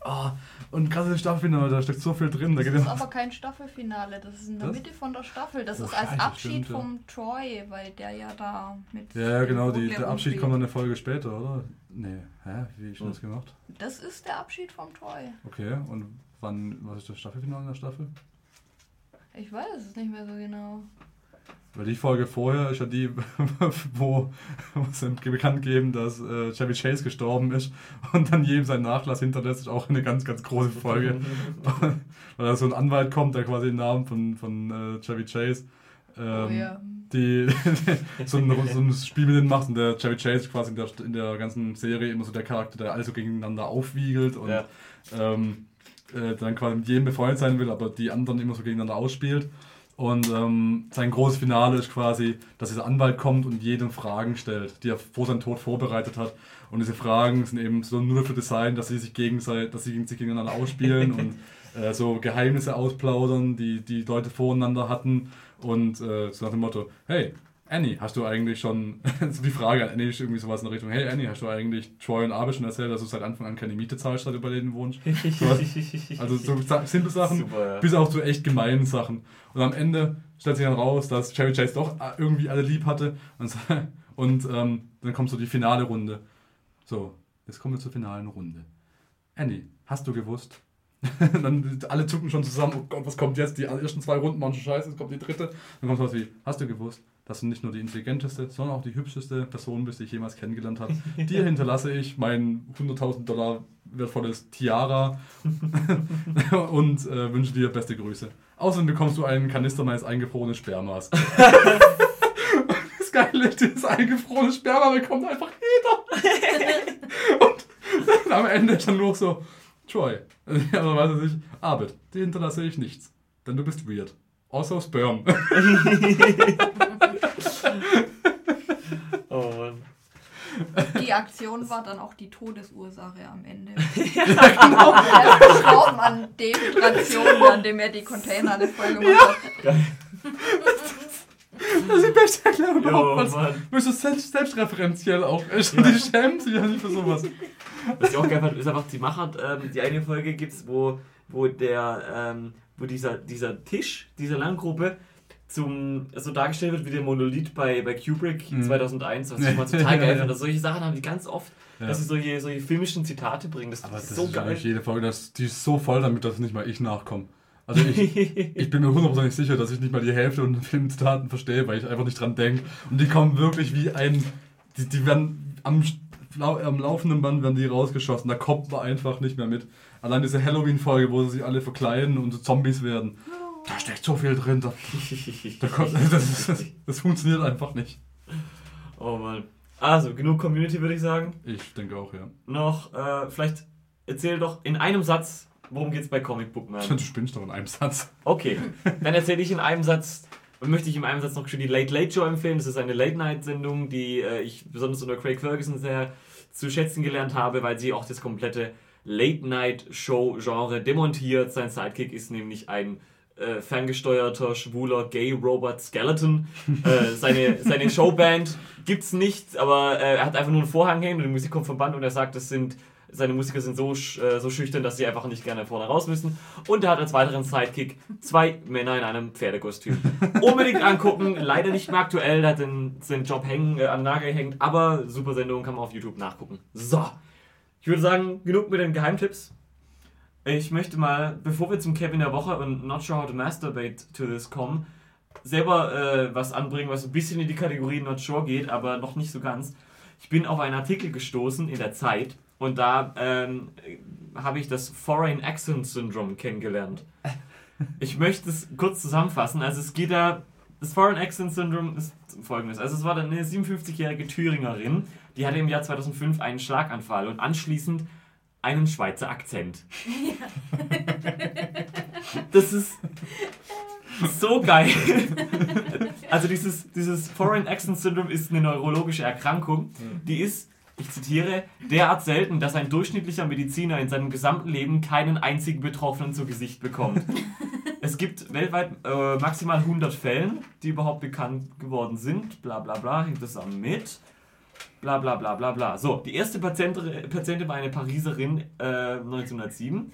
Ah, und krasse Staffelfinale, da steckt so viel drin. Da Das geht ist ja- aber kein Staffelfinale, das ist in der Das? Mitte von der Staffel. Das Oh, ist als Abschied stimmt, ja. vom Troy, weil der ja da mit. ja, ja, genau, die, der Abschied umgeht. kommt dann eine Folge später, oder? Nee, hä? Wie ist denn das gemacht? Das ist der Abschied vom Troy. Okay, und wann, was ist das Staffelfinale in der Staffel? Ich weiß es nicht mehr so genau. Weil die Folge vorher ist ja die, [LAUGHS] wo, wo sie bekannt geben, dass äh, Chevy Chase gestorben ist und dann jedem seinen Nachlass hinterlässt, ist auch eine ganz, ganz große Folge. [LAUGHS] Weil da so ein Anwalt kommt, der quasi den Namen von, von äh, Chevy Chase ähm, oh ja. die [LAUGHS] so, ein, so ein Spiel mit denen macht und der Chevy Chase quasi in der, in der ganzen Serie immer so der Charakter, der also gegeneinander aufwiegelt und Ja. ähm, äh, dann quasi mit jedem befreundet sein will, aber die anderen immer so gegeneinander ausspielt. Und ähm, sein großes Finale ist quasi, dass dieser Anwalt kommt und jedem Fragen stellt, die er vor seinem Tod vorbereitet hat. Und diese Fragen sind eben so nur dafür designt, dass sie sich gegenseitig, dass sie sich gegeneinander ausspielen und [LAUGHS] äh, so Geheimnisse ausplaudern, die die Leute voreinander hatten. Und äh, so nach dem Motto, hey, Annie, hast du eigentlich schon, [LAUGHS] so die Frage an Annie ist irgendwie sowas in der Richtung, hey Annie, hast du eigentlich Troy und Abe schon erzählt, dass du seit Anfang an keine Miete zahlst, seit du bei denen wohnst? Also so simple Sachen, Super, ja. bis auch zu echt gemeinen Sachen. Und am Ende stellt sich dann raus, dass Chevy Chase doch irgendwie alle lieb hatte. Und, [LAUGHS] und ähm, dann kommt so die finale Runde. So, jetzt kommen wir zur finalen Runde. Annie, hast du gewusst? [LAUGHS] dann alle zucken schon zusammen, oh Gott, was kommt jetzt? Die ersten zwei Runden waren schon scheiße, jetzt kommt die dritte. Dann kommt was wie, hast du gewusst, dass du nicht nur die intelligenteste, sondern auch die hübscheste Person bist, die ich jemals kennengelernt habe. Dir hinterlasse ich mein 100.000 Dollar wertvolles Tiara [LAUGHS] und äh, wünsche dir beste Grüße. Außerdem bekommst du einen Kanister meines eingefrorenen Spermas. [LAUGHS] das Geile ist, dieses eingefrorene Sperma bekommt einfach jeder. und am Ende ist dann nur so, Troy, also weiß sich, Arbeit, dir hinterlasse ich nichts, denn du bist weird. Also Sperm. [LAUGHS] Oh Mann. [LAUGHS] Die Aktion war dann auch die Todesursache am Ende. [LAUGHS] genau. Er ist gestorben an Dehydration, an dem er die Container alle voll gemacht hat. Das ist die beste Erklärung Jo, überhaupt. was- Mann. Bist du selbst, selbstreferenziell auch. ist. Die schämen sich ja nicht für sowas. Was ich auch geil fand, ist einfach, die Macher, ähm, die eine Folge gibt's, wo, wo der, ähm, wo dieser, dieser Tisch, dieser Langgruppe zum, so dargestellt wird wie der Monolith bei, bei Kubrick Mhm. 2001, was ich [LAUGHS] mal total geil finde. Solche Sachen haben die ganz oft, Ja. dass sie solche, solche filmischen Zitate bringen. Das, Aber ist das so ist geil. jede Folge, das, die ist so voll damit, dass nicht mal ich nachkomme. Also ich, [LAUGHS] ich bin mir hundertprozentig sicher, dass ich nicht mal die Hälfte von den Filmzitaten verstehe, weil ich einfach nicht dran denke. Und die kommen wirklich wie ein... Die, die werden am, am laufenden Band werden die rausgeschossen. Da kommt man einfach nicht mehr mit. Allein diese Halloween-Folge, wo sie sich alle verkleiden und so Zombies werden. Da steckt so viel drin. Da, da kommt, das, [LAUGHS] das, das funktioniert einfach nicht. oh Mann. Also, genug Community, würde ich sagen. Ich denke auch, ja. Noch, äh, vielleicht erzähl doch in einem Satz, worum geht's bei Comic Book Man. Du spinnst doch in einem Satz. Okay, [LAUGHS] dann erzähle ich in einem Satz, möchte ich in einem Satz noch die Late Late Show empfehlen. Das ist eine Late-Night-Sendung, die äh, ich besonders unter Craig Ferguson sehr zu schätzen gelernt habe, weil sie auch das komplette Late-Night-Show-Genre demontiert. Sein Sidekick ist nämlich ein äh, ferngesteuerter, schwuler Gay-Robot Skeleton. äh, seine, seine Showband gibt's nicht, aber äh, er hat einfach nur einen Vorhang hängen und die Musik kommt vom Band und er sagt, das sind seine Musiker sind so, äh, so schüchtern, dass sie einfach nicht gerne vorne raus müssen. Und er hat als weiteren Sidekick zwei Männer in einem Pferdekostüm. Unbedingt angucken, leider nicht mehr aktuell, der hat den, den Job hängen, äh, an Nagel hängt, aber super Sendung, kann man auf YouTube nachgucken. So, ich würde sagen, genug mit den Geheimtipps. Ich möchte mal, bevor wir zum Kevin der Woche und Not Sure How to Masturbate to This kommen, selber äh, was anbringen, was ein bisschen in die Kategorie Not Sure geht, aber noch nicht so ganz. Ich bin auf einen Artikel gestoßen in der Zeit und da ähm, habe ich das Foreign Accent Syndrome kennengelernt. Ich möchte es kurz zusammenfassen. Also es geht da, das Foreign Accent Syndrome ist folgendes. Also es war eine 57-jährige Thüringerin, die hatte im Jahr 2005 einen Schlaganfall und anschließend einen Schweizer Akzent. [LAUGHS] Das ist so geil. Also dieses, dieses Foreign Accent Syndrome ist eine neurologische Erkrankung, die ist, ich zitiere, derart selten, dass ein durchschnittlicher Mediziner in seinem gesamten Leben keinen einzigen Betroffenen zu Gesicht bekommt. es gibt weltweit äh, maximal 100 Fällen, die überhaupt bekannt geworden sind. Bla bla bla, hängt das zusammen mit. Bla bla bla bla bla. So, die erste Patientin, Patientin war eine Pariserin äh, 1907.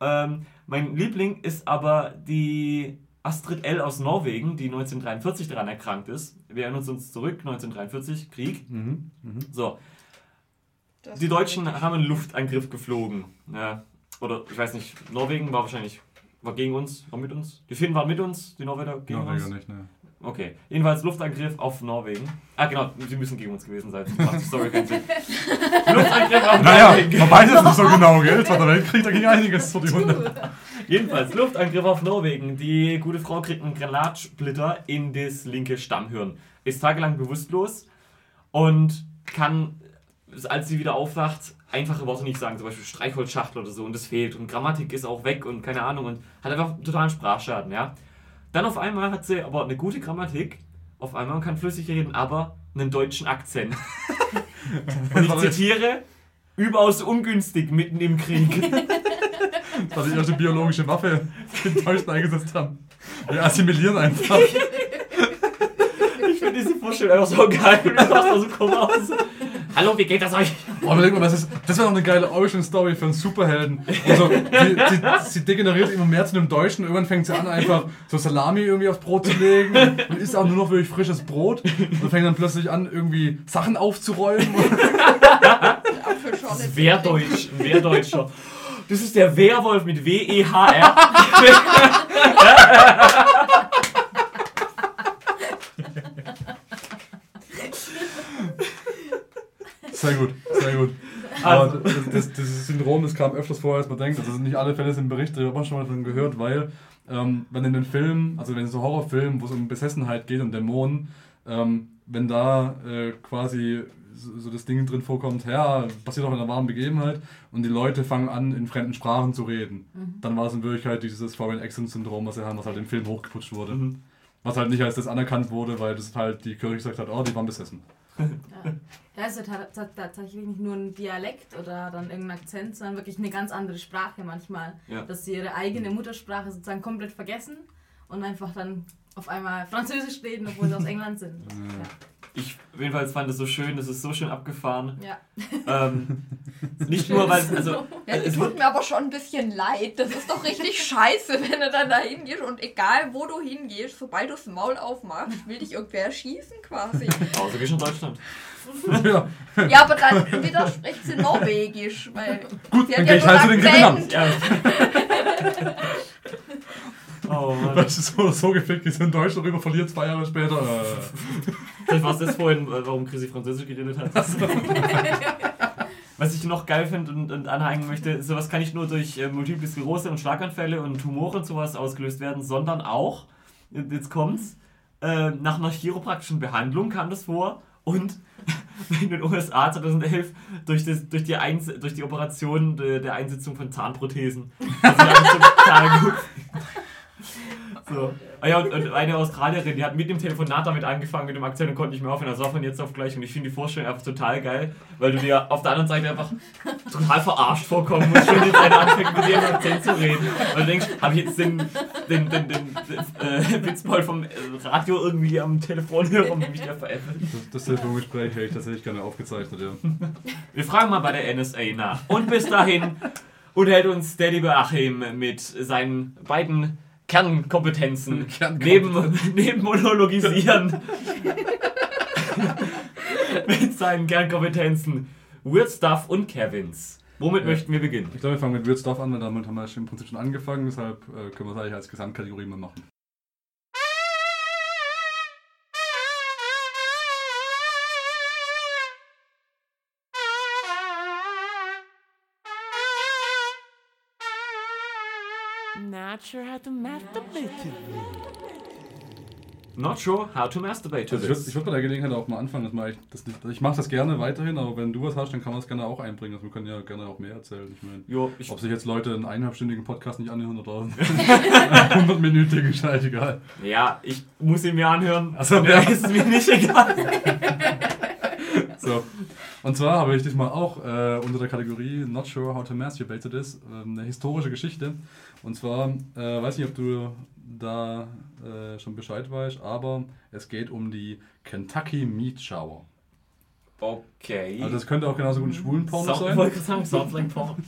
Ähm, mein Liebling ist aber die Astrid L. aus Norwegen, die 1943 daran erkrankt ist. Wir erinnern uns zurück, 1943, Krieg. Mhm. Mhm. So, Das die Deutschen haben einen Luftangriff geflogen. Ja. Oder ich weiß nicht, Norwegen war wahrscheinlich war gegen uns, war mit uns. Die Finnen waren mit uns, die Norweger gegen Norweger uns. nicht, ne. Okay, jedenfalls Luftangriff auf Norwegen. Ah genau, sie müssen gegen uns gewesen sein. sonst Macht die Story keinen Sinn. [LAUGHS] Luftangriff auf Naja, Norwegen. man weiß es nicht so genau, gell? Zweiter Weltkrieg, da ging einiges vor die Hunde. Jedenfalls Luftangriff auf Norwegen. Die gute Frau kriegt einen Granatsplitter in das linke Stammhirn. Ist tagelang bewusstlos und kann, als sie wieder aufwacht, einfache Worte nicht sagen, zum Beispiel Streichholzschachtel oder so und das fehlt und Grammatik ist auch weg und keine Ahnung und hat einfach totalen Sprachschaden, ja. Dann auf einmal hat sie aber eine gute Grammatik, auf einmal kann flüssig reden, aber einen deutschen Akzent. [LAUGHS] Und ich zitiere, überaus ungünstig mitten im Krieg. Das war die erste biologische Waffe, die die Deutschen eingesetzt haben. Wir assimilieren einfach. Ich finde diese Vorstellung einfach so geil. [LAUGHS] Einfach so komm aus. Hallo, wie geht das euch? Oh, überleg mal, das, ist, das wäre noch eine geile Origin-Story für einen Superhelden. Also, sie, sie, sie degeneriert immer mehr zu einem Deutschen. Irgendwann fängt sie an, einfach so Salami irgendwie aufs Brot zu legen und isst auch nur noch wirklich frisches Brot und fängt dann plötzlich an, irgendwie Sachen aufzuräumen. Apfelschorle. Wehrdeutsch, ein Wehrdeutscher. Das ist der Wehrwolf mit W-E-H-R. [LAUGHS] Sehr gut, sehr gut. [LAUGHS] Also. Aber das, das, dieses Syndrom, das kam öfters vor, als man denkt. Also nicht alle Fälle sind Berichte, da hat man schon mal davon gehört, weil ähm, wenn in den Filmen, also wenn in so Horrorfilmen, wo es um Besessenheit geht, um Dämonen, ähm, wenn da äh, quasi so, so das Ding drin vorkommt, ja, passiert auch in einer wahren Begebenheit und die Leute fangen an, in fremden Sprachen zu reden, dann war es in Wirklichkeit dieses Foreign Accent Syndrom, was sie haben, was halt im Film hochgeputscht wurde. Mhm. Was halt nicht als das anerkannt wurde, weil das halt die Kirche gesagt hat, oh, die waren besessen. Ja, ja es ist ja ta- tatsächlich nicht nur ein Dialekt oder dann irgendein Akzent, sondern wirklich eine ganz andere Sprache manchmal. Ja. Dass sie ihre eigene Muttersprache sozusagen komplett vergessen und einfach dann auf einmal Französisch reden, obwohl sie aus [LAUGHS] England sind. Ich jedenfalls fand es so schön, das ist so schön abgefahren. Ja. Ähm, [LAUGHS] nicht nur, weil also, Ja, es es wird tut mir aber schon ein bisschen leid. Das ist doch richtig scheiße, wenn du dann da hingehst und egal wo du hingehst, sobald du das Maul aufmachst, will dich irgendwer erschießen quasi. [LAUGHS] außer schon in Deutschland. [LAUGHS] ja, Ja, aber dann widerspricht sie Norwegisch, weil gut, sie dann hat gehe ich nur halt den Akzent. Gewinnern. Ja. oh Mann. Weißt du, so so gefickt ist in Deutschland darüber verliert zwei Jahre später. Äh, Vielleicht war es das vorhin, äh, warum Chrissy Französisch geredet hat. [LAUGHS] Was ich noch geil finde und, und anhängen möchte, sowas kann nicht nur durch äh, Multiple Sklerose und Schlaganfälle und Tumore und sowas ausgelöst werden, sondern auch, äh, jetzt kommt's, äh, nach einer chiropraktischen Behandlung kam das vor und [LAUGHS] in den USA 2011 durch, das, durch, die, Eins, durch die Operation der, der Einsetzung von Zahnprothesen. [LAUGHS] Also haben so total gut. [LAUGHS] So. Ah ja, und, und eine Australierin, die hat mit dem Telefonat damit angefangen, mit dem Akzent und konnte nicht mehr aufhören. Also war von jetzt auf gleich. Und ich finde die Vorstellung einfach total geil, weil du dir auf der anderen Seite einfach total verarscht vorkommen musst, wenn jetzt einer anfängt, mit dir im Akzent zu reden. Weil du denkst, habe ich jetzt den, den, den, den, äh, Witzbold vom Radio irgendwie am Telefon hören und mich der veräppelt? das, das Telefongespräch hätte ich tatsächlich gerne aufgezeichnet, ja. Wir fragen mal bei der NSA nach. Und bis dahin unterhält uns der liebe Achim mit seinen beiden Kernkompetenzen. [LAUGHS] Kernkompetenzen. Neben, neben Monologisieren. [LAUGHS] mit seinen Kernkompetenzen. Weird Stuff und Kevins. Womit Ja. möchten wir beginnen? Ich glaube, wir fangen mit Weird Stuff an, weil damit haben wir im Prinzip schon angefangen, deshalb äh, können wir es eigentlich als Gesamtkategorie mal machen. Not sure how to masturbate to Not sure how to masturbate to Also ich würde this. ich würd bei der Gelegenheit auch mal anfangen, dass man eigentlich das ich mache das gerne weiterhin, aber wenn du was hast, dann kann man es gerne auch einbringen. Also wir können ja gerne auch mehr erzählen. Ich meine, Jo, ich, ob sich jetzt Leute einen eineinhalbstündigen Podcast nicht anhören oder [LAUGHS] einen 100-minütigen, ist halt egal. ja, ich muss ihn mir anhören. Also, ja. ist es mir nicht egal. [LAUGHS] So. Und zwar habe ich diesmal auch äh, unter der Kategorie Not Sure How to Masturbate to This ähm, eine historische Geschichte. Und zwar, äh, weiß nicht, ob du da äh, schon Bescheid weißt, aber es geht um die Kentucky Meat Shower. Okay. Also das könnte auch genauso gut ein Schwulenporno Sound, ich sein. wollte sagen, sounds like porn.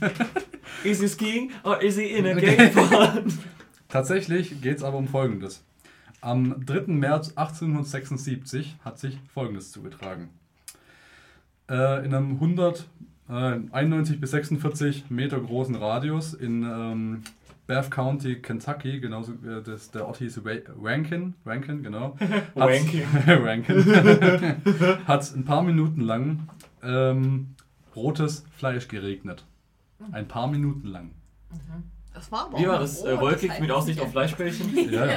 is he skiing or is he in a gay porn? [LAUGHS] Tatsächlich geht es aber um Folgendes. Am 3. März 1876 hat sich Folgendes zugetragen. Äh, in einem 100, äh, 91 bis 46 Meter großen Radius in ähm, Bath County, Kentucky, genauso äh, das, der Ort hieß Rankin, Rankin, genau. [LAUGHS] Hat's- Rankin. [LAUGHS] [LAUGHS] Hat es ein paar Minuten lang ähm, rotes Fleisch geregnet. Ein paar Minuten lang. Das war aber Wie war das? Äh, wolkig das mit Aussicht auf Fleischbällchen? [LAUGHS] Ja, ja.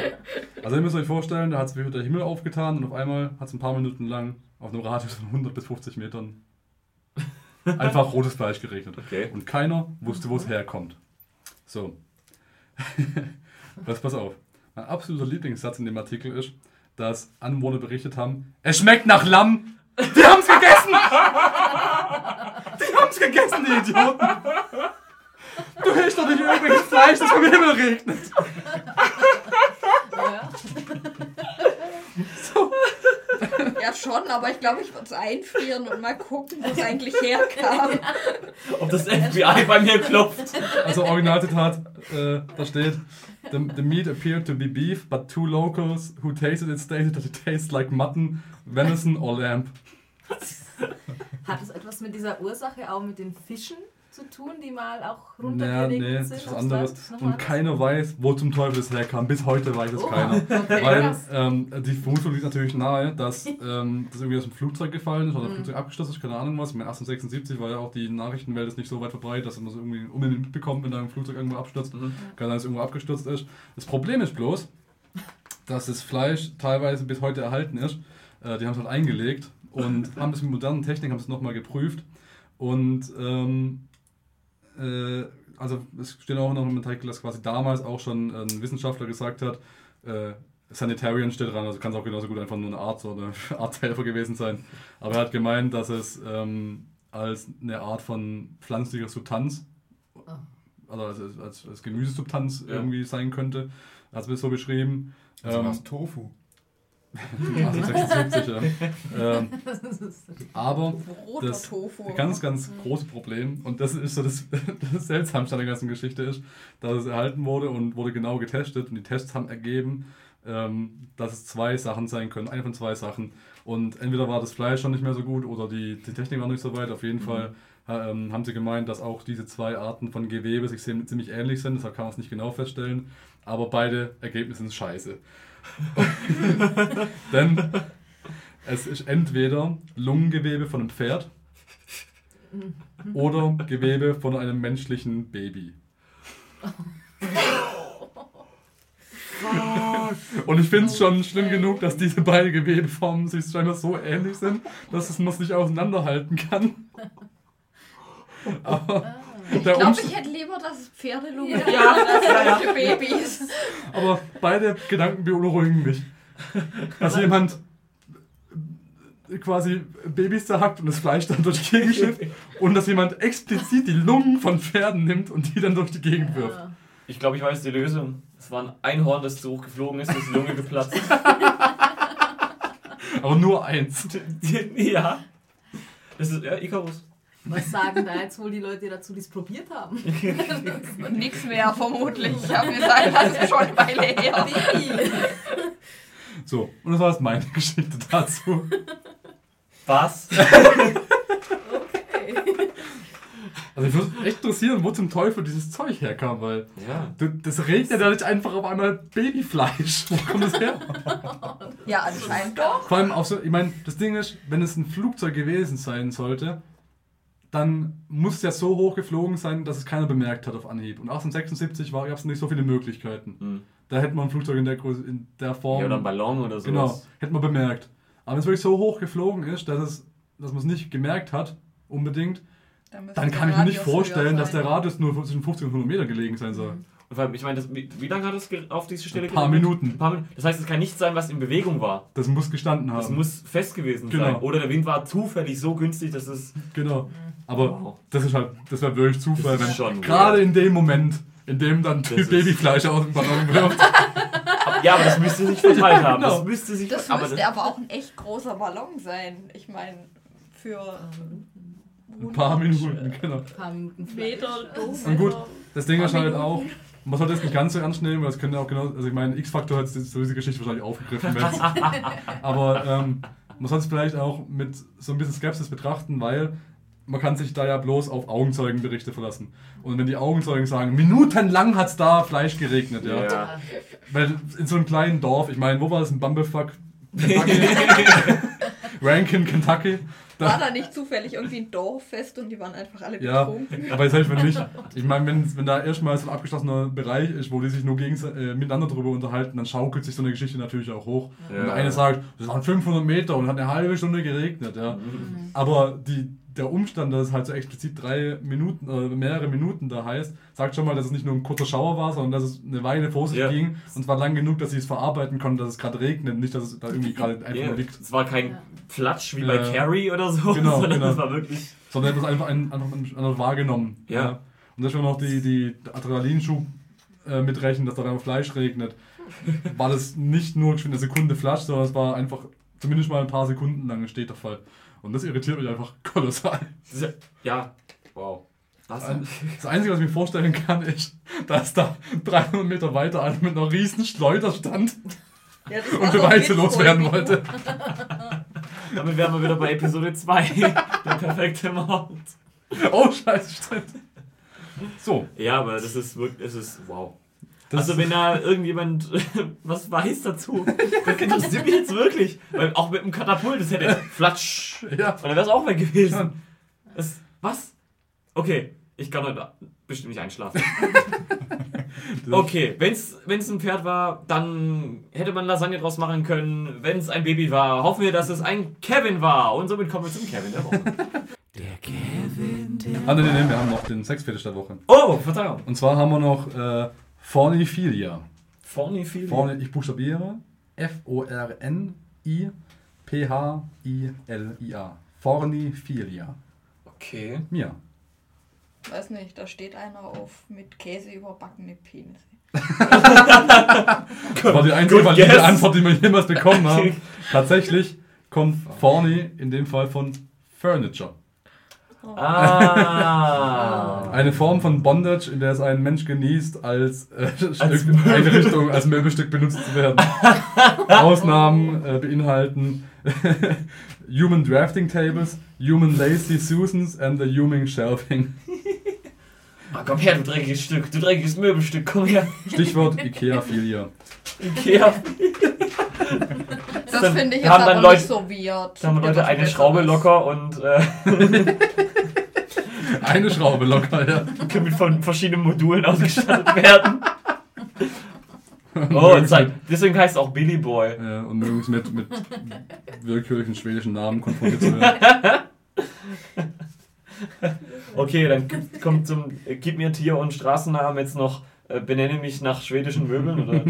Also ihr müsst euch vorstellen, da hat sich der Himmel aufgetan und auf einmal hat es ein paar Minuten lang auf einem Radius von 100 bis 50 Metern einfach [LAUGHS] rotes Fleisch geregnet. Okay. Und keiner wusste, wo es herkommt. So. [LAUGHS] Was, pass auf. Mein absoluter Lieblingssatz in dem Artikel ist, dass Anwohner berichtet haben, es schmeckt nach Lamm. Die haben's gegessen! Die haben's gegessen, die Idioten! Du hältst doch nicht irgendwelches Fleisch, das vom Himmel regnet! Ja. Ja, schon, aber ich glaube, ich würde es einfrieren und mal gucken, wo es eigentlich herkam. Ob das FBI bei mir klopft? Also Originalzitat, äh, da steht, the, the meat appeared to be beef, but two locals who tasted it stated that it tastes like mutton, venison or lamb. Hat es etwas mit dieser Ursache auch mit den Fischen zu tun, die mal auch runtergeregnet nee, das sind? aufs anderes. Und keiner weiß, wo zum Teufel es herkam. Bis heute weiß es Oh, keiner. okay, Weil ähm, die Vermutung liegt natürlich nahe, dass ähm, das irgendwie aus dem Flugzeug gefallen ist oder das Mhm. Flugzeug abgestürzt ist, keine Ahnung was. Meine, 1876 war ja auch die Nachrichtenwelt ist nicht so weit verbreitet, dass man es irgendwie unbedingt mitbekommt, wenn da ein Flugzeug irgendwo abstürzt. Mhm. Kann sein, dass es irgendwo abgestürzt ist. Das Problem ist bloß, dass das Fleisch teilweise bis heute erhalten ist. Äh, die haben es halt eingelegt und [LAUGHS] haben das mit modernen Technik, haben es nochmal geprüft. Und ähm, äh, also es steht auch noch im Artikel, dass quasi damals auch schon ein Wissenschaftler gesagt hat, äh, Sanitarian steht dran, also kann es auch genauso gut einfach nur eine Art so [LAUGHS] eine Arzthelfer gewesen sein. Aber er hat gemeint, dass es ähm, als eine Art von pflanzlicher Substanz, also als, als, als Gemüsesubstanz Ja. irgendwie sein könnte. Hat es mir so beschrieben. Also Ähm, was Tofu. 1876, ja. ähm, [LAUGHS] aber Das ganz, ganz große Problem, und das ist so das, [LAUGHS] das Seltsamste an der ganzen Geschichte ist, dass es erhalten wurde und wurde genau getestet und die Tests haben ergeben, ähm, dass es zwei Sachen sein können, eine von zwei Sachen. Und entweder war das Fleisch schon nicht mehr so gut oder die, die Technik war nicht so weit. Auf jeden Fall ähm, haben sie gemeint, dass auch diese zwei Arten von Gewebe sich ziemlich ähnlich sind, deshalb kann man es nicht genau feststellen. Aber beide Ergebnisse sind scheiße. [LAUGHS] Denn es ist entweder Lungengewebe von einem Pferd oder Gewebe von einem menschlichen Baby. Und ich finde es schon schlimm genug, dass diese beiden Gewebeformen sich scheinbar so ähnlich sind, dass es man es nicht auseinanderhalten kann. Aber Ich glaube, ich hätte lieber, dass es Pferdelunge Ja. ja. als ja, Babys. Aber beide Gedanken beunruhigen mich. Dass jemand quasi Babys zerhackt und das Fleisch dann durch die Gegend schifft und dass jemand explizit die Lungen von Pferden nimmt und die dann durch die Gegend wirft. Ja. Ich glaube, ich weiß die Lösung. Es war ein Einhorn, das zu hoch geflogen ist, das die Lunge geplatzt. [LAUGHS] Aber nur eins. [LAUGHS] ja. Das ist ja Icarus. Was sagen da jetzt wohl die Leute dazu, die es probiert haben? [LAUGHS] Nix mehr, vermutlich. Ich habe gesagt, das ist schon eine Weile her. So, und das war jetzt meine Geschichte dazu. Was? Okay. Also ich würde echt interessieren, wo zum Teufel dieses Zeug herkam, weil Ja. du, das regnet ja nicht einfach auf einmal Babyfleisch. Wo kommt das her? Ja, anscheinend doch. Vor allem auch so, ich meine, das Ding ist, wenn es ein Flugzeug gewesen sein sollte, dann muss es ja so hoch geflogen sein, dass es keiner bemerkt hat auf Anhieb. Und 1876 gab es nicht so viele Möglichkeiten. Hm. Da hätte man ein Flugzeug in der, Größe, in der Form. Ja, oder ein Ballon oder sowas. Genau, hätte man bemerkt. Aber wenn es wirklich so hoch geflogen ist, dass, es, dass man es nicht gemerkt hat, unbedingt, dann der kann ich mir nicht vorstellen, dass der Radius nur zwischen 50 und 100 Meter gelegen sein soll. Vor allem, ich meine, das- wie, wie lange hat es auf diese Stelle Ein paar? Minuten. Ein paar Minuten. Das heißt, es kann nicht sein, was in Bewegung war. Das muss gestanden Das haben. muss fest gewesen Genau. sein. Oder der Wind war zufällig so günstig, dass es. Genau. Aber Wow. das ist halt, das wäre wirklich Zufall, Das ist wenn schon gerade weird. in dem Moment, in dem dann Typ ist- Babyfleisch aus dem Ballon wirft. [LAUGHS] Ja, aber das müsste sich verteilt haben. Genau. Das müsste sich Das aber müsste aber auch ein echt großer Ballon sein. Ich meine, für Ein paar Minuten, genau. Ein paar Minuten Meter vielleicht. Und gut, das Ding ist halt Minuten. Auch, man sollte das nicht ganz so ernst nehmen, weil das könnte auch genau, also ich meine, X-Factor hat so diese Geschichte wahrscheinlich aufgegriffen. wenn's- [LAUGHS] [LAUGHS] aber ähm, man sollte es vielleicht auch mit so ein bisschen Skepsis betrachten, weil man kann sich da ja bloß auf Augenzeugenberichte verlassen. Und wenn die Augenzeugen sagen, minutenlang hat es da Fleisch geregnet, ja. Ja. Weil in so einem kleinen Dorf, ich meine, wo war das? In Bumblefuck? [LAUGHS] Kentucky? Rankin, Kentucky? War da nicht zufällig irgendwie ein Dorffest und die waren einfach alle Ja, betrunken. aber jetzt helfen wir nicht. Ich meine, wenn, wenn da erstmal so ein abgeschlossener Bereich ist, wo die sich nur gegen, äh, miteinander drüber unterhalten, dann schaukelt sich so eine Geschichte natürlich auch hoch. Und der eine sagt, das waren 500 Meter und hat eine halbe Stunde geregnet. Ja. Aber die, der Umstand, dass es halt so explizit drei Minuten, äh, mehrere Minuten da heißt, sagt schon mal, dass es nicht nur ein kurzer Schauer war, sondern dass es eine Weile vor sich Ja. ging und zwar lang genug, dass sie es verarbeiten konnten, dass es gerade regnet, nicht, dass es da irgendwie gerade einfach Ja, nur liegt. Es war kein Ja. Flatsch wie Ja. bei Carrie oder so, Genau, sondern genau. es war wirklich. sondern etwas einfach, ein, einfach anders wahrgenommen. Ja. Und das schon noch die, die Adrenalinschub äh, mitrechnen, dass da einfach Fleisch regnet, war das nicht nur eine Sekunde Flasch, sondern es war einfach zumindest mal ein paar Sekunden lang ein steter Fall. Und das irritiert mich einfach [LAUGHS] kolossal. Das ja- wow. Was? Das Einzige, was ich mir vorstellen kann, ist, dass da 300 Meter weiter einer mit einer riesen Schleuder stand Ja, das und Beweise loswerden wollte. [LAUGHS] Damit wären wir wieder bei Episode 2. [LAUGHS] Der perfekte Mord. Oh, scheiße, stimmt. So, Ja, aber das ist wirklich, es ist wow. Das also wenn da irgendjemand [LAUGHS] was weiß dazu, das interessiert mich jetzt wirklich. Weil auch mit dem Katapult, das hätte flatsch. ja, Und dann wäre es auch weg gewesen. Das, was? Okay, ich kann heute bestimmt nicht einschlafen. [LAUGHS] Okay, wenn es ein Pferd war, dann hätte man Lasagne draus machen können. Wenn es ein Baby war, hoffen wir, dass es ein Kevin war. Und somit kommen wir zum Kevin der Woche. Der Kevin, der Ah, nee, nee, nee, wir haben noch den Sexfetisch der Woche. Oh, Verzeihung. Und zwar haben wir noch äh, Forniphilia. Vorne viel. Vorne, ich buchstabiere F-O-R-N-I-P-H-I-L-I-A. Forniphilia. Okay. Mia. Weiß nicht, da steht einer auf mit Käse überbackene Penisse. Das [LAUGHS] war die einzige valide. Antwort, die wir jemals bekommen haben. [LAUGHS] Tatsächlich kommt Forni in dem Fall von Furniture. Ah. Eine Form von Bondage, in der es ein Mensch genießt, als, äh, Als [LAUGHS] Einrichtung, als Möbelstück benutzt zu werden. [LAUGHS] Ausnahmen äh, beinhalten [LAUGHS] Human Drafting Tables, Human Lazy Susans and the Human Shelving. Ah, komm her, du dreckiges Stück. Du dreckiges Möbelstück. Komm her. Stichwort Ikea-Filia. Ikea. Das Dann finde ich haben jetzt aber Leute- nicht so weird. Da haben wir Leute eine. Schraube locker und äh, [LAUGHS] Eine Schraube locker, ja. können mit von verschiedenen Modulen ausgestattet werden. Oh, zeig. Deswegen heißt es auch Billy Boy. Ja, und mögen es mit, mit willkürlichen schwedischen Namen konfrontiert zu werden. [LAUGHS] Okay, dann kommt zum äh, Gib mir Tier- und Straßennamen jetzt noch äh, benenne mich nach schwedischen Möbeln oder [LAUGHS]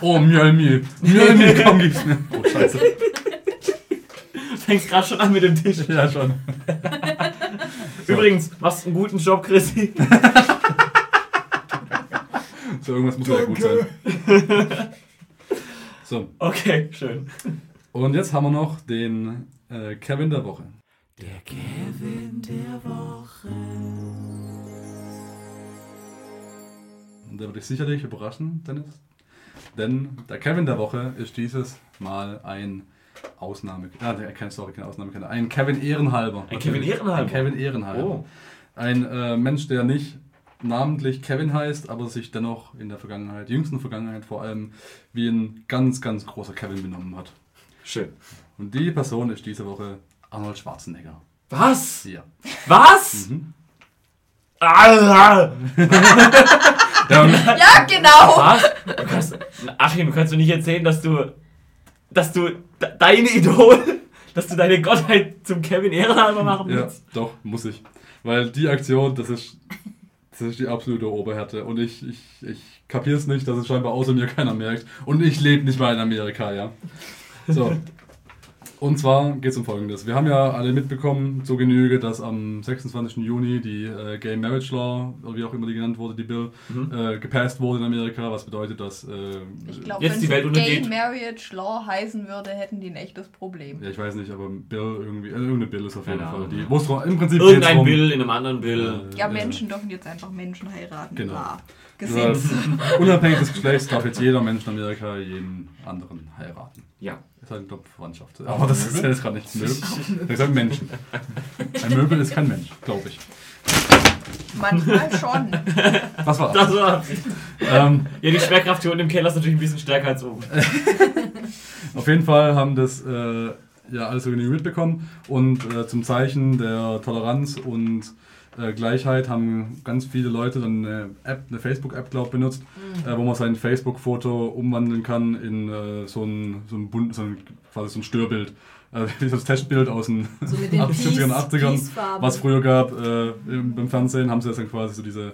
Oh, Mjölmi. Mjölmi, komm, gib's mir. Oh, scheiße. [LAUGHS] fängst gerade schon an mit dem Tisch. Ja, schon. [LAUGHS] Übrigens, machst einen guten Job, Chrissy. So, irgendwas muss ja gut sein. So, Okay, schön. und jetzt haben wir noch den äh, Kevin der Woche. Der Kevin der Woche. Und der wird dich sicherlich überraschen, Dennis. Denn der Kevin der Woche ist dieses Mal ein Ausnahme. Ah, der- kein, sorry, kein Ausnahmekinder. Ein Kevin Ehrenhalber. Ein Kevin Ehrenhalber? Ein Kevin Ehrenhalber. Oh. Ein äh, Mensch, der nicht namentlich Kevin heißt, aber sich dennoch in der Vergangenheit, jüngsten Vergangenheit vor allem, wie ein ganz, ganz großer Kevin benommen hat. Schön. Und die Person ist diese Woche Arnold Schwarzenegger. Was? Ja. Was? Mhm. [LAUGHS] Ja Ja, genau! was? Du kannst, Achim, du kannst doch nicht erzählen, dass du, dass du de- dein Idol dass du deine Gottheit zum Kevin Ehrenhalber machen Ja, willst? doch, muss ich. Weil die Aktion, das ist, das ist die absolute Oberhärte. Und ich, ich, ich kapier's nicht, dass es scheinbar außer mir keiner merkt. Und ich lebe nicht mal in Amerika, ja. So. Und zwar geht es um Folgendes. Wir haben ja alle mitbekommen, zur Genüge, dass am 26. Juni die äh, Gay Marriage Law, oder wie auch immer die genannt wurde, die Bill, Mhm. äh, gepasst wurde in Amerika, was bedeutet, dass... Äh, Ich glaube, Jetzt wenn die Welt Gay untergeht. Marriage Law heißen würde, hätten die ein echtes Problem. ja, ich weiß nicht, aber Bill irgendwie, äh, irgendeine Bill ist auf jeden Keine Fall. Die, ja. im Prinzip Irgendein Bill in einem anderen Bill. äh, Ja, äh, Menschen dürfen jetzt einfach Menschen heiraten. Genau. Bla. Gesetz. unabhängig des Geschlechts darf jetzt jeder Mensch in Amerika jeden anderen heiraten. Ja. Ist halt, glaube Verwandtschaft. Aber das ist jetzt gerade nicht Möbel. Ich gesagt Menschen. Ein Möbel ist kein Mensch, glaube ich. Manchmal schon. Was war Das war. ähm, Ja, die Schwerkraft hier unten im Keller ist natürlich ein bisschen stärker als oben. [LAUGHS] Auf jeden Fall haben das äh, ja alles irgendwie mitbekommen und äh, zum Zeichen der Toleranz und äh, Gleichheit haben ganz viele Leute dann eine App, eine Facebook-App, glaube ich, benutzt, äh, wo man sein Facebook-Foto umwandeln kann in äh, so ein, so ein, bunt, so ein quasi so ein Störbild. Äh, [LAUGHS] wie so das Testbild aus den So mit den 70ern, Peace- 80ern, Peace-Farben. was früher gab äh, im, beim Fernsehen, haben sie das dann quasi so diese,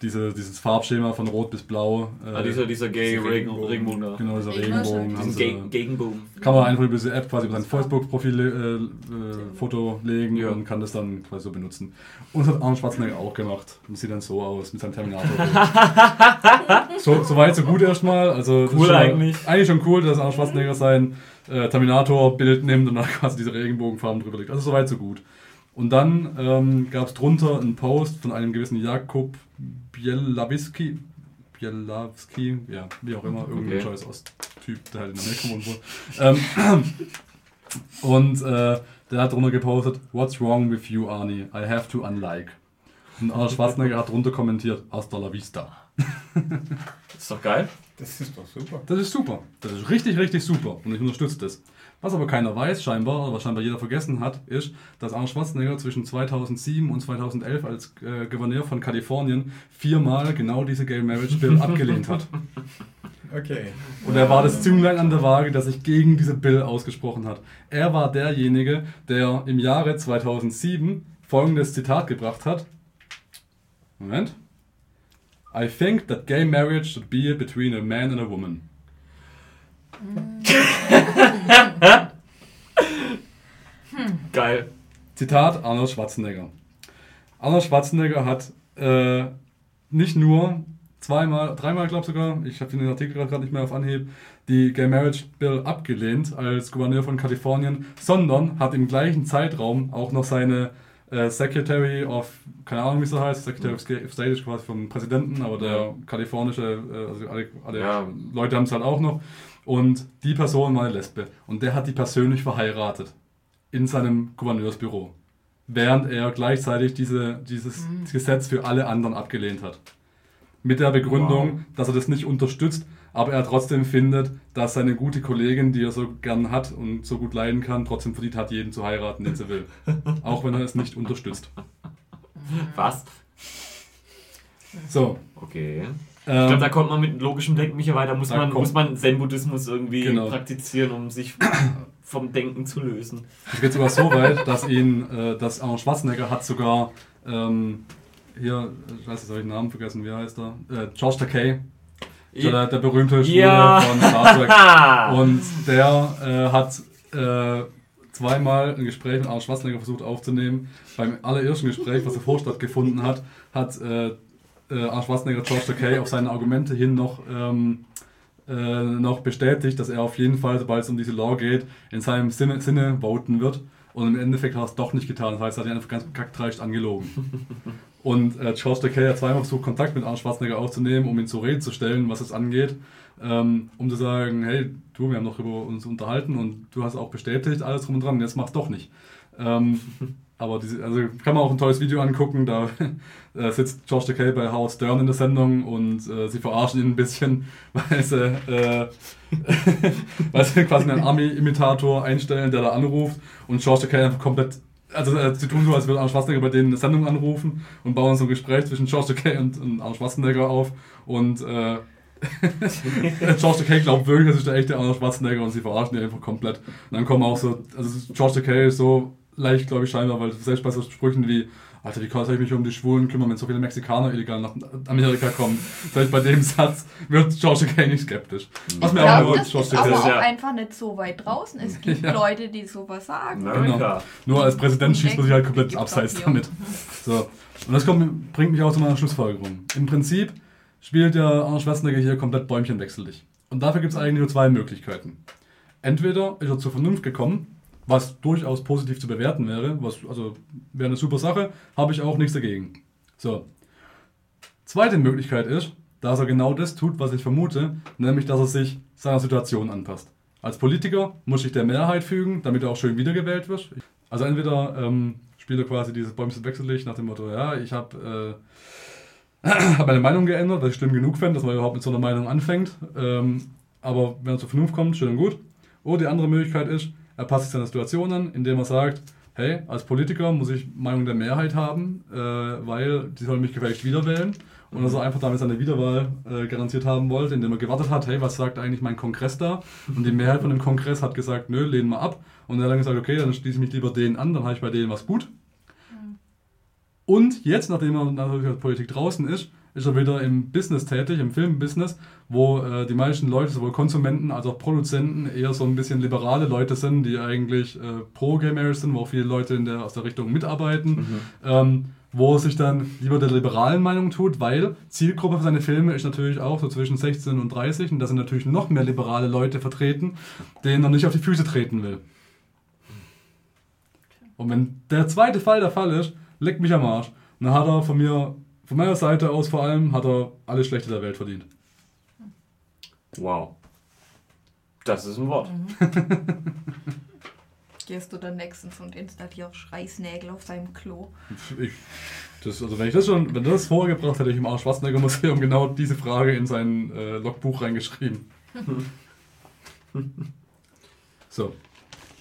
diese, dieses Farbschema von Rot bis Blau. Äh, Ah, dieser, dieser gay Regen, Regenbogen. Regenbogen da. Genau, dieser Regenbogen. Diesen Geg- Gegenbogen. kann man einfach über diese App quasi über sein Facebook-Profil äh, äh, Foto legen Ja. und kann das dann quasi so benutzen. Und das hat Arnold Schwarzenegger auch gemacht. Und sieht dann so aus mit seinem Terminator. [LAUGHS] so, so weit, so gut erstmal. Also, Cool schon eigentlich. Eigentlich schon cool, dass Arnold Schwarzenegger sein äh, Terminator-Bild nimmt und dann [LAUGHS] quasi diese Regenbogenfarben drüber legt. Also soweit so gut. Und dann ähm, gab es drunter einen Post von einem gewissen Jakob Bielawiski. Bielawski, ja, wie auch immer, irgendein Okay. scheiß Osttyp, der halt in Amerika wohnt wohl. Ähm, [CLEARS THROAT] und äh, der hat drunter gepostet, What's wrong with you, Arnie? I have to unlike. Und Arnold Schwarzenegger hat drunter kommentiert, Hasta la vista. [LAUGHS] Ist doch geil. Das ist doch super. Das ist super. Das ist richtig, richtig super. Und ich unterstütze das. Was aber keiner weiß, scheinbar, oder was scheinbar jeder vergessen hat, ist, dass Arnold Schwarzenegger zwischen 2007 und 2011 als äh, Gouverneur von Kalifornien viermal genau diese Gay Marriage Bill [LAUGHS] abgelehnt hat. Okay. Und er war das Zünglein an der Waage, das sich gegen diese Bill ausgesprochen hat. Er war derjenige, der im Jahre 2007 folgendes Zitat gebracht hat. Moment. I think that gay marriage should be between a man and a woman. Geil. Zitat Arnold Schwarzenegger. Arnold Schwarzenegger hat äh, nicht nur zweimal, dreimal glaube ich sogar, ich habe den Artikel gerade nicht mehr auf Anhieb, die Gay Marriage Bill abgelehnt als Gouverneur von Kalifornien, sondern hat im gleichen Zeitraum auch noch seine äh, Secretary of, keine Ahnung wie es heißt, Secretary of State ist quasi vom Präsidenten, aber der kalifornische, äh, also alle, alle Ja. Leute haben es halt auch noch. Und die Person war eine Lesbe. Und der hat die persönlich verheiratet in seinem Gouverneursbüro, während er gleichzeitig diese, dieses Gesetz für alle anderen abgelehnt hat. Mit der Begründung, Wow. dass er das nicht unterstützt, aber er trotzdem findet, dass seine gute Kollegin, die er so gern hat und so gut leiden kann, trotzdem verdient hat, jeden zu heiraten, den sie will. [LAUGHS] Auch wenn er es nicht unterstützt. Was? So. Okay. Ich Ähm, glaube, da kommt man mit logischem Denken nicht weiter. Muss Da man, muss man Zen-Buddhismus irgendwie Genau. praktizieren, um sich [CLEARS THROAT] vom Denken zu lösen. Es geht sogar so weit, dass ihn, äh, dass Arnold Schwarzenegger hat sogar ähm, hier, ich weiß nicht, habe ich den Namen vergessen, wie heißt er? Äh, George Takei, so der, der berühmte Schwule Ja. von Star Trek. [LAUGHS] Und der äh, hat äh, zweimal ein Gespräch mit Arnold Schwarzenegger versucht aufzunehmen. Beim allerersten Gespräch, was davor stattgefunden hat, hat äh, Arnold Schwarzenegger George Takei auf seine Argumente hin noch, ähm, äh, noch bestätigt, dass er auf jeden Fall, sobald es um diese Law geht, in seinem Sinne, Sinne voten wird. Und im Endeffekt hat er es doch nicht getan. Das heißt, er hat ihn einfach ganz kackdreist angelogen. [LAUGHS] Und äh, George Takei hat zweimal versucht, Kontakt mit Arnold Schwarzenegger aufzunehmen, um ihn zur Rede zu stellen, was es angeht. Ähm, um zu sagen, hey, du, wir haben noch über uns unterhalten und du hast auch bestätigt, alles drum und dran, jetzt mach's doch nicht. Ähm, [LAUGHS] aber diese, also kann man auch ein tolles Video angucken, da [LAUGHS] äh, sitzt George Takei bei Howard Stern in der Sendung und äh, sie verarschen ihn ein bisschen, [LAUGHS] weil sie, äh, [LAUGHS] weil sie quasi einen Army-Imitator einstellen, der da anruft und George Takei einfach komplett also äh, sie tun so, als würde Arnold Schwarzenegger bei denen eine Sendung anrufen und bauen so ein Gespräch zwischen George Takei und, und Arnold Schwarzenegger auf und äh, George Takei glaubt wirklich, das ist der echte Arnold Schwarzenegger und sie verarschen ihn einfach komplett. Und dann kommen auch so, also George Takei ist so leicht, glaube ich, scheinbar, weil selbst bei so Sprüchen wie, Alter, wie soll ich mich um die Schwulen kümmern, wenn so viele Mexikaner illegal nach Amerika kommen? Selbst bei dem Satz wird George Takei nicht skeptisch. Was Ich mir auch glaube, nur das George ist aber auch ja- einfach nicht so weit draußen. Es gibt [LAUGHS] Ja. Leute, die sowas sagen. Amerika. Nur als Präsident schießt man sich halt komplett auch abseits damit. So. Und das kommt, bringt mich auch zu meiner Schlussfolgerung. Im Prinzip spielt der Arnold Schwarzenegger hier komplett bäumchenwechselig. Und dafür gibt es eigentlich nur zwei Möglichkeiten. Entweder ist er zur Vernunft gekommen, was durchaus positiv zu bewerten wäre, was also wäre eine super Sache, habe ich auch nichts dagegen. So. Zweite Möglichkeit ist, dass er genau das tut, was ich vermute, nämlich dass er sich seiner Situation anpasst. Als Politiker muss sich der Mehrheit fügen, damit er auch schön wiedergewählt wird. Also entweder ähm, spielt er quasi dieses Bäumchen wechselig nach dem Motto, ja, ich habe äh, [CLEARS THROAT] hab meine Meinung geändert, was ich schlimm genug fände, dass man überhaupt mit so einer Meinung anfängt. Ähm, aber wenn er zur Vernunft kommt, schön und gut. Oder die andere Möglichkeit ist, er passt sich seiner Situation an, indem er sagt, hey, als Politiker muss ich Meinung der Mehrheit haben, äh, weil die sollen mich gefälligst wiederwählen. Und dass er einfach damit seine Wiederwahl äh, garantiert haben wollte, indem er gewartet hat, hey, was sagt eigentlich mein Kongress da? Und die Mehrheit von dem Kongress hat gesagt, nö, lehnen wir ab. Und er hat dann gesagt, okay, dann schließe ich mich lieber denen an, dann habe ich bei denen was gut. Und jetzt, nachdem er natürlich aus Politik draußen ist, ist er wieder im Business tätig, im Filmbusiness, wo äh, die meisten Leute, sowohl Konsumenten als auch Produzenten, eher so ein bisschen liberale Leute sind, die eigentlich äh, pro Gay Marriage sind, wo auch viele Leute in der, aus der Richtung mitarbeiten, ähm, wo er sich dann lieber der liberalen Meinung tut, weil Zielgruppe für seine Filme ist natürlich auch so zwischen 16 und 30 und da sind natürlich noch mehr liberale Leute vertreten, denen er nicht auf die Füße treten will. Und wenn der zweite Fall der Fall ist, leckt mich am Arsch. Dann hat er von mir, von meiner Seite aus vor allem, hat er alles Schlechte der Welt verdient. Wow. Das ist ein Wort. [LAUGHS] Gehst du dann nächstens und installierst Schreißnägel auf seinem Klo. Ich, das, also wenn ich das schon, wenn das vorgebracht hätte ich im Arsch Schwarzenegger Museum genau diese Frage in sein äh, Logbuch reingeschrieben. [LAUGHS] so,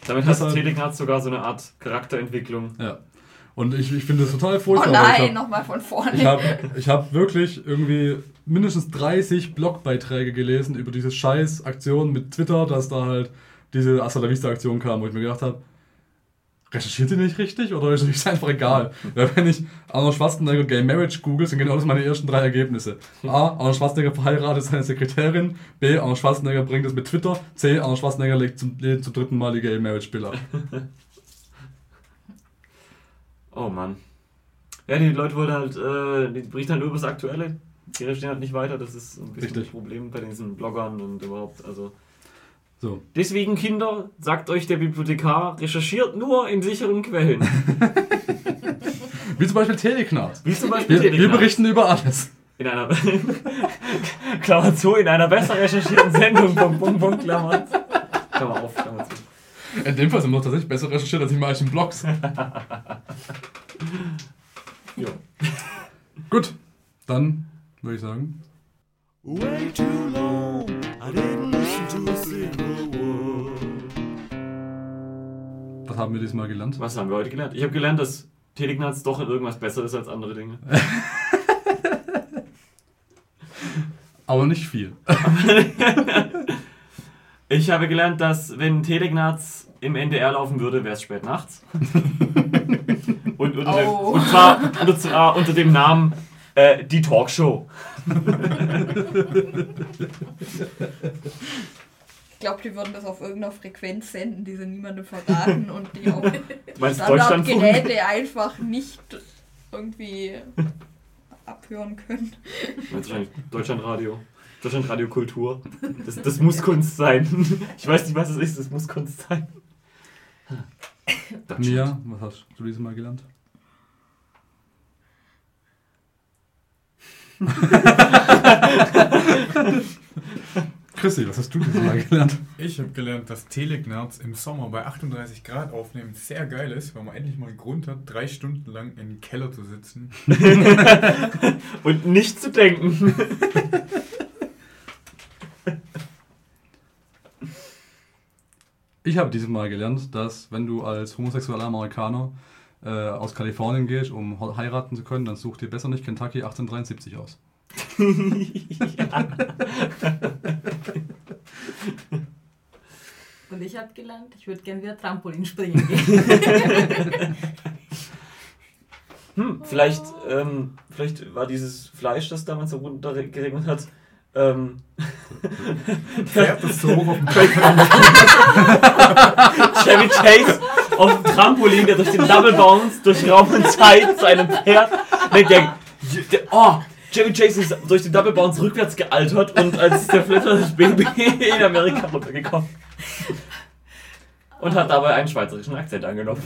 Damit hat Deshalb- Telegnaz sogar so eine Art Charakterentwicklung. ja. Und ich, ich finde das total Oh furchtbar. ich nein, nochmal von Ich vorne. habe ich hab wirklich irgendwie mindestens 30 Blogbeiträge gelesen über diese scheiß Aktion mit Twitter, dass da halt diese Vista Aktion kam, wo ich mir gedacht habe, recherchiert ihr nicht richtig oder ist es einfach egal? Weil wenn ich Arnold Schwarzenegger Gay Marriage google, sind genau das meine ersten drei Ergebnisse. A. Arnold Schwarzenegger verheiratet seine Sekretärin. B. Arnold Schwarzenegger bringt es mit Twitter. C. Arnold Schwarzenegger legt zum, legt zum dritten Mal die Gay Marriage Bill ab. Oh Mann. Ja, die Leute wollen halt, äh, die berichten halt nur über das Aktuelle. Die recherchieren halt nicht weiter. Das ist ein bisschen Richtig. das Problem bei diesen Bloggern und überhaupt. Also. So. Deswegen, Kinder, sagt euch der Bibliothekar, recherchiert nur in sicheren Quellen. [LAUGHS] Wie zum Beispiel Teleknat. Wie zum Beispiel Wir, wir berichten über alles. In einer. [LAUGHS] Klammer zu, in einer besser recherchierten Sendung. Punkt, Punkt, Punkt, Klammer. Klammer auf. In dem Fall sind wir tatsächlich besser recherchiert als die meisten Blogs. Jo. Gut, dann würde ich sagen, Way too long, I didn't listen to a single word. was haben wir diesmal gelernt? Was haben wir heute gelernt? Ich habe gelernt, dass Telegnaz doch in irgendwas besser ist als andere Dinge. [LAUGHS] Aber nicht viel. [LAUGHS] Ich habe gelernt, dass wenn Telegnaz im NDR laufen würde, wäre es spät nachts. [LAUGHS] und, unter dem, Oh. und zwar unter, zwar unter dem Namen äh, Die Talkshow. Ich glaube, die würden das auf irgendeiner Frequenz senden, die sie niemandem verraten und die auf? [LAUGHS] Standardgeräte einfach nicht irgendwie abhören können. Du meinst wahrscheinlich Deutschlandradio. Deutschlandradio Kultur. Das, das muss Kunst sein. Ich weiß nicht, was es ist, das muss Kunst sein. Mia, was hast du dieses Mal gelernt? Chrissy, was hast du dieses Mal gelernt? Ich habe gelernt, dass Telegnarz im Sommer bei 38 Grad aufnehmen sehr geil ist, weil man endlich mal einen Grund hat, drei Stunden lang im Keller zu sitzen. [LAUGHS] Und nicht zu denken. [LAUGHS] Ich habe dieses Mal gelernt, dass wenn du als homosexueller Amerikaner äh, aus Kalifornien gehst, um heiraten zu können, dann such dir besser nicht Kentucky 1873 aus. [LAUGHS] Und ich habe gelernt, ich würde gern wieder Trampolin springen gehen. [LAUGHS] Hm, vielleicht, ähm, vielleicht war dieses Fleisch, das damals so runtergeregnet hat, ähm, [LAUGHS] Pferd ist so hoch auf dem [LAUGHS] Chevy Chase auf dem Trampolin, der durch den Double Bounce durch Raum und Zeit zu einem Pferd. Der, der, der, oh, Chevy Chase ist durch den Double Bounce rückwärts gealtert und als der Flitter das Baby in Amerika runtergekommen. Und hat dabei einen schweizerischen Akzent angenommen.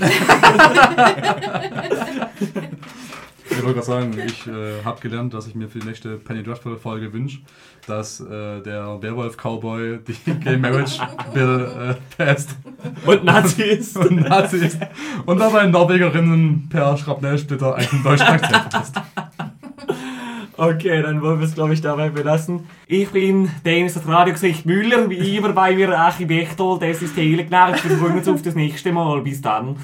Ich wollte gerade sagen, ich äh, habe gelernt, dass ich mir für die nächste Penny Dreadful Folge wünsche, dass äh, der Werwolf Cowboy die [LAUGHS] Gay Marriage Bill äh, passt Und Nazi ist. und Nazi ist und dabei Norwegerinnen per Schrapnellsplitter einen deutschen Akzent verpasst. Okay, dann wollen wir es, glaube ich, dabei belassen. Ich bin Dennis das Radiogesicht Müller, wie immer bei mir Achim Bechtold. Das ist Telegnau. Wir freuen uns auf das nächste Mal. Bis dann.